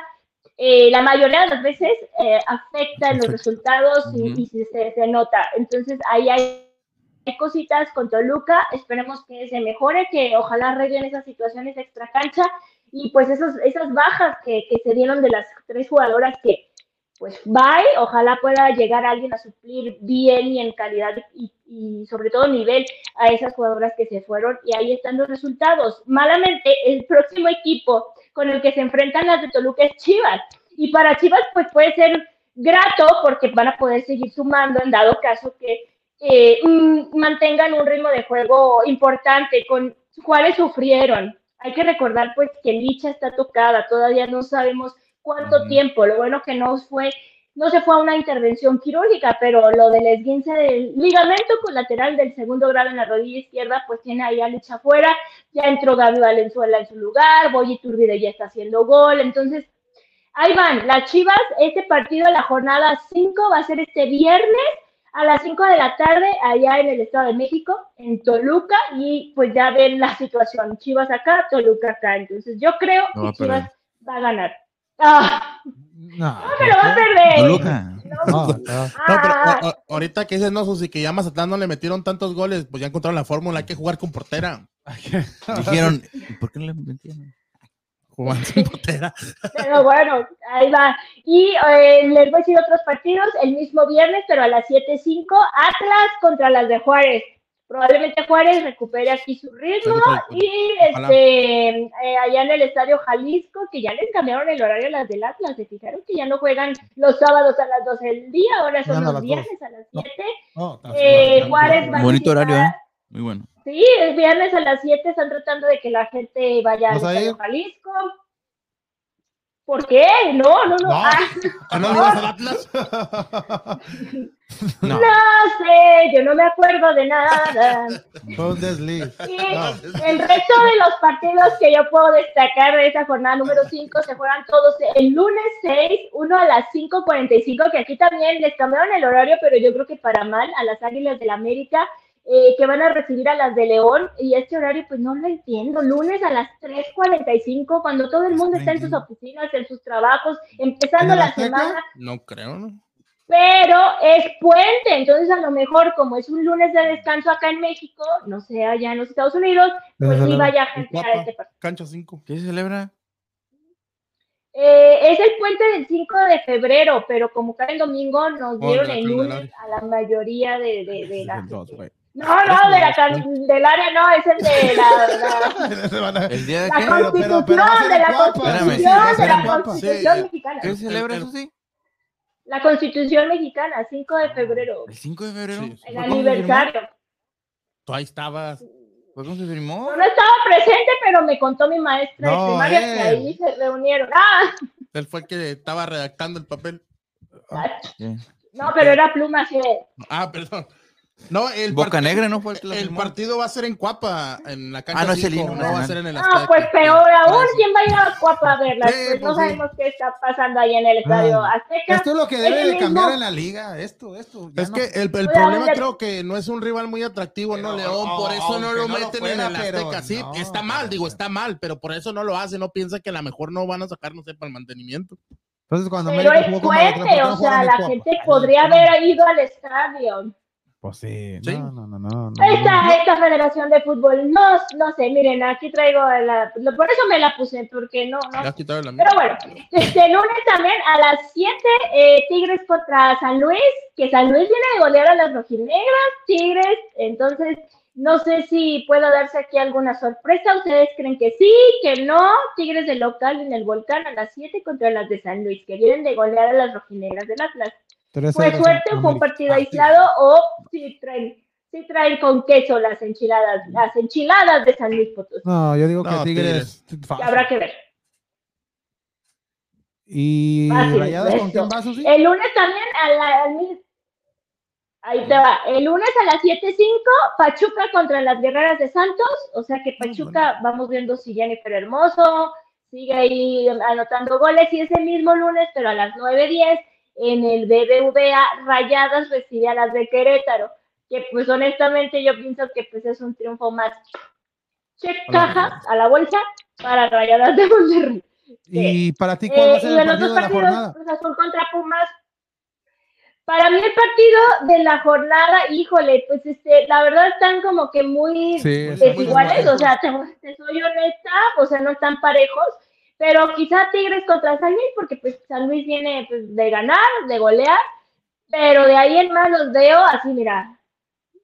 eh, la mayoría de las veces eh, afecta en los resultados y, Ujú. y se, se- se nota. Entonces ahí hay, hay cositas con Toluca, esperemos que se mejore, que ojalá arreglen esas situaciones extra cancha y pues esos, esas bajas que, que se dieron de las tres jugadoras que pues bye, ojalá pueda llegar alguien a suplir bien y en calidad y, y sobre todo nivel a esas jugadoras que se fueron y ahí están los resultados. Malamente, el próximo equipo con el que se enfrentan las de Toluca es Chivas. Y para Chivas, pues puede ser grato porque van a poder seguir sumando en dado caso que eh, mm, mantengan un ritmo de juego importante. Con Juárez sufrieron. Hay que recordar pues que Licha está tocada, todavía no sabemos cuánto tiempo. Lo bueno que no fue, no se fue a una intervención quirúrgica, pero lo del esguince del ligamento colateral del segundo grado en la rodilla izquierda, pues tiene ahí a Licha afuera. Ya entró Gaby Valenzuela en su lugar, Boy Turbide ya está haciendo gol. Entonces, ahí van, las Chivas, este partido, la jornada 5 va a ser este viernes a las 5 de la tarde allá en el Estado de México, en Toluca, y pues ya ven la situación, Chivas acá, Toluca acá. Entonces yo creo Lo va a que Chivas va a ganar. ¡Ah! No, ¡No me lo va a perder! Toluca. No. no, no. No, pero Ah, a- a- ahorita que dices, no, Susi, que ya Mazatlán no le metieron tantos goles, pues ya encontraron la fórmula, hay que jugar con portera. Dijeron, ¿y por qué no le metieron? Jugando sin portera. Pero bueno, ahí va. Y eh, les voy a decir otros partidos el mismo viernes, pero a las 7.05, Atlas contra las de Juárez. Probablemente Juárez recupere aquí su ritmo y este eh, allá en el Estadio Jalisco, que ya les cambiaron el horario a las del Atlas, se fijaron que ya no juegan los sábados a las 12 del día, ahora son no los las viernes a las No. 7. No, está Eh. Juárez va a Bonito horario, ¿eh? Muy bueno. Sí, el viernes a las 7 están tratando de que la gente vaya al ¿Vas a? Jalisco. ¿Por qué? No, no, no. No. Ah. ¿Que no ibas al Atlas? No. No sé, yo no me acuerdo de nada. Fue un desliz. Y el resto de los partidos que yo puedo destacar de esa jornada número 5 se juegan todos el lunes 6, uno a las 5.45, que aquí también les cambiaron el horario, pero yo creo que para mal a las Águilas del América, eh, que van a recibir a las de León, y este horario pues no lo entiendo, lunes a las 3.45, cuando todo el mundo está en sus oficinas, en sus trabajos, empezando ¿En el la semana No creo, ¿no? pero es puente, entonces a lo mejor como es un lunes de descanso acá en México, no sé, allá en los Estados Unidos, pues sí vaya gente a este partido. Cancha 5. ¿Qué se celebra? Eh, es el puente del 5 de febrero, pero como cae en domingo, nos Oh, dieron el lunes a la mayoría de, de, de la Dos, gente. No, no, de la Candelaria no, es el de la, la, ¿El día de la qué? constitución, pero de la guapa. constitución, Espérame, sí, de la guapa. constitución Sí, mexicana. ¿Qué se celebra el- eso sí? La constitución mexicana, 5 de febrero, ¿El 5 de febrero? Sí, el aniversario. Tú ahí estabas. ¿Fue cuando se firmó? No, no estaba presente, pero me contó mi maestra de No, primaria que él. ahí se reunieron. Ah, Él fue el que estaba redactando el papel. Sí. no, pero era pluma sí. Ah, perdón. No, el Boca part- Negra, ¿no fue el partido va a ser en Cuapa, en la cancha Ah, no es el 5, himno no va a ser en el Ah, pues peor Por aún. ¿quién va a ir a Cuapa a verla? Sí, Pues no pues sí. sabemos qué está pasando ahí en el estadio Ah. Azteca. Esto es lo que debe de mismo- cambiar en la liga. Esto, esto. ya Es no- que el, el Oye, problema creo que no es un rival muy atractivo, ¿no, León? Por eso no lo no lo meten fuera, en el pero Azteca. Sí, no, está mal, pero- digo, está mal, pero por eso no lo hace, no piensa que a lo mejor no van a sacar, no sé, para el mantenimiento. Entonces, cuando Pero América es jugó con Mazatlán, ¿por qué fuerte, no o sea, la gente podría haber ido al estadio. Pues sí, Sí. no, no, no, no. no, Esta, esta federación de fútbol, no, no sé, miren, aquí traigo la, por eso me la puse, porque no, no la Pero bueno, este lunes también a las 7, eh, Tigres contra San Luis, que San Luis viene de golear a las rojinegras, Tigres, entonces no sé si puedo darse aquí alguna sorpresa, ustedes creen que sí, que no, Tigres de local en el volcán a las 7 contra las de San Luis, que vienen de golear a las rojinegras del Atlas. Tres ¿Fue ceros suerte fue un partido Ah, aislado o si traen, si traen con queso las enchiladas, las enchiladas de San Luis Potosí? No, yo digo que No, Tigres. Habrá que ver. ¿Y Fácil, Rayadas con quién? El lunes también a la, al Ahí te va. El lunes a las 7.05, Pachuca contra las Guerreras de Santos. O sea que Pachuca, vamos viendo si Jennifer Hermoso sigue ahí anotando goles. Y ese mismo lunes, pero a las 9.10, en el BBVA, Rayadas recibe a las de Querétaro. Que pues honestamente yo pienso que pues es un triunfo más la caja a la bolsa para Rayadas de Monterrey. Y para ti, ¿cuál va a Eh, el los dos de la partidos, jornada? Cruz Azul contra Pumas. Para mí el partido de la jornada, híjole, pues este, la verdad están como que muy Sí, están muy desiguales, o sea, te, te soy honesta, o sea, no están parejos, pero quizá Tigres contra San Luis, porque pues San Luis viene pues, de ganar, de golear, pero de ahí en más los veo así, mira,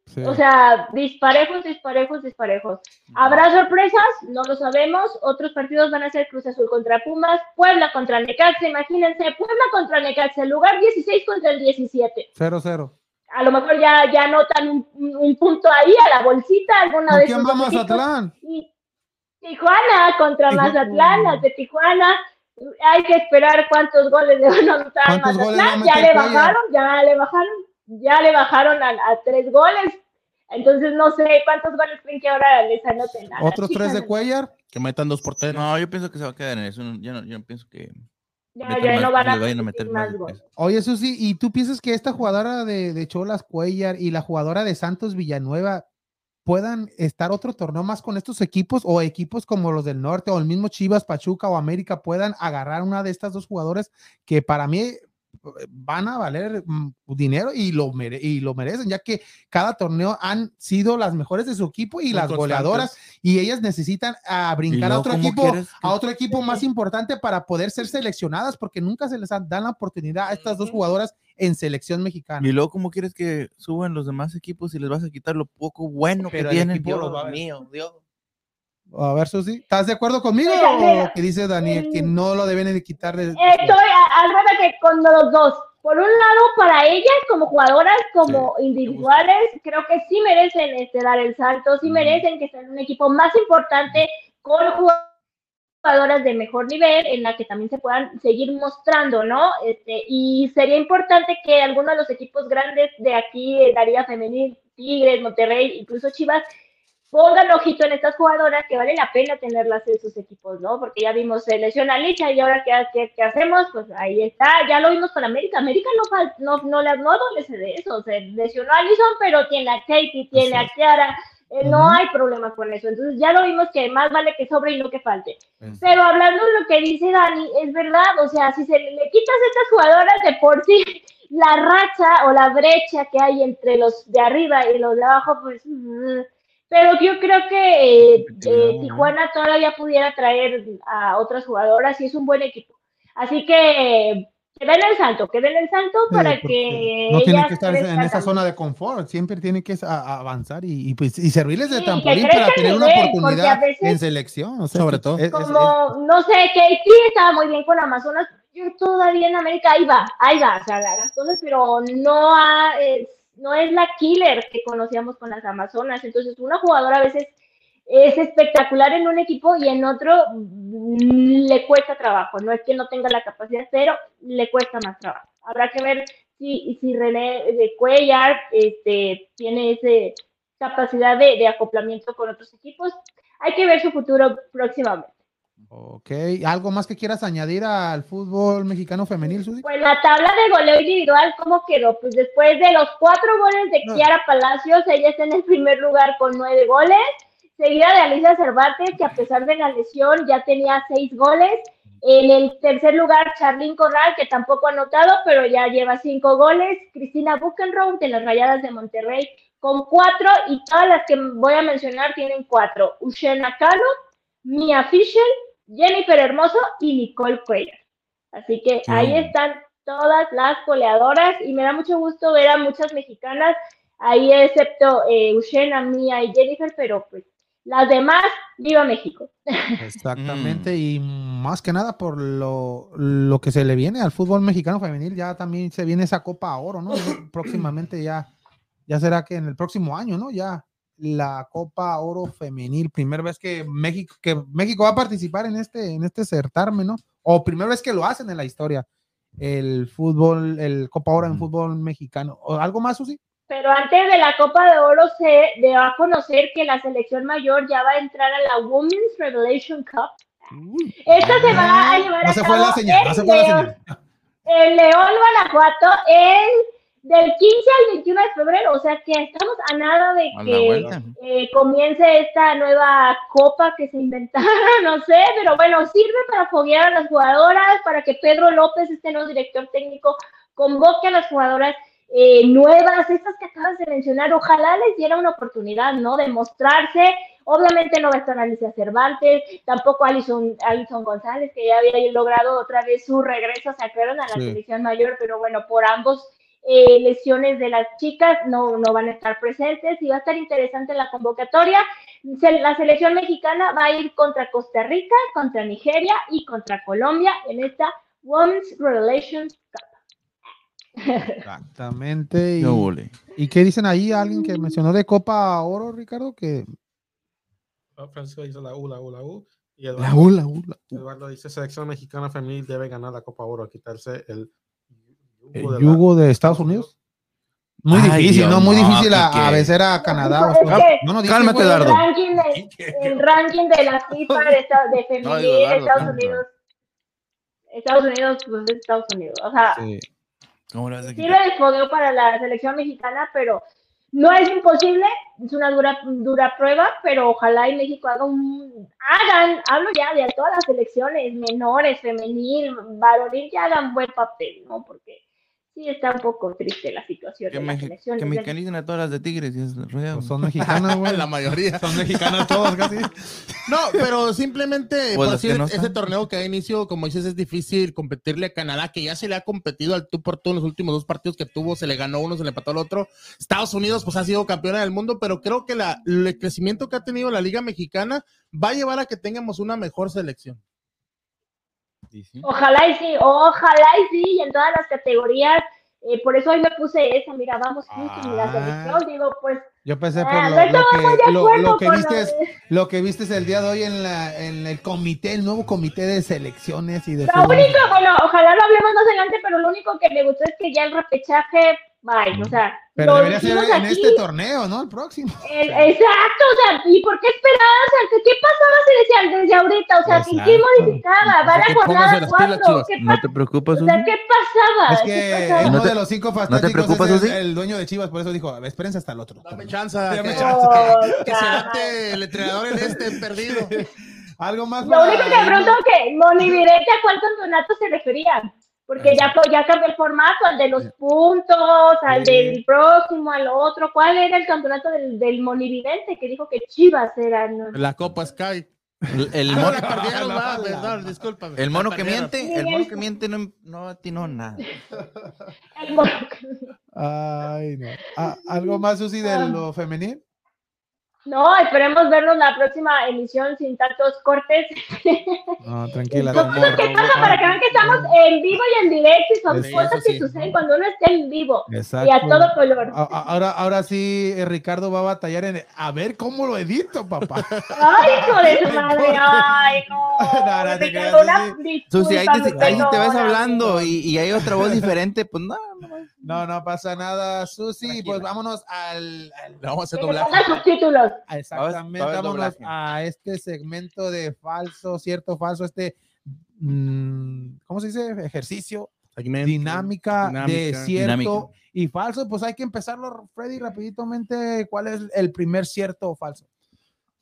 Sí. o sea, disparejos, disparejos, disparejos. ¿Habrá sorpresas? No lo sabemos. Otros partidos van a ser Cruz Azul contra Pumas, Puebla contra Necaxa, imagínense, Puebla contra Necaxa, el lugar 16 contra el 17. 0-0. A lo mejor ya, ya anotan un, un- un punto ahí a la bolsita, alguna ¿Con de quién va. Mazatlán? Y Tijuana contra Tijuana. Mazatlán, las de Tijuana. Hay que esperar cuántos goles le van a anotar a ¿Cuántos goles va a Mazatlán. Ya le bajaron, ya le bajaron, ya le bajaron a, a tres goles. Entonces no sé cuántos goles creen que ahora les anoten. ¿Otros tres de. Cuellar? Que metan dos porteros. No, yo pienso que se va a quedar en eso. no- Yo no, yo no pienso que Ya, metan ya más- no van a, meter más. goles. Oye, Susi, ¿y tú piensas que esta jugadora de, de Cholas Cuellar y la jugadora de Santos Villanueva puedan estar otro torneo más con estos equipos o equipos como los del norte o el mismo Chivas, Pachuca o América puedan agarrar una de estas dos jugadoras que para mí van a valer mm, dinero y lo, mere- y lo merecen, ya que cada torneo han sido las mejores de su equipo y Muy las constantes. goleadoras y ellas necesitan a brincar a otro ¿cómo equipo que- a otro equipo más importante para poder ser seleccionadas porque nunca se les dan la oportunidad a estas dos jugadoras en selección mexicana. Y luego, ¿cómo quieres que suban los demás equipos si les vas a quitar lo poco bueno Pero que tienen? Dios mío, Dios. A ver, Susi, ¿estás de acuerdo conmigo Mira, o lo que dice Daniel que no lo deben de quitar de Estoy al revés que con los dos. Por un lado, para ellas como jugadoras, como individuales, creo que sí merecen este, dar el salto, sí Mm. merecen que sean un equipo más importante con jugadoras de mejor nivel en la que también se puedan seguir mostrando, ¿no? Este, y sería importante que algunos de los equipos grandes de aquí, eh, Daría Femenil, Tigres, Monterrey, incluso Chivas, pongan ojito en estas jugadoras que vale la pena tenerlas en sus equipos, ¿no? Porque ya vimos se lesiona Licha y ahora ¿qué, qué, qué hacemos? Pues ahí está, ya lo vimos con América. América no no, no, le no adolece de eso, se lesionó a Alison, pero tiene a Katie, tiene a Kiara, eh, no hay problema con eso. Entonces ya lo vimos que más vale que sobre y no que falte. Pero hablando de lo que dice Dani, es verdad, o sea, si se le quitas a estas jugadoras de por sí la racha o la brecha que hay entre los de arriba y los de abajo, pues... mm, pero yo creo que eh, eh, Tijuana todavía pudiera traer a otras jugadoras y es un buen equipo. Así que que den el salto, que den el salto Sí, para que no tienen que estar en esa zona de confort, siempre tienen que avanzar y, y, pues, y servirles de Sí, trampolín para tener una nivel, oportunidad veces- en selección. o sea, Sobre todo. es- es- como, no sé, Katie estaba muy bien con Amazonas, yo todavía en América, ahí va, ahí va, o sea, las cosas, pero no, ha- es, no es la killer que conocíamos con las Amazonas, entonces una jugadora a veces es espectacular en un equipo y en otro mm, le cuesta trabajo, no es que no tenga la capacidad, pero le cuesta más trabajo. Habrá que ver si, si René de Cuellar este, tiene esa capacidad de acoplamiento con otros equipos. Hay que ver su futuro próximamente. Ok, ¿algo más que quieras añadir al fútbol mexicano femenil, Susi? Pues la tabla de goleo individual, ¿cómo quedó? Pues después de los cuatro goles de No. Kiara Palacios, ella está en el primer lugar con nueve goles, seguida de Alicia Cervantes, que a pesar de la lesión ya tenía seis goles. En el tercer lugar, Charlyn Corral, que tampoco ha anotado, pero ya lleva cinco goles. Cristina Buchenroth, de las Rayadas de Monterrey, con cuatro, y todas las que voy a mencionar tienen cuatro. Ushena Calo, Mia Fisher, Jennifer Hermoso y Nicole Cuellar. Así que Sí. ahí están todas las goleadoras y me da mucho gusto ver a muchas mexicanas ahí, excepto eh, Ushena, Mia y Jennifer, pero pues las demás, viva México. Exactamente, y más que nada por lo, lo que se le viene al fútbol mexicano femenil, ya también se viene esa Copa Oro, ¿no? Próximamente ya, ya será que en el próximo año, ¿no? Ya la Copa Oro femenil, primera vez que México, que México va a participar en este, en este certamen, ¿no? O primera vez que lo hacen en la historia, el fútbol, el Copa Oro en fútbol mexicano. ¿O ¿Algo más, Susi? Pero antes de la Copa de Oro se de a conocer que la selección mayor ya va a entrar a la Women's Revelation Cup. Esta se va a llevar No a se cabo fue la señal, no en se fue la León, señal. en León, Guanajuato, el del 15 al 21 de febrero, o sea que estamos a nada de A que eh, comience esta nueva copa que se inventaron, no sé, pero bueno, sirve para foguear a las jugadoras, para que Pedro López, este nuevo director técnico, convoque a las jugadoras eh, nuevas, estas que acabas de mencionar, ojalá les diera una oportunidad, ¿no? De mostrarse. Obviamente no va a estar Alicia Cervantes, tampoco Alison, Alison González, que ya había logrado otra vez su regreso, se acuerdan a la Sí. selección mayor, pero bueno, por ambos eh, lesiones de las chicas no, no van a estar presentes y va a estar interesante la convocatoria. Se- La selección mexicana va a ir contra Costa Rica, contra Nigeria y contra Colombia en esta Women's Relations Cup. Exactamente. Y, Qué ole. ¿Y qué dicen ahí? Alguien que mencionó de Copa Oro, Ricardo, que Francisco dice la U, la U, la U. Y la Eduardo, U, la U, la U. Eduardo dice, selección mexicana femenil debe ganar la Copa Oro, quitarse el El yugo de la- yugo de Estados Unidos. Muy Ay, difícil, Dios, ¿no? Muy no, difícil a, Quique. a vencer a Canadá. o que- no, no, Cálmate, güey. el ranking de, el ranking de la FIFA de, esta- de femenil digo, Estados. Unidos. Estados Unidos, pues es Estados Unidos. O sea, Sí. De fogueo para la selección mexicana, pero no es imposible, es una dura, dura prueba, pero ojalá y México haga un, hagan, hablo ya de todas las selecciones, menores, femenil, varonil, que hagan buen papel, ¿no? Porque sí está un poco triste la situación Que, de las meji- selecciones. que mexicanicen a todas las de Tigres y es. Pues son mexicanas, güey. La mayoría. Son mexicanas todas casi. No, pero simplemente Pues decir, no ese torneo que da inicio, como dices, es difícil competirle a Canadá, que ya se le ha competido al tú por tú en los últimos dos partidos que tuvo, se le ganó uno, se le empató al otro. Estados Unidos, pues ha sido campeona del mundo, pero creo que la, el crecimiento que ha tenido la Liga Mexicana va a llevar a que tengamos una mejor selección. Sí. Ojalá y sí, ojalá y sí, y en todas las categorías. eh, por eso hoy me puse esa, mira, vamos, Houston, y la Ah. selección, digo, pues, Yo pensé por ah, lo, que, lo, lo que viste, lo que viste el día de hoy en, la, en el comité, el nuevo comité de selecciones y de Lo fútbol. único, bueno, ojalá lo hablemos más adelante, pero lo único que me gustó es que ya el repechaje, bye, o sea, Pero debería ser en aquí, este torneo, ¿no? El próximo. el- exacto, o sea, ¿y por qué esperar? O sea, ¿qué, qué pasaba si decían desde ahorita? O sea, ¿qué- ¿qué modificaba? ¿Va a la que jornada cuatro? Chivas. ¿Qué No te preocupes, o sea. ¿qué pasaba? Es ¿Qué que pasaba? uno ¿No de los cinco fantásticos preocupas, es el, el dueño de Chivas, por eso dijo, espérense hasta el otro. Dame chance, Dame que, chance. No, que se date el entrenador en este perdido. Algo más Lo para único que irnos? pregunto que Monividente a cuál campeonato se refería. Porque ya, ya cambió el formato, al de los puntos, al Sí. del próximo, al otro. ¿Cuál era el campeonato del, del Monividente que dijo que Chivas era? no? La Copa Sky. El, el Ah, mono, el mono que perdieron. miente, el mono que miente no, no atinó nada. Ay, no. Ah, ¿Algo más, Susi, de lo femenil? No, esperemos vernos la próxima emisión sin tantos cortes. No, tranquila. Son cosas que pasan para que vean que estamos en vivo y en directo y son Sí, cosas que sí. suceden cuando uno está en vivo Exacto. y a todo color. Ahora, ahora sí, eh, Ricardo va a batallar en a ver cómo lo edito, papá. Ay, hijo de su madre, ay, no. No, no te Susi. Susi, ahí te, ahí sí te hablando y, y hay otra voz diferente, pues no, no. No, no pasa nada, Susi. Tranquila. Pues vámonos al, al- vamos a le doblaje. a exactamente, a vámonos a este segmento de falso, cierto, falso, este, mm, ¿cómo se dice? Ejercicio, Segmento. dinámica, de cierto Dinámica. y falso. Pues hay que empezarlo, Freddy, rapiditamente. ¿Cuál es el primer cierto o falso?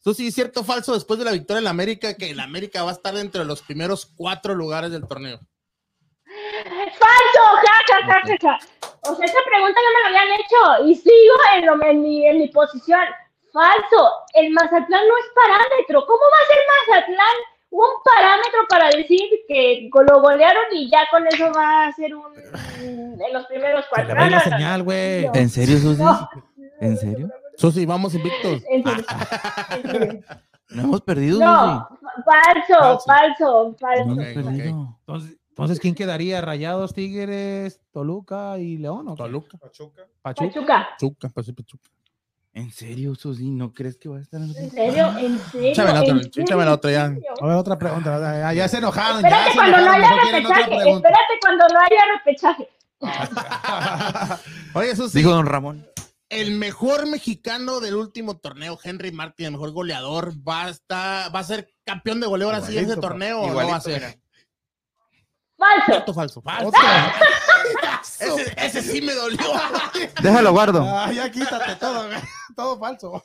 Susi, ¿cierto o falso después de la victoria en la América que el América va a estar dentro de los primeros cuatro lugares del torneo? ¡Falso! Ja, ja, ja, ja, ja. O sea, esta pregunta no me la habían hecho y sigo en, lo- en mi, en mi posición. Falso. El Mazatlán no es parámetro. ¿Cómo va a ser Mazatlán un parámetro para decir que lo golearon y ya con eso va a ser un en los primeros cuatro? le va a ir la señal, güey. No. ¿En serio, Susi? No. ¿En serio? Susi, vamos invictos. En serio. En serio. ¿No hemos perdido, No, falso, Falso. falso. Entonces, entonces, ¿quién quedaría? ¿Rayados, Tigres, Toluca y León? ¿o qué? Toluca, Pachuca. Pachuca. Pachuca. Chuca, pues sí, Pachuca. ¿En serio, Susi? ¿No crees que va a estar en ¿En serio? ¿En serio? Échame la otra, échame la otra ya. A ver, otra pregunta. Ya, ya se enojaron. Espérate ya se cuando no haya repechaje. Espérate cuando no haya repechaje. Oye, Susi, Dijo don Ramón. el mejor mexicano del último torneo, Henry Martin, el mejor goleador, va a, estar, va a ser campeón de goleador así en ese Igualito, torneo o no va a ser. mira. Falso. ¿Cierto o falso? Falso. Ese, ese sí me dolió. Déjalo guardo. Ah, ya quítate todo, todo falso.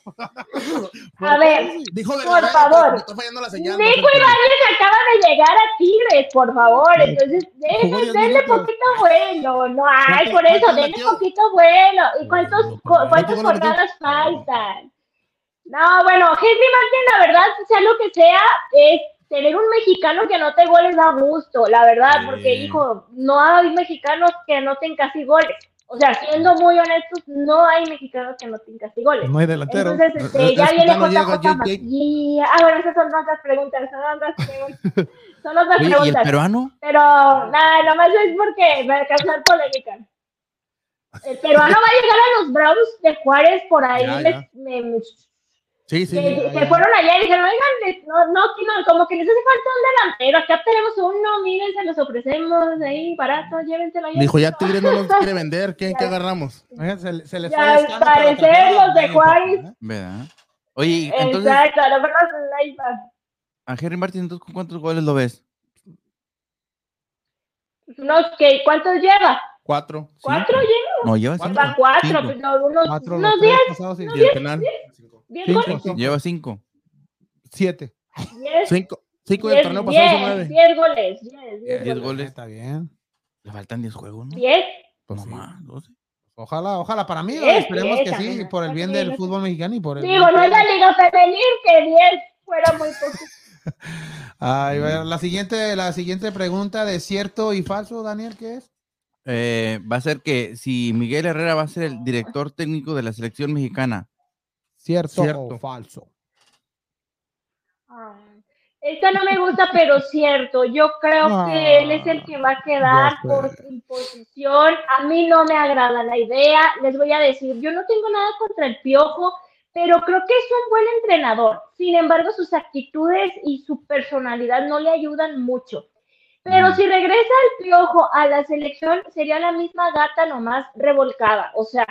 A ver, Dijo Por favor. pero me está fallando la señal. no Nico. Ibáñez acaba de llegar a Tigres, por favor. Entonces, denle, denle poquito bueno. No hay, ¿Cuánto- por eso, denle poquito bueno. ¿Y cuántos, cuántas jornadas faltan? No, bueno, Henry Martin, la verdad, sea lo que sea, es tener un mexicano que anote goles da gusto, la verdad, Sí. porque, hijo, no hay mexicanos que anoten casi goles. O sea, siendo muy honestos, no hay mexicanos que anoten casi goles. No hay delantero. Entonces, Es- este, es ya viene no llega Jake Macías. Ah, bueno, esas son otras preguntas, son otras preguntas. Son otras Oye, ¿y el preguntas. peruano? Pero nada, nomás es porque me causar polémica. El peruano va a llegar a los Bravos de Juárez por ahí. Ya, me- ya. me- me- Sí, sí. que, sí. que fueron allá y dijeron, oigan, no, no, que no, como que les hace falta un delantero. Acá tenemos uno, miren, se los ofrecemos ahí, barato, llévenselo allá. Dijo, ya Tigres no nos quiere vender. ¿Qué, qué agarramos? Oigan, Se, le- se les Ya, fue al parecer, los de México, Juárez. ¿eh? ¿Verdad? Oye, entonces, Exacto, a lo mejor ahí a Henry Martin, entonces, ¿con cuántos goles lo ves? Unos que, ¿cuántos lleva? Cuatro. ¿Cuatro lleva? No, lleva Cuatro. cinco. Va cuatro, Cinco. pues no, unos, Cuatro, unos diez, pasados, penal. Diez Cinco, goles. cinco. Lleva cinco. Siete. Diez, Cinco. Cinco del diez, torneo pasado son nueve. diez goles, diez, goles. Está bien. Le faltan diez juegos, ¿no? Diez, Pues no sí. más, doce. Ojalá, ojalá. Para mí, esperemos que sí, también. por el bien Sí, del fútbol mexicano y por el digo, no es la liga femenil que diez fuera muy poco. Ay, a ver, la siguiente, la siguiente pregunta de cierto y falso, Daniel, ¿qué es? Eh, va a ser que si Miguel Herrera va a ser el director técnico de la selección mexicana, ¿Cierto, Cierto. o falso? Ah, Esta no me gusta, pero cierto. Yo creo Ah, que él es el que va a quedar ya sé. por imposición. A mí no me agrada la idea. Les voy a decir, yo no tengo nada contra el piojo, pero creo que es un buen entrenador. Sin embargo, sus actitudes y su personalidad no le ayudan mucho. Pero Mm. si regresa el piojo a la selección, sería la misma gata nomás revolcada. O sea,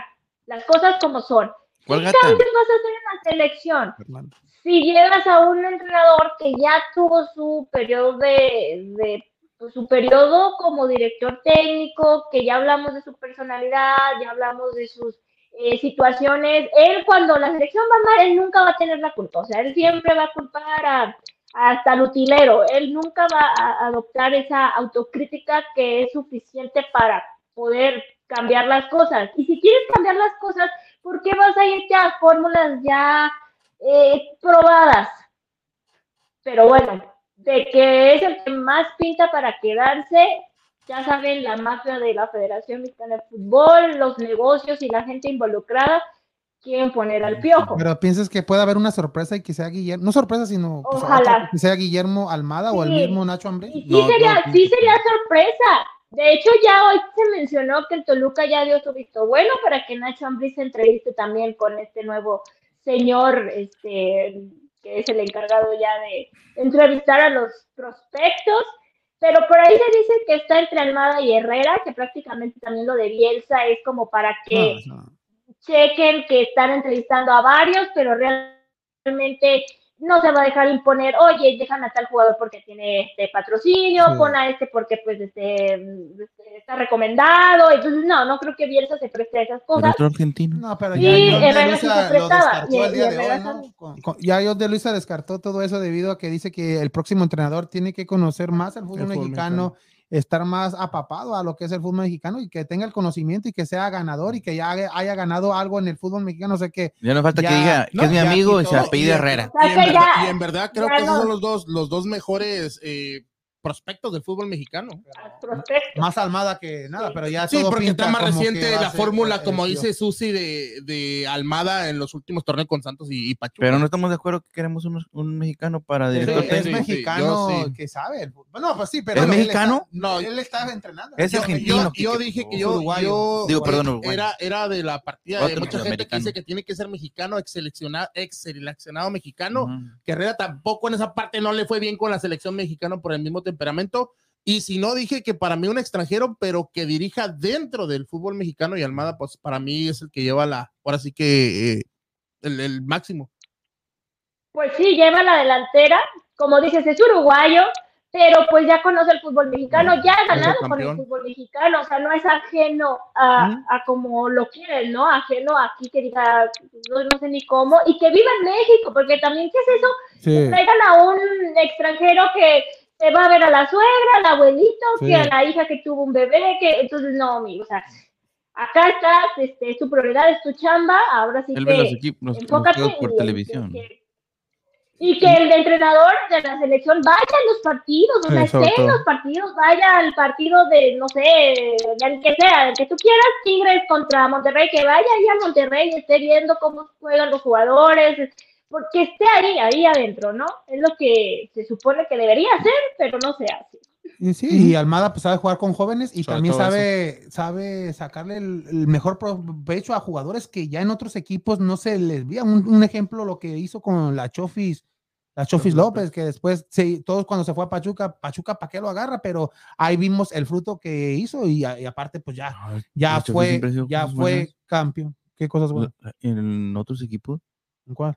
las cosas como son. ¿Cuál ¿Qué gata? vas a hacer en la selección? Fernando? si llevas a un entrenador que ya tuvo su periodo de, de- pues, su periodo como director técnico, que ya hablamos de su personalidad, ya hablamos de sus eh, situaciones, él cuando la selección va mal, él nunca va a tener la culpa, o sea, él siempre va a culpar a, hasta al utilero, él nunca va a adoptar esa autocrítica que es suficiente para poder cambiar las cosas. Y si quieres cambiar las cosas, ¿por qué vas a irte a fórmulas ya eh, probadas. Pero bueno, de que es el que más pinta para quedarse, ya saben, la mafia de la Federación Mexicana de Fútbol, los negocios y la gente involucrada quieren poner al piojo. Pero piensas que puede haber una sorpresa y que sea Guillermo, no sorpresa, sino pues, Ojalá. que sea Guillermo Almada o el Sí. mismo Nacho Ambriz. Y sí, No, sería, no, sí sería sorpresa. De hecho, ya hoy se mencionó que el Toluca ya dio su visto bueno para que Nacho Ambriz se entreviste también con este nuevo señor, este, que es el encargado ya de entrevistar a los prospectos. Pero por ahí se dice que está entre Almada y Herrera, que prácticamente también lo de Bielsa es como para que No, no. chequen que están entrevistando a varios, pero realmente no se va a dejar imponer, oye, déjame a tal jugador porque tiene este patrocinio, Sí. pon a este porque pues este, este, está recomendado, entonces no, no creo que Bielsa se preste a esas ¿El cosas. otro argentino? No, pero Sí, ya de Herrera sí se prestaba, y- y hoy, ¿no? Con- con- ya John de Luisa descartó todo eso debido a que dice que el próximo entrenador tiene que conocer más el fútbol, El fútbol mexicano, estar más apapado a lo que es el fútbol mexicano y que tenga el conocimiento y que sea ganador y que ya haya, haya ganado algo en el fútbol mexicano. O sea que Ya no falta Ya, que diga que no, es mi amigo y se apellida Herrera. Y en, verdad, ya- y en verdad creo que esos son los dos, los dos mejores eh, prospectos del fútbol mexicano. Más almada que nada, Sí. pero ya Sí, todo porque está más reciente la fórmula, el como dice Susi, de, de Almada en los últimos torneos con Santos y, y Pachuca. Pero no estamos de acuerdo que queremos un, un mexicano para Pero director Sí, es mexicano yo que sabe. Bueno, pues sí, pero ¿Es mexicano? está- No. él está entrenando. Es yo, argentino. yo- yo dije que yo, uruguayo. yo- Digo, perdón, uruguayo. era, era de la partida de mucha gente que dice que tiene que ser mexicano, ex seleccionado, ex seleccionado mexicano. Ujú. que Herrera tampoco en esa parte no le fue bien con la selección mexicana por el mismo temperamento. Y si no, dije que para mí un extranjero, pero que dirija dentro del fútbol mexicano y Almada, pues para mí es el que lleva la, ahora sí que eh, el, el máximo. Pues sí, lleva la delantera, como dices, es uruguayo, pero pues ya conoce el fútbol mexicano, ya ha ganado con el fútbol mexicano, o sea, no es ajeno a como lo quieren, ¿no? Ajeno aquí que diga, no, no sé ni cómo, y que viva en México, porque también, ¿qué es eso? Sí. traigan a un extranjero que se va a ver a la suegra, al abuelito, Sí. que a la hija que tuvo un bebé, que entonces no, amigo, o sea, acá estás, este, es tu prioridad, es tu chamba, ahora sí Él ve los que equipos, los, los enfócate juegos por y- televisión. que- y que el entrenador de la selección vaya a los partidos, o sea, esté en los partidos, vaya al partido de, no sé, del que sea, el que tú quieras, Tigres contra Monterrey, que vaya ahí a Monterrey y esté viendo cómo juegan los jugadores, porque esté ahí, ahí adentro, ¿no? Es lo que se supone que debería hacer, pero no se hace. Y sí, y Almada pues sabe jugar con jóvenes y Sobre también sabe, sabe sacarle el, el mejor provecho a jugadores que ya en otros equipos no se les veía. Un, un ejemplo, lo que hizo con la Chofis, la Chofis López, que después sí, todos cuando se fue a Pachuca, Pachuca para qué lo agarra, pero ahí vimos el fruto que hizo y, a- y aparte pues ya, ya fue, ya fue buenas. campeón. ¿Qué cosas buenas? En otros equipos, ¿En cuál?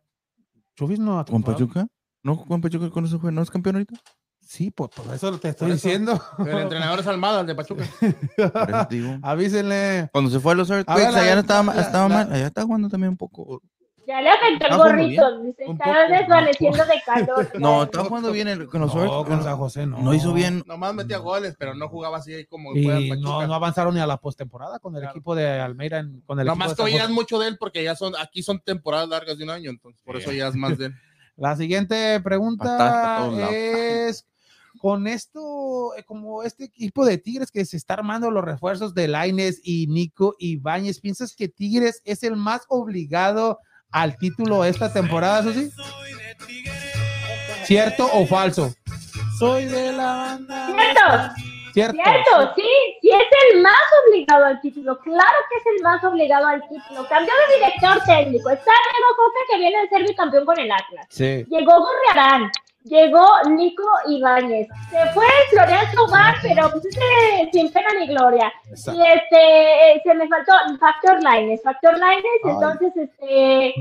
No ha con. Pachuca. No, con Pachuca con eso fue, ¿no es campeón ahorita? Sí, por, por eso te estoy eso. diciendo. El entrenador es Almada, el de Pachuca. Avísenle. Cuando se fue a los Earthquakes, allá no estaba, ma- la- estaba la- mal, allá estaba jugando también un poco. Ya le afectó el Está gorrito, vez desvaneciendo de calor. No, estaba jugando bien el- con los No, con San José no. No hizo bien. Nomás metía goles, pero no jugaba así como Y no, no avanzaron ni a la postemporada con el Claro. equipo de Almeida. en- Con el Nomás San oías mucho de él porque ya son, aquí son temporadas largas de un año, entonces por eso oías más de él. La siguiente pregunta es: con esto, eh, como este equipo de Tigres que se está armando los refuerzos de Laines y Nico Ibáñez, ¿piensas que Tigres es el más obligado al título esta temporada, Susi? ¿Cierto o falso? Soy de la banda. Cierto, Cierto. cierto, sí, sí es el más obligado al título, claro que es el más obligado al título. Cambió de director técnico, está Diego Coca que viene de ser bicampeón con el Atlas. Sí. Llegó Gorriarán, llegó Nico Ibáñez, se fue Florian Tobar, pero pues ese sin pena ni gloria. Exacto. Y este, eh, se me faltó Factor Lines, Factor Lines, Ay. entonces este,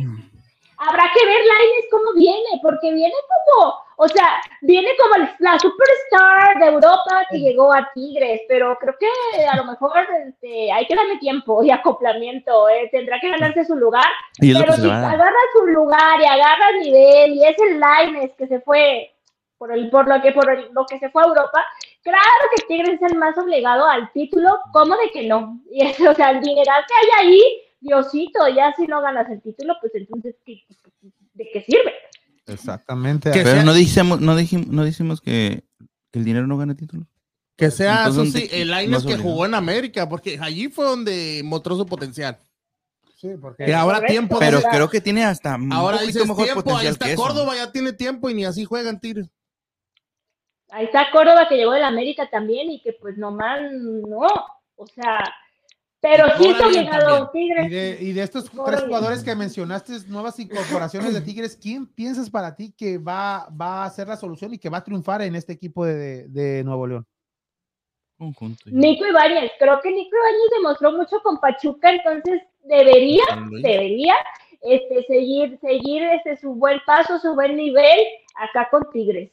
habrá que ver Lines cómo viene, porque viene como, o sea, viene como la superstar de Europa que llegó a Tigres, pero creo que a lo mejor este, hay que darle tiempo y acoplamiento, eh, tendrá que ganarse su lugar, Y pero si agarra su lugar y agarra nivel y es el Lines que se fue por el por lo que por el- lo que se fue a Europa, claro que Tigres es el más obligado al título, ¿cómo de que no? Y eso, o sea, el dineral que hay ahí, Diosito, ya si no ganas el título, pues entonces ¿qué- ¿de qué sirve? Exactamente. Que Pero sea- no dijimos, no dijimos, no dijimos que, que el dinero no gana títulos. Que sea Entonces, eso sí, ¿dónde- el no Lainez es que jugó en América, porque allí fue donde mostró su potencial. Sí, porque Y ahora Correcto. tiempo Pero de- creo que tiene hasta ahora dices mejor tiempo, ahí potencial está que eso. Córdoba, ya tiene tiempo y ni así juegan Tigres. Ahí está Córdoba que llegó del América también y que pues nomás no, o sea, pero Y sí es cobra bien obligado Y Tigres. de, y de estos Corre. tres jugadores que mencionaste, nuevas incorporaciones de Tigres, ¿quién piensas para ti que va, va a ser la solución y que va a triunfar en este equipo de, de Nuevo León? Conjunto. Nico Ibáñez, creo que Nico Ibáñez demostró mucho con Pachuca, entonces debería, debería este, seguir, seguir este, su buen paso, su buen nivel acá con Tigres.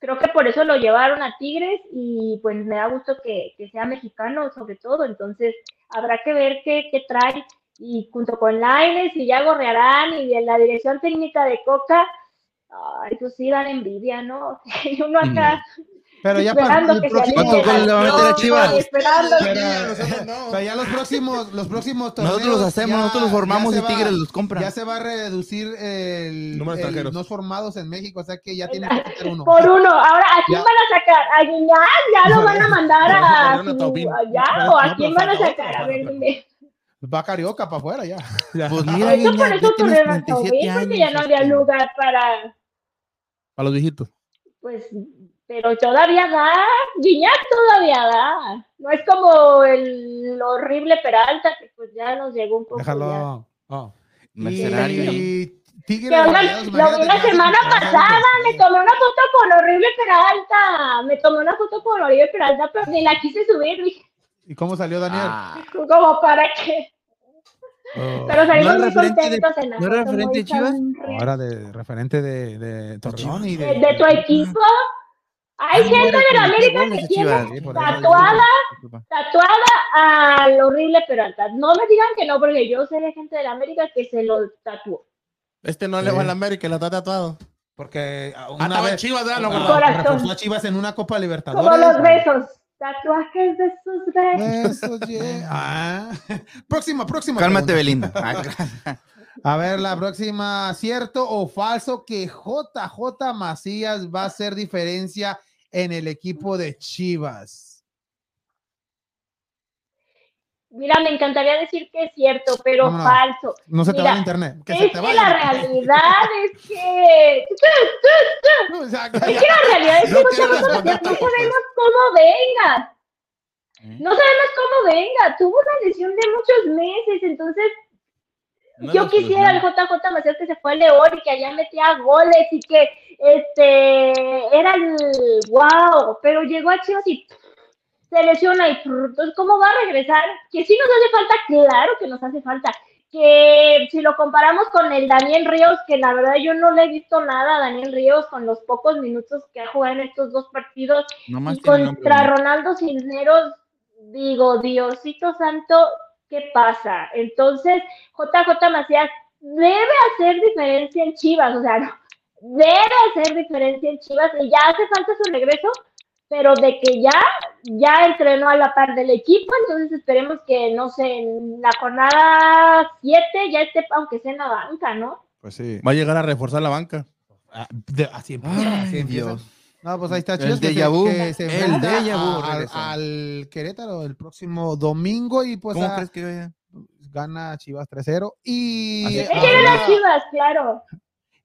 Creo que por eso lo llevaron a Tigres y pues me da gusto que, que sea mexicano sobre todo, entonces habrá que ver qué, qué trae y junto con Laines y ya Gorrearán y de la dirección técnica de Coca, ay, pues sí dan envidia, ¿no? Y uno acá Pero ya para esperando el que se próximo ¿Cuántos goles le va a meter a la- Chivas? Esperando que- Pero- Nosotros no. o sea, ya los próximos, los próximos torneos. Nosotros los hacemos, ya- nosotros los formamos y va- Tigres los compra. Ya se va a reducir el, Número de el extranjeros. no formados en México, o sea que ya tienen que meter uno. Por uno. Ahora, ¿a quién Ya. van a sacar? ¿A Guiñac? ¿Ya lo van a mandar a eso su, allá? ¿O a quién van a sacar? A ver, dime. Va Carioca para afuera ya. Pues mira, Eso por eso a 37 Taubín, porque ya no había este. lugar para, A los viejitos. pues, pero todavía da. Guiñac todavía da. No es como el horrible Peralta, que pues ya nos llegó un poco. Déjalo. Oh. Mercenario. Y imagínate la que hace semana pasada, me después. tomé una foto con horrible Peralta. Me tomé una foto con horrible Peralta, pero ni la quise subir. Dije, ¿Y cómo salió Daniel? Ah, como para qué. Oh. Pero salimos ¿No muy referente de- contentos en la no era foto, referente de Chivas? Ahora de referente de, de Torreón y de, ¿De, de tu equipo? Hay gente de la América que tiene tatuada, tatuada al horrible Peralta. No me digan que no, porque yo sé de gente de la América que se lo tatuó. Este no le va a la América, lo está tatuado. Porque Ah, una vez Chivas, ¿verdad? No, ah, ¿verdad? Corazón. reforzó a Chivas en una Copa Libertadores. Como los besos. Tatuajes de sus besos. Besos, yeah. Ah. Próxima, próxima. Cálmate, pregunta. Belinda. A ver, la próxima, ¿cierto o falso que JJ Macías va a hacer diferencia en el equipo de Chivas? Mira, me encantaría decir que es cierto, pero No, no, no. falso. No se te Mira, va el internet. Que se es te que vaya. la realidad es que. No, Es que la realidad es que No sabemos, responder no sabemos cómo venga. ¿Eh? No sabemos cómo venga. Tuvo una lesión de muchos meses, entonces No yo quisiera al. JJ Macías que se fue a León y que allá metía goles y que este era el wow, pero llegó a Chivas y se lesiona y entonces cómo va a regresar? Que sí nos hace falta, claro que nos hace falta. Que si lo comparamos con el Daniel Ríos, que la verdad yo no le he visto nada a Daniel Ríos con los pocos minutos que ha jugado en estos dos partidos y nombre contra bonito. Ronaldo Cisneros, digo, Diosito Santo, ¿qué pasa? Entonces, JJ Macías debe hacer diferencia en Chivas, o sea, no, debe hacer diferencia en Chivas y ya hace falta su regreso, pero de que ya, ya entrenó a la par del equipo, entonces esperemos que, no sé, en la jornada 7 ya esté, aunque sea en la banca, ¿no? Pues sí. Va a llegar a reforzar la banca. Ah, de- así empieza, así Ay, empieza. Dios. No, pues ahí está El Chivas. que se- déjà vu, que se el enfrenta déjà vu a- al, Querétaro el próximo domingo y pues ¿Cómo ah, crees que vaya? gana Chivas 3-0. Y. Él quiere habla- las Chivas, claro.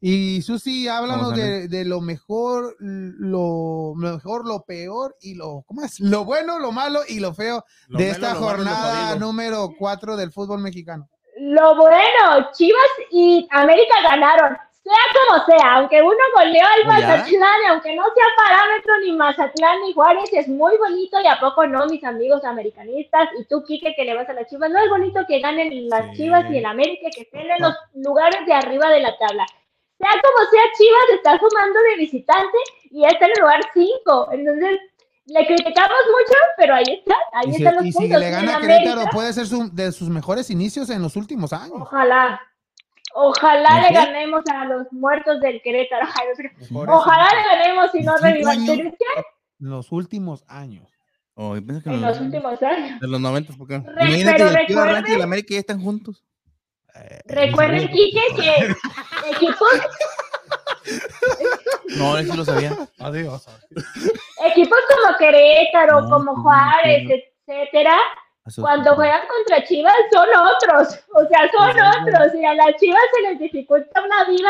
Y Susi, háblanos de, de lo mejor, lo mejor, lo peor y lo, ¿cómo es? Lo bueno, lo malo y lo feo Lo de esta malo jornada número 4 del fútbol mexicano. Lo bueno, Chivas y América ganaron, sea como sea, aunque uno goleó al ¿Oh, ya? Mazatlán, y aunque no sea parámetro ni Mazatlán ni Juárez, es muy bonito y a poco no, mis amigos americanistas, y tú, Quique, que le vas a las Chivas, no es bonito que ganen las Sí. Chivas y el América, que estén en los lugares de arriba de la tabla. Sea como sea, Chivas está sumando de visitante y está en el lugar 5, entonces le criticamos mucho, pero ahí está, ahí Y, si- están los y si puntos. le Y el gana a América- Querétaro, puede ser su- de sus mejores inicios en los últimos años. Ojalá. Ojalá le ¿De qué? ganemos a los muertos del Querétaro. Ojalá le ganemos y no En los últimos años. Oh, en no. los últimos años. De los 90 por acá. Re- Imagínate pero que el Chivas Rancho y el recuerden, América ya están juntos. Recuerden, Quique, que equipos, No, eso lo sabía. Adiós. equipos como Querétaro, No, como no Juárez, etcétera, Eso- cuando juegan contra Chivas son otros. O sea, son otros. Y a las Chivas se les dificulta una vida.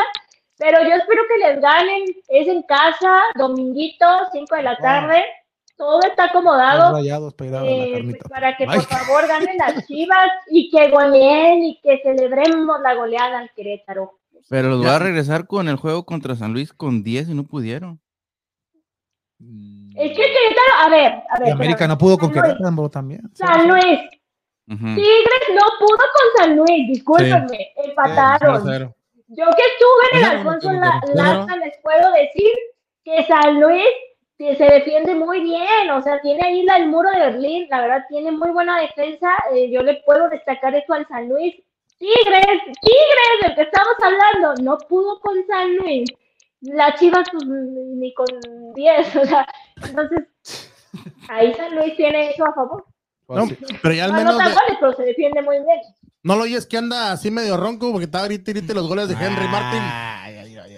Pero yo espero que les ganen. Es en casa, dominguito, 5 de la tarde. Todo está acomodado. rayados Eh, carnita. para que Ay. por favor ganen las Chivas y que goleen y que celebremos la goleada al Querétaro. Pero los voy Ya. a regresar con el juego contra San Luis con 10 y no pudieron. Es que Querétaro, a ver, a ver. Y América no pudo con. Querétaro también. San Luis. Tigres no pudo con San Luis, discúlpenme, empataron. 0-0. Yo que estuve en el Alfonso bueno, La- claro. Laza, les puedo decir que San Luis se defiende muy bien, o sea, tiene ahí la- el muro de Berlín, la verdad tiene muy buena defensa, eh, yo le puedo destacar eso al San Luis. Tigres, Tigres, del que estamos hablando, no pudo con San Luis. La Chivas pues, ni con 10, o sea, entonces ahí San Luis tiene eso a favor. No, pero ya al No menos de- goles, pero se defiende muy bien. no lo oyes que anda así medio ronco porque estaba grite y grite los goles de Henry Martin.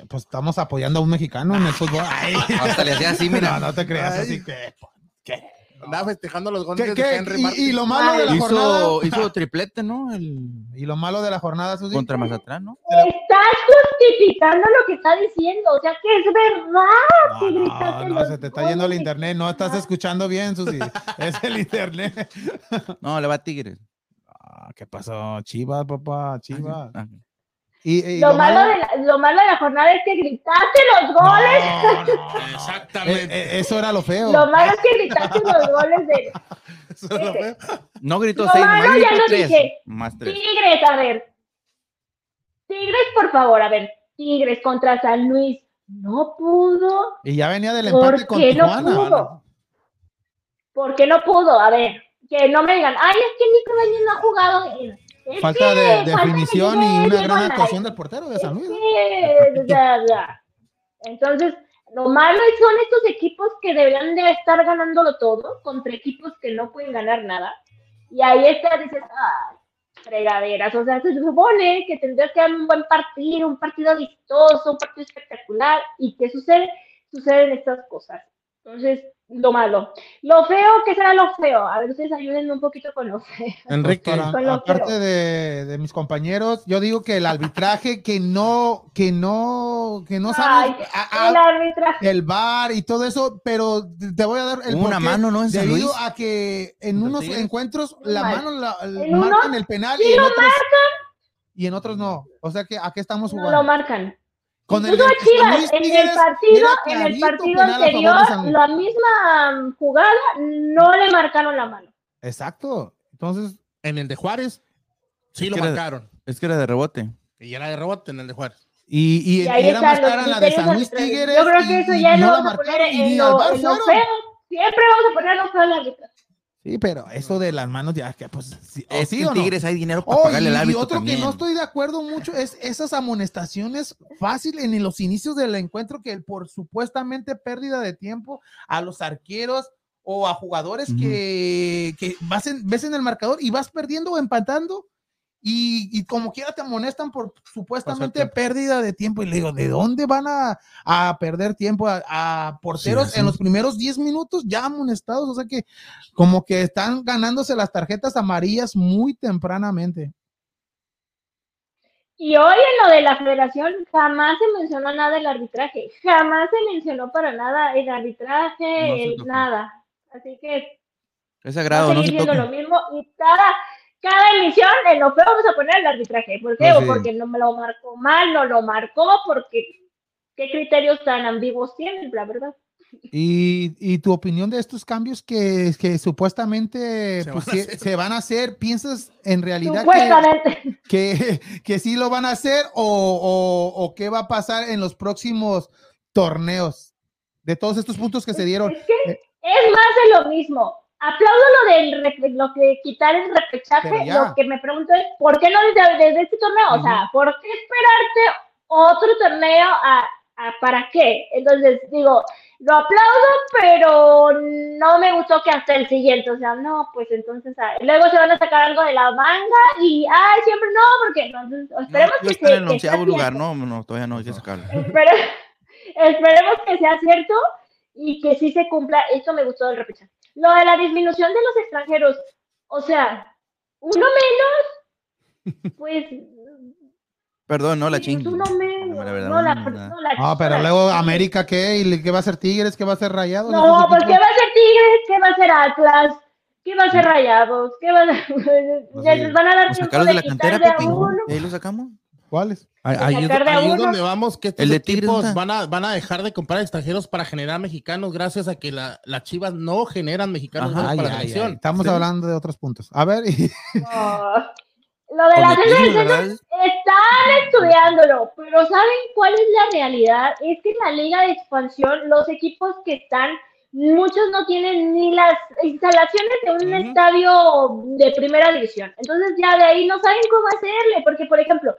Pues estamos apoyando a un mexicano en el fútbol. Ay. Hasta le hacía así, mira. No, no te creas Ay. así que. Andaba festejando los goles ¿Qué, de qué? Henry Y, y lo malo de la Hizo, jornada. hizo triplete, ¿no? El, Y lo malo de la jornada, Susi. contra Mazatlán, ¿no? Estás justificando lo que está diciendo, o sea que es verdad. No, no, no, se te está yendo el internet, no estás escuchando bien, Susi. Es el internet. No, le va a Tigres. Ah, ¿Qué pasó? Chivas, papá, Chivas. Ah, Y, y Lo malo, de la, lo malo de la jornada es que gritaste los goles. No, no, no. Exactamente. Eh, eh, eso era lo feo. Lo malo es que gritaste los goles de Eso lo fue. No gritó Lo 6, malo más ya lo 3. dije. Más 3. Tigres. A ver, Tigres, por favor, a ver, Tigres contra San Luis. No pudo. Y ya venía del ¿Por empate con qué no Tijuana. pudo? ¿Por qué no pudo? A ver, que no me digan, ay, es que Nico Bañez no ha jugado. Falta de definición de y una gran actuación del portero de San Luis. Entonces, lo malo son estos equipos que deberían de estar ganándolo todo contra equipos que no pueden ganar nada. Y ahí está, dices, ah, fregaderas. O sea, se supone que tendrías que dar un buen partido, un partido vistoso, un partido espectacular. ¿Y qué sucede? Suceden estas cosas. Entonces, lo malo. Lo feo, ¿qué será lo feo? A ver, ustedes ayúdenme un poquito con lo feo. Enrique, Con lo aparte feo. de, de mis compañeros, yo digo que el arbitraje que no, que no, que no sabe Ay, a- el arbitraje. el bar y todo eso, pero te voy a dar el una mano, ¿no? En San debido Luis. a que en ¿Contra unos encuentros la mal. mano la, En marcan el penal sí y en lo otros y en otros no. O sea que aquí estamos No jugando. lo marcan. Con el Chivas, en el partido, en el partido anterior, la misma jugada, no le marcaron la mano. Exacto. Entonces, en el de Juárez, sí Es lo marcaron. Es que era de rebote. Y era de rebote en el de Juárez. y, y, Y ahí era más clara la de San Luis. Tigres. Yo creo que y- eso ya no lo la vamos a poner en lo, en lo fueron. feo. Siempre vamos a poner lo feo al arbitraje. Sí, pero eso de las manos ya que pues sí, o no. Tigres hay dinero para Oh, pagarle y, al y árbitro otro también. que no estoy de acuerdo mucho es esas amonestaciones fácil en los inicios del encuentro que por supuestamente pérdida de tiempo a los arqueros o a jugadores que, que vas en- ves en el marcador y vas perdiendo o empatando y, y como quiera te amonestan por supuestamente pérdida de tiempo y le digo, ¿de dónde van a, a perder tiempo a, a porteros Sí, en los primeros 10 minutos ya amonestados? O sea que como que están ganándose las tarjetas amarillas muy tempranamente. Y hoy en lo de la federación jamás se mencionó nada del arbitraje. Jamás se mencionó para nada el arbitraje, No el nada. Así que Es sagrado, no seguir se viendo toca. lo mismo y cada, cada emisión en lo feo vamos a poner el arbitraje. ¿Por qué? Pues O porque no me lo marcó mal, no lo marcó, porque qué criterios tan ambiguos tienen, la verdad. Y, y tu opinión de estos cambios que, que supuestamente Se pues, van a sí- hacer. se van a hacer, ¿piensas en realidad que, que, que sí lo van a hacer o, o- o qué va a pasar en los próximos torneos? De todos estos puntos que se dieron. Es que es más de lo mismo. Aplaudo lo del lo que quitar el repechaje. Lo que me pregunto es, ¿por qué no desde, desde este torneo? O sea, ¿por qué esperarte otro torneo a, a- para qué? Entonces, digo, lo aplaudo, pero no me gustó que hasta el siguiente. O sea, no, pues entonces, ah, luego se van a sacar algo de la manga y, ay, siempre no, porque entonces, No, esperemos yo que, está en el onceavo lugar, cierto. no, no, todavía no hay que sacarlo. Espere- esperemos que sea cierto y que sí se cumpla. Esto me gustó del repechaje. Lo de la disminución de los extranjeros, o sea, uno menos, pues. Perdón, no la pues, chingue. Uno menos. No, la verdad, no, la, no, nada. no, la- Ah, pero luego América, ¿qué? ¿Y qué va a ser Tigres? ¿Qué va a ser Rayados? No, pues ¿qué va a ser Tigres? ¿Qué va a ser Atlas? ¿Qué va a ser Rayados? ¿Qué va a ya les van a dar ¿O tiempo sacarlos de de la cantera? ¿Y ahí lo sacamos? ¿Cuáles? Ahí, ahí es, ahí donde vamos, que estos El de equipos van a, van a dejar de comprar extranjeros para generar mexicanos gracias a que la- las chivas no generan mexicanos Ajá. para la. Estamos Sí. hablando de otros puntos. A ver, y- No. Lo de la Con cena Betis, del ¿verdad? Están estudiándolo, pero ¿saben cuál es la realidad? Es que en la liga de expansión los equipos que están, muchos no tienen ni las instalaciones de un estadio de primera división. Entonces ya de ahí no saben cómo hacerle, porque por ejemplo,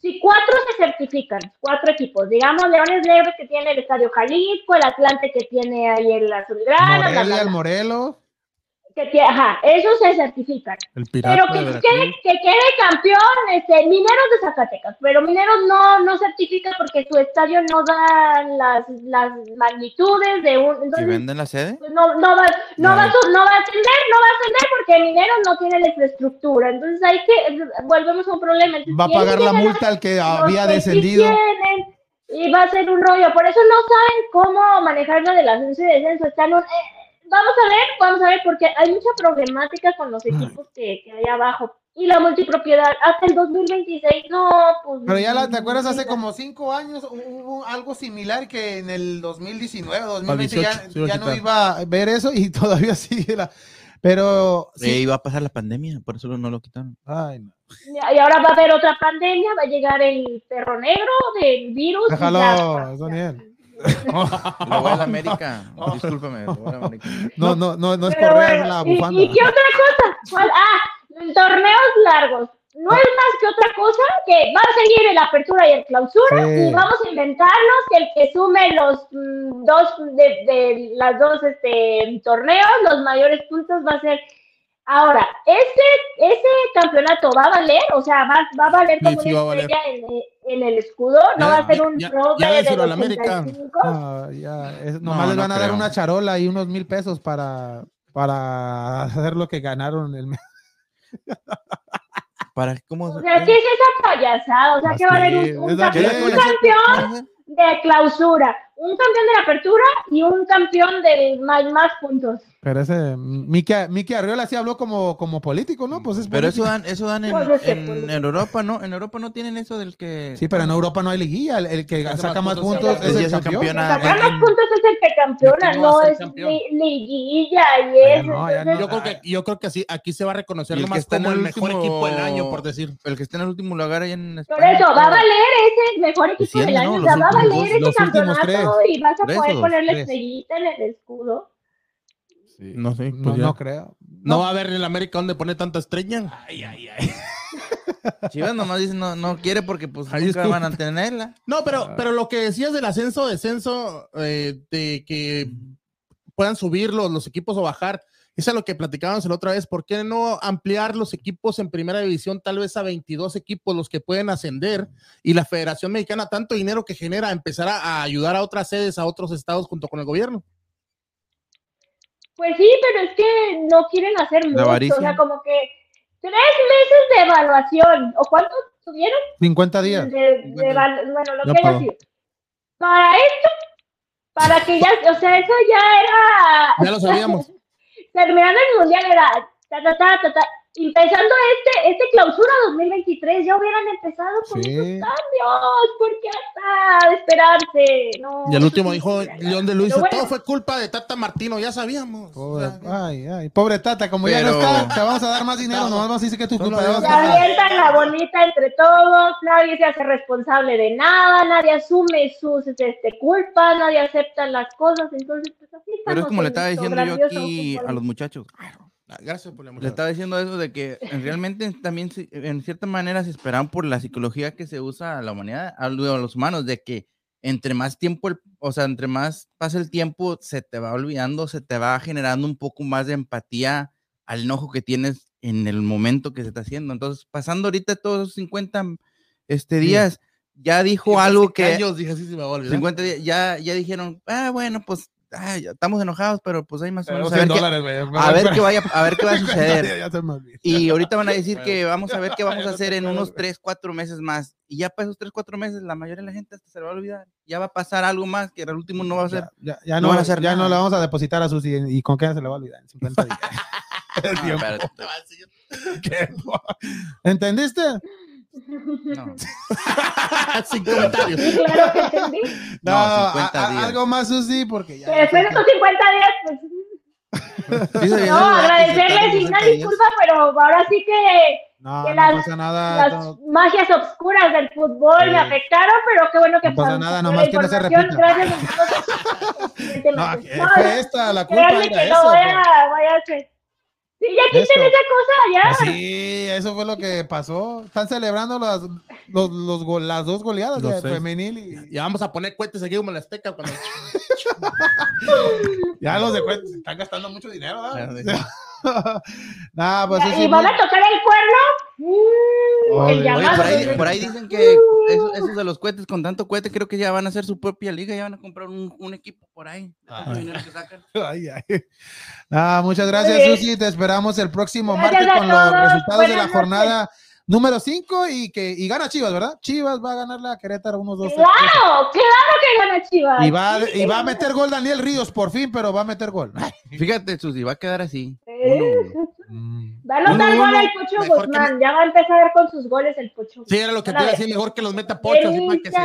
si cuatro se certifican, cuatro equipos, digamos Leones Negros que tiene el Estadio Jalisco, el Atlante que tiene ahí el Azulgrana, Morelia, el Morelos. Que ajá, esos se certifican. El Pero que quede, que quede campeón, este, Mineros de Zacatecas, pero Mineros no, no certifica porque su estadio no da las, las magnitudes de un, ¿Si entonces venden la sede? pues, no, no va, no va, a su- no va a ascender, no va a ascender porque Mineros no tiene la infraestructura, entonces hay que, volvemos a un problema. Entonces, Va a pagar la multa al que había que sí descendido. tienen, y va a ser un rollo, por eso no saben cómo manejar lo del ascenso y descenso, están un- eh, vamos a ver, vamos a ver, porque hay mucha problemática con los equipos que, que hay abajo. Y la multipropiedad, hasta el 2026, no, pues... Pero ya la, ¿te acuerdas? Hace como cinco años hubo algo similar que en el 2019, 2020 ya, 18, sí lo ya no iba a ver eso y todavía sigue la... Pero Eh, sí. iba a pasar la pandemia, por eso no lo quitaron. Ay, no. Y ahora va a haber otra pandemia, va a llegar el perro negro del virus. y Déjalo, ya. Daniel. Y luego a la América. Discúlpame. luego a la América. No, no, no, no es Pero bueno, la ¿y- bufanda. ¿Y, qué otra cosa? ¿Cuál? Ah, torneos largos. No es más que otra cosa que va a seguir el apertura y el clausura Sí. y vamos a inventarnos que el que sume los mm, dos de, de las dos este, torneos, los mayores puntos va a ser. Ahora, ese, ese campeonato va a valer, o sea, va, va a valer como sí, una estrella en, en el escudo, no Ya- va a ser un ya- pro ya de América. 85. Ah, ya, es- nomás No, les no van a dar una charola y unos mil pesos para, para hacer lo que ganaron el mes. ¿Para cómo O sea, ¿qué es esa payasada? O sea, que va a haber un, campeón, un campeón de clausura, un campeón de la apertura y un campeón de más, más puntos. Pero ese, Miki, Miki Arriola sí habló como, como político, ¿no? Pues es Pero eso dan, eso dan en, en- en Europa, ¿no? En Europa no tienen eso del que. Sí, pero en Europa no hay liguilla. El, el que saca más más puntos, es el campeón. Sacar más puntos es el que campeona, ¿Quién va a no es liguilla y eso. Yo creo que, yo creo que así, aquí se va a reconocer el que nomás está en como el mejor último- equipo del año, por decir. El que está en el último lugar ahí en por España, eso, va a valer ese mejor equipo del año, ¿no? o sea, va a valer dos, ese campeonato y vas a poder ponerle estrellita en el escudo. No sé. No, pues ya. no creo. No va a haber en el América donde pone tanta estrella. Chivas nomás dice no, no quiere porque pues Ay, nunca van a tenerla. No, pero, pero lo que decías del ascenso, descenso, eh, de que puedan subir los, los equipos o bajar, eso es lo que platicábamos la otra vez. ¿Por qué no ampliar los equipos en primera división tal vez a 22 equipos los que pueden ascender y la Federación Mexicana tanto dinero que genera empezar a, a ayudar a otras sedes, a otros estados junto con el gobierno? Pues sí, pero es que no quieren hacer mucho, avaricia. o sea, como que tres meses de evaluación, ¿o cuántos tuvieron? 50 días. De, de evalu- bueno, lo Ya que haya sido. Para esto, para que ya, o sea, eso ya era. Ya lo sabíamos. Terminando el mundial era. Ta, ta, ta, ta, ta. Empezando este, este clausura 2023, ya hubieran empezado con Sí. esos cambios, porque hasta esperarse, no. Y el último dijo León de Luis, bueno. todo fue culpa de Tata Martino, ya sabíamos. Pobre, O sea, ay, ay, pobre Tata, como ya no está, te vamos a dar más dinero, nomás vamos a decir que es tu culpa. Se vas a- avientan la bonita entre todos, nadie se hace responsable de nada, nadie asume sus este, culpas, nadie acepta las cosas, entonces pues así Pero es como le estaba diciendo yo aquí a los muchachos. Gracias por la Le estaba diciendo eso de que en- realmente también en cierta manera se esperaban por la psicología que se usa a la humanidad, a lo- a los humanos, de que entre más tiempo, el- o sea, entre más pasa el tiempo, se te va olvidando, se te va generando un poco más de empatía al enojo que tienes en el momento que se está haciendo. Entonces, pasando ahorita todos esos 50 este, días, ya dijo algo que... Años, dije, así se me va a olvidar. 50 días, ya, ya dijeron, ah, bueno, pues ah, estamos enojados, pero pues hay más o menos a 100 ver, qué, dólares, güey. a ver qué vaya, a ver qué va a suceder. Y ahorita van a decir que vamos a ver qué vamos a hacer en unos 3, 4 meses más. Y ya para esos 3, 4 meses, la mayoría de la gente hasta se le va a olvidar. Ya va a pasar algo más que el último no va a ser. Ya, ya, ya no no, van a hacer ya no le vamos a depositar a Susi y con qué se le va a olvidar en 50 días. El tiempo. espérate, Tiempo. ¿Entendiste? No. Sin comentarios. Sí, claro que entendí. No, a- 50 a- días. algo más, Susi, porque ya. Después de estos 50 días, pues no, agradecerles y 60 una días. disculpa, pero ahora sí que No, que no las- pasa nada. las no. magias obscuras del fútbol Sí. me afectaron, pero qué bueno que No pasa nada, nomás que no se repita. Gracias. No, No, que fue esta, la culpa era que eso. no voy a, voy a hacer. Sí, ya quiten Eso. esa cosa, ya. Pues Sí, eso fue lo que pasó. Están celebrando las, los, los go- las dos goleadas de femenil y Ya vamos a poner cohetes aquí como en la Azteca cuando ya los de cuenta se están gastando mucho dinero, ¿verdad? Nah, pues sí, y van a tocar el cuerno. Mm, Oye, el Oye, llamado. por ahí, por ahí dicen que eso- esos de los cohetes, con tanto cohete, creo que ya van a hacer su propia liga, ya van a comprar un, un equipo por ahí. que. Ay, ay. Ah, muchas gracias. Susi. Te esperamos el próximo Gracias martes con los resultados de la jornada número 5 y que y gana Chivas, ¿verdad? Chivas va a ganar la Querétaro unos dos. Claro, claro que gana Chivas. Y va, Sí, y va a meter gol Daniel Ríos por fin, pero va a meter gol. Fíjate, Susi, va a quedar así. Sí. Eh, Mm. Va a anotar Uno, gol el Pocho que Guzmán. Ya va a empezar con sus goles el Pocho. Sí, era lo que te iba a decir, mejor que los meta Pocho, así para que se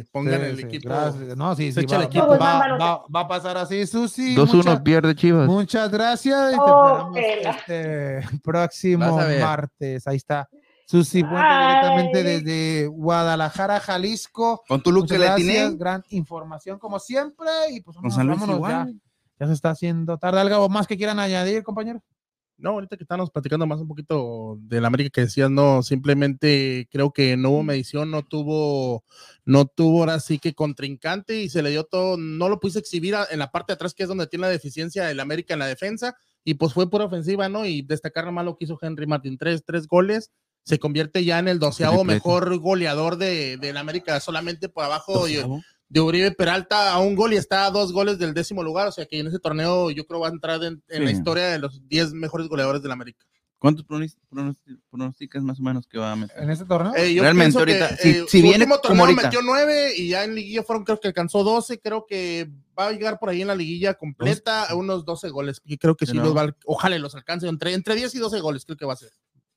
se pongan Sí, el sí, equipo. gracias. No, sí, se sí, el va, equipo. va- Guzmán, va- va a pasar así, Susi. 2-1 Muchas- pierde Chivas. Muchas gracias. y te Oh, esperamos este próximo martes. Ahí está. Susi Puente Ay. directamente desde Guadalajara, Jalisco. Con tu look que le gran información como siempre. Y pues vámonos, vámonos igual. Ya se está haciendo tarde. ¿Algo más que quieran añadir, compañero? No, ahorita que estamos platicando más un poquito del América que decías, no, simplemente creo que no hubo medición, no tuvo, no tuvo ahora sí que contrincante y se le dio todo, no lo puse exhibir a- en la parte de atrás, que es donde tiene la deficiencia el América en la defensa, y pues fue pura ofensiva, ¿no? Y destacar nomás lo que hizo Henry Martin, tres, tres goles, se convierte ya en el doceavo mejor goleador de, del América, solamente por abajo de. De Uribe Peralta a un gol y está a dos goles del décimo lugar, o sea que en ese torneo yo creo va a entrar en, en la historia de los 10 mejores goleadores del América. ¿Cuántos pronos- pronos- pronosticas más o menos que va a meter? En este torneo. Eh, yo Realmente que, ahorita, si- eh, si viene último como torneo ahorita. metió nueve y ya en liguilla fueron creo que alcanzó 12, creo que va a llegar por ahí en la liguilla completa a unos 12 goles, y creo que De sí los va, a- ojalá los alcance entre, entre 10 y 12 goles creo que va a ser.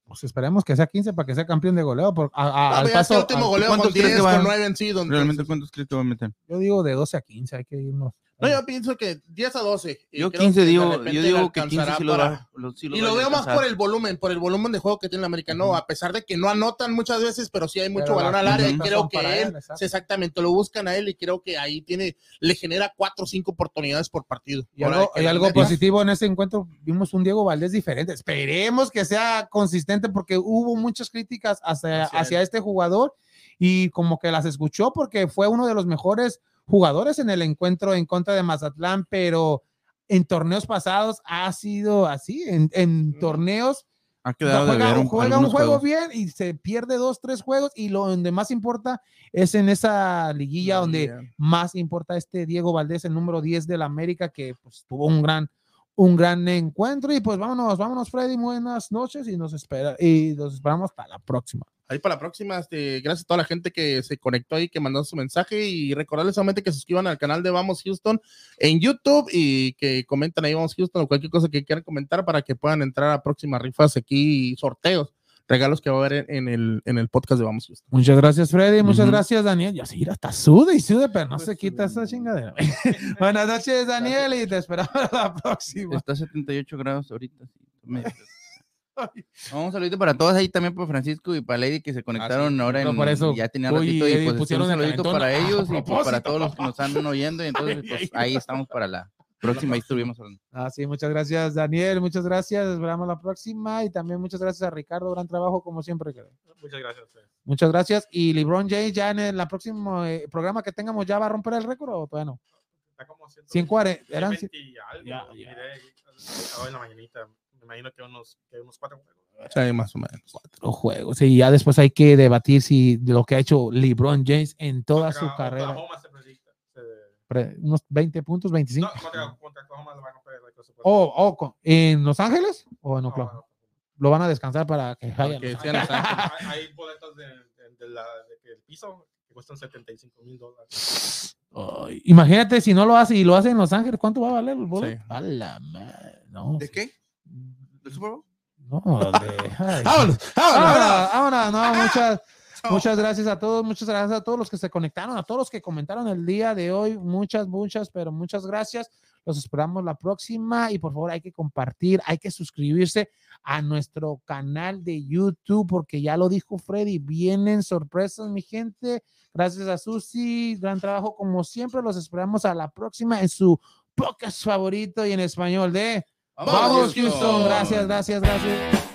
Pues esperemos que sea 15 para que sea campeón de goleo. Por, a- a- Ah, al paso, este último goleo ¿cuántos con crees 10, que con van? 9 en sí. donde- ¿Realmente cuántos crees que va a meter? yo digo de 12 a 15, hay que irnos. No, yo pienso que 10 a 12. y Yo creo 15 que de digo, yo digo que 15 alcanzará sí lo para- va, lo, sí lo Y lo veo más por el volumen, por el volumen de juego que tiene el América. No, a pesar de que no anotan muchas veces, pero sí hay mucho Pero balón al área. Y creo que él, él, exactamente, lo buscan a él y creo que ahí tiene, le genera cuatro o cinco oportunidades por partido. Y algo, que y las algo positivo en ese encuentro, vimos un Diego Valdés diferente. Esperemos que sea consistente porque hubo muchas críticas hacia, Hacia hacia este jugador y como que las escuchó porque fue uno de los mejores jugadores en el encuentro en contra de Mazatlán, pero en torneos pasados ha sido así, en, en Ujú. torneos Ha quedado de juega, ver un, juega un algunos juego juegos. bien y se pierde dos, tres juegos y lo donde más importa es en esa liguilla donde más importa este Diego Valdés, el número 10 del América, que pues, tuvo un gran, un gran encuentro. Y pues vámonos, vámonos, Freddy. Buenas noches y nos espera y nos esperamos para la próxima. Ahí para la próxima, este, gracias a toda la gente que se conectó ahí, que mandó su mensaje y recordarles solamente que se suscriban al canal de Vamos Houston en YouTube y que comenten ahí Vamos Houston o cualquier cosa que quieran comentar para que puedan entrar a próximas rifas aquí, sorteos, regalos que va a haber en, en el, en el podcast de Vamos Houston. Muchas gracias, Freddy. Muchas gracias, Daniel. Ya sí, hasta sude y sude, pero no Pues, se quita esa chingadera. Buenas noches, Daniel, y te esperamos la próxima. Está a 78 grados ahorita. sí, No, Un saludito para todos ahí también para Francisco y para Lady que se conectaron sí. ahora No, en, por eso, ya tenía uy, ratito y Eddie, pues pusieron un el saludito calentón para ellos y pues, para todos los que nos están oyendo y entonces pues ahí estamos para la próxima ahí estuvimos hablando. Ah, sí, muchas gracias, Daniel. Muchas gracias. Esperamos la próxima. Y también muchas gracias a Ricardo. Gran trabajo, como siempre. Muchas gracias. ustedes. Muchas gracias. Y LeBron James, ya en el próximo eh, programa que tengamos, ¿ya va a romper el récord o todavía no? Está como 140, eran 120 y algo. Ya, ya. Miré hoy en la mañanita. Me imagino que unos, que unos cuatro juegos. Sí, más o menos. los juegos. Y ya después hay que debatir si de lo que ha hecho LeBron James en toda su Contra carrera. Oklahoma se Pre- Unos 20 puntos, 25. No, contra, contra van a. Oh, oh, con- ¿En Los Ángeles o en No, Oklahoma? no. Lo van a descansar para que vayan. que Los Ángeles. Hay, hay boletos de, de, de la, de que el piso que cuestan 75 mil dólares. Ay, imagínate si no lo hace y lo hace en Los Ángeles, ¿cuánto va a valer el boleto? Sí. A la madre, no. ¿De qué? ¿Del Super Bowl? No, de. ay. ¡Vámonos! ¡Vámonos! Vámonos, vámonos, no, muchas, muchas gracias a todos, muchas gracias a todos los que se conectaron, a todos los que comentaron el día de hoy, muchas, muchas, pero muchas gracias. Los esperamos la próxima y por favor hay que compartir, hay que suscribirse a nuestro canal de YouTube porque ya lo dijo Freddy, vienen sorpresas, mi gente. Gracias a Susi, gran trabajo como siempre. Los esperamos a la próxima en su podcast favorito y en español de Vamos Houston. Gracias, gracias, gracias.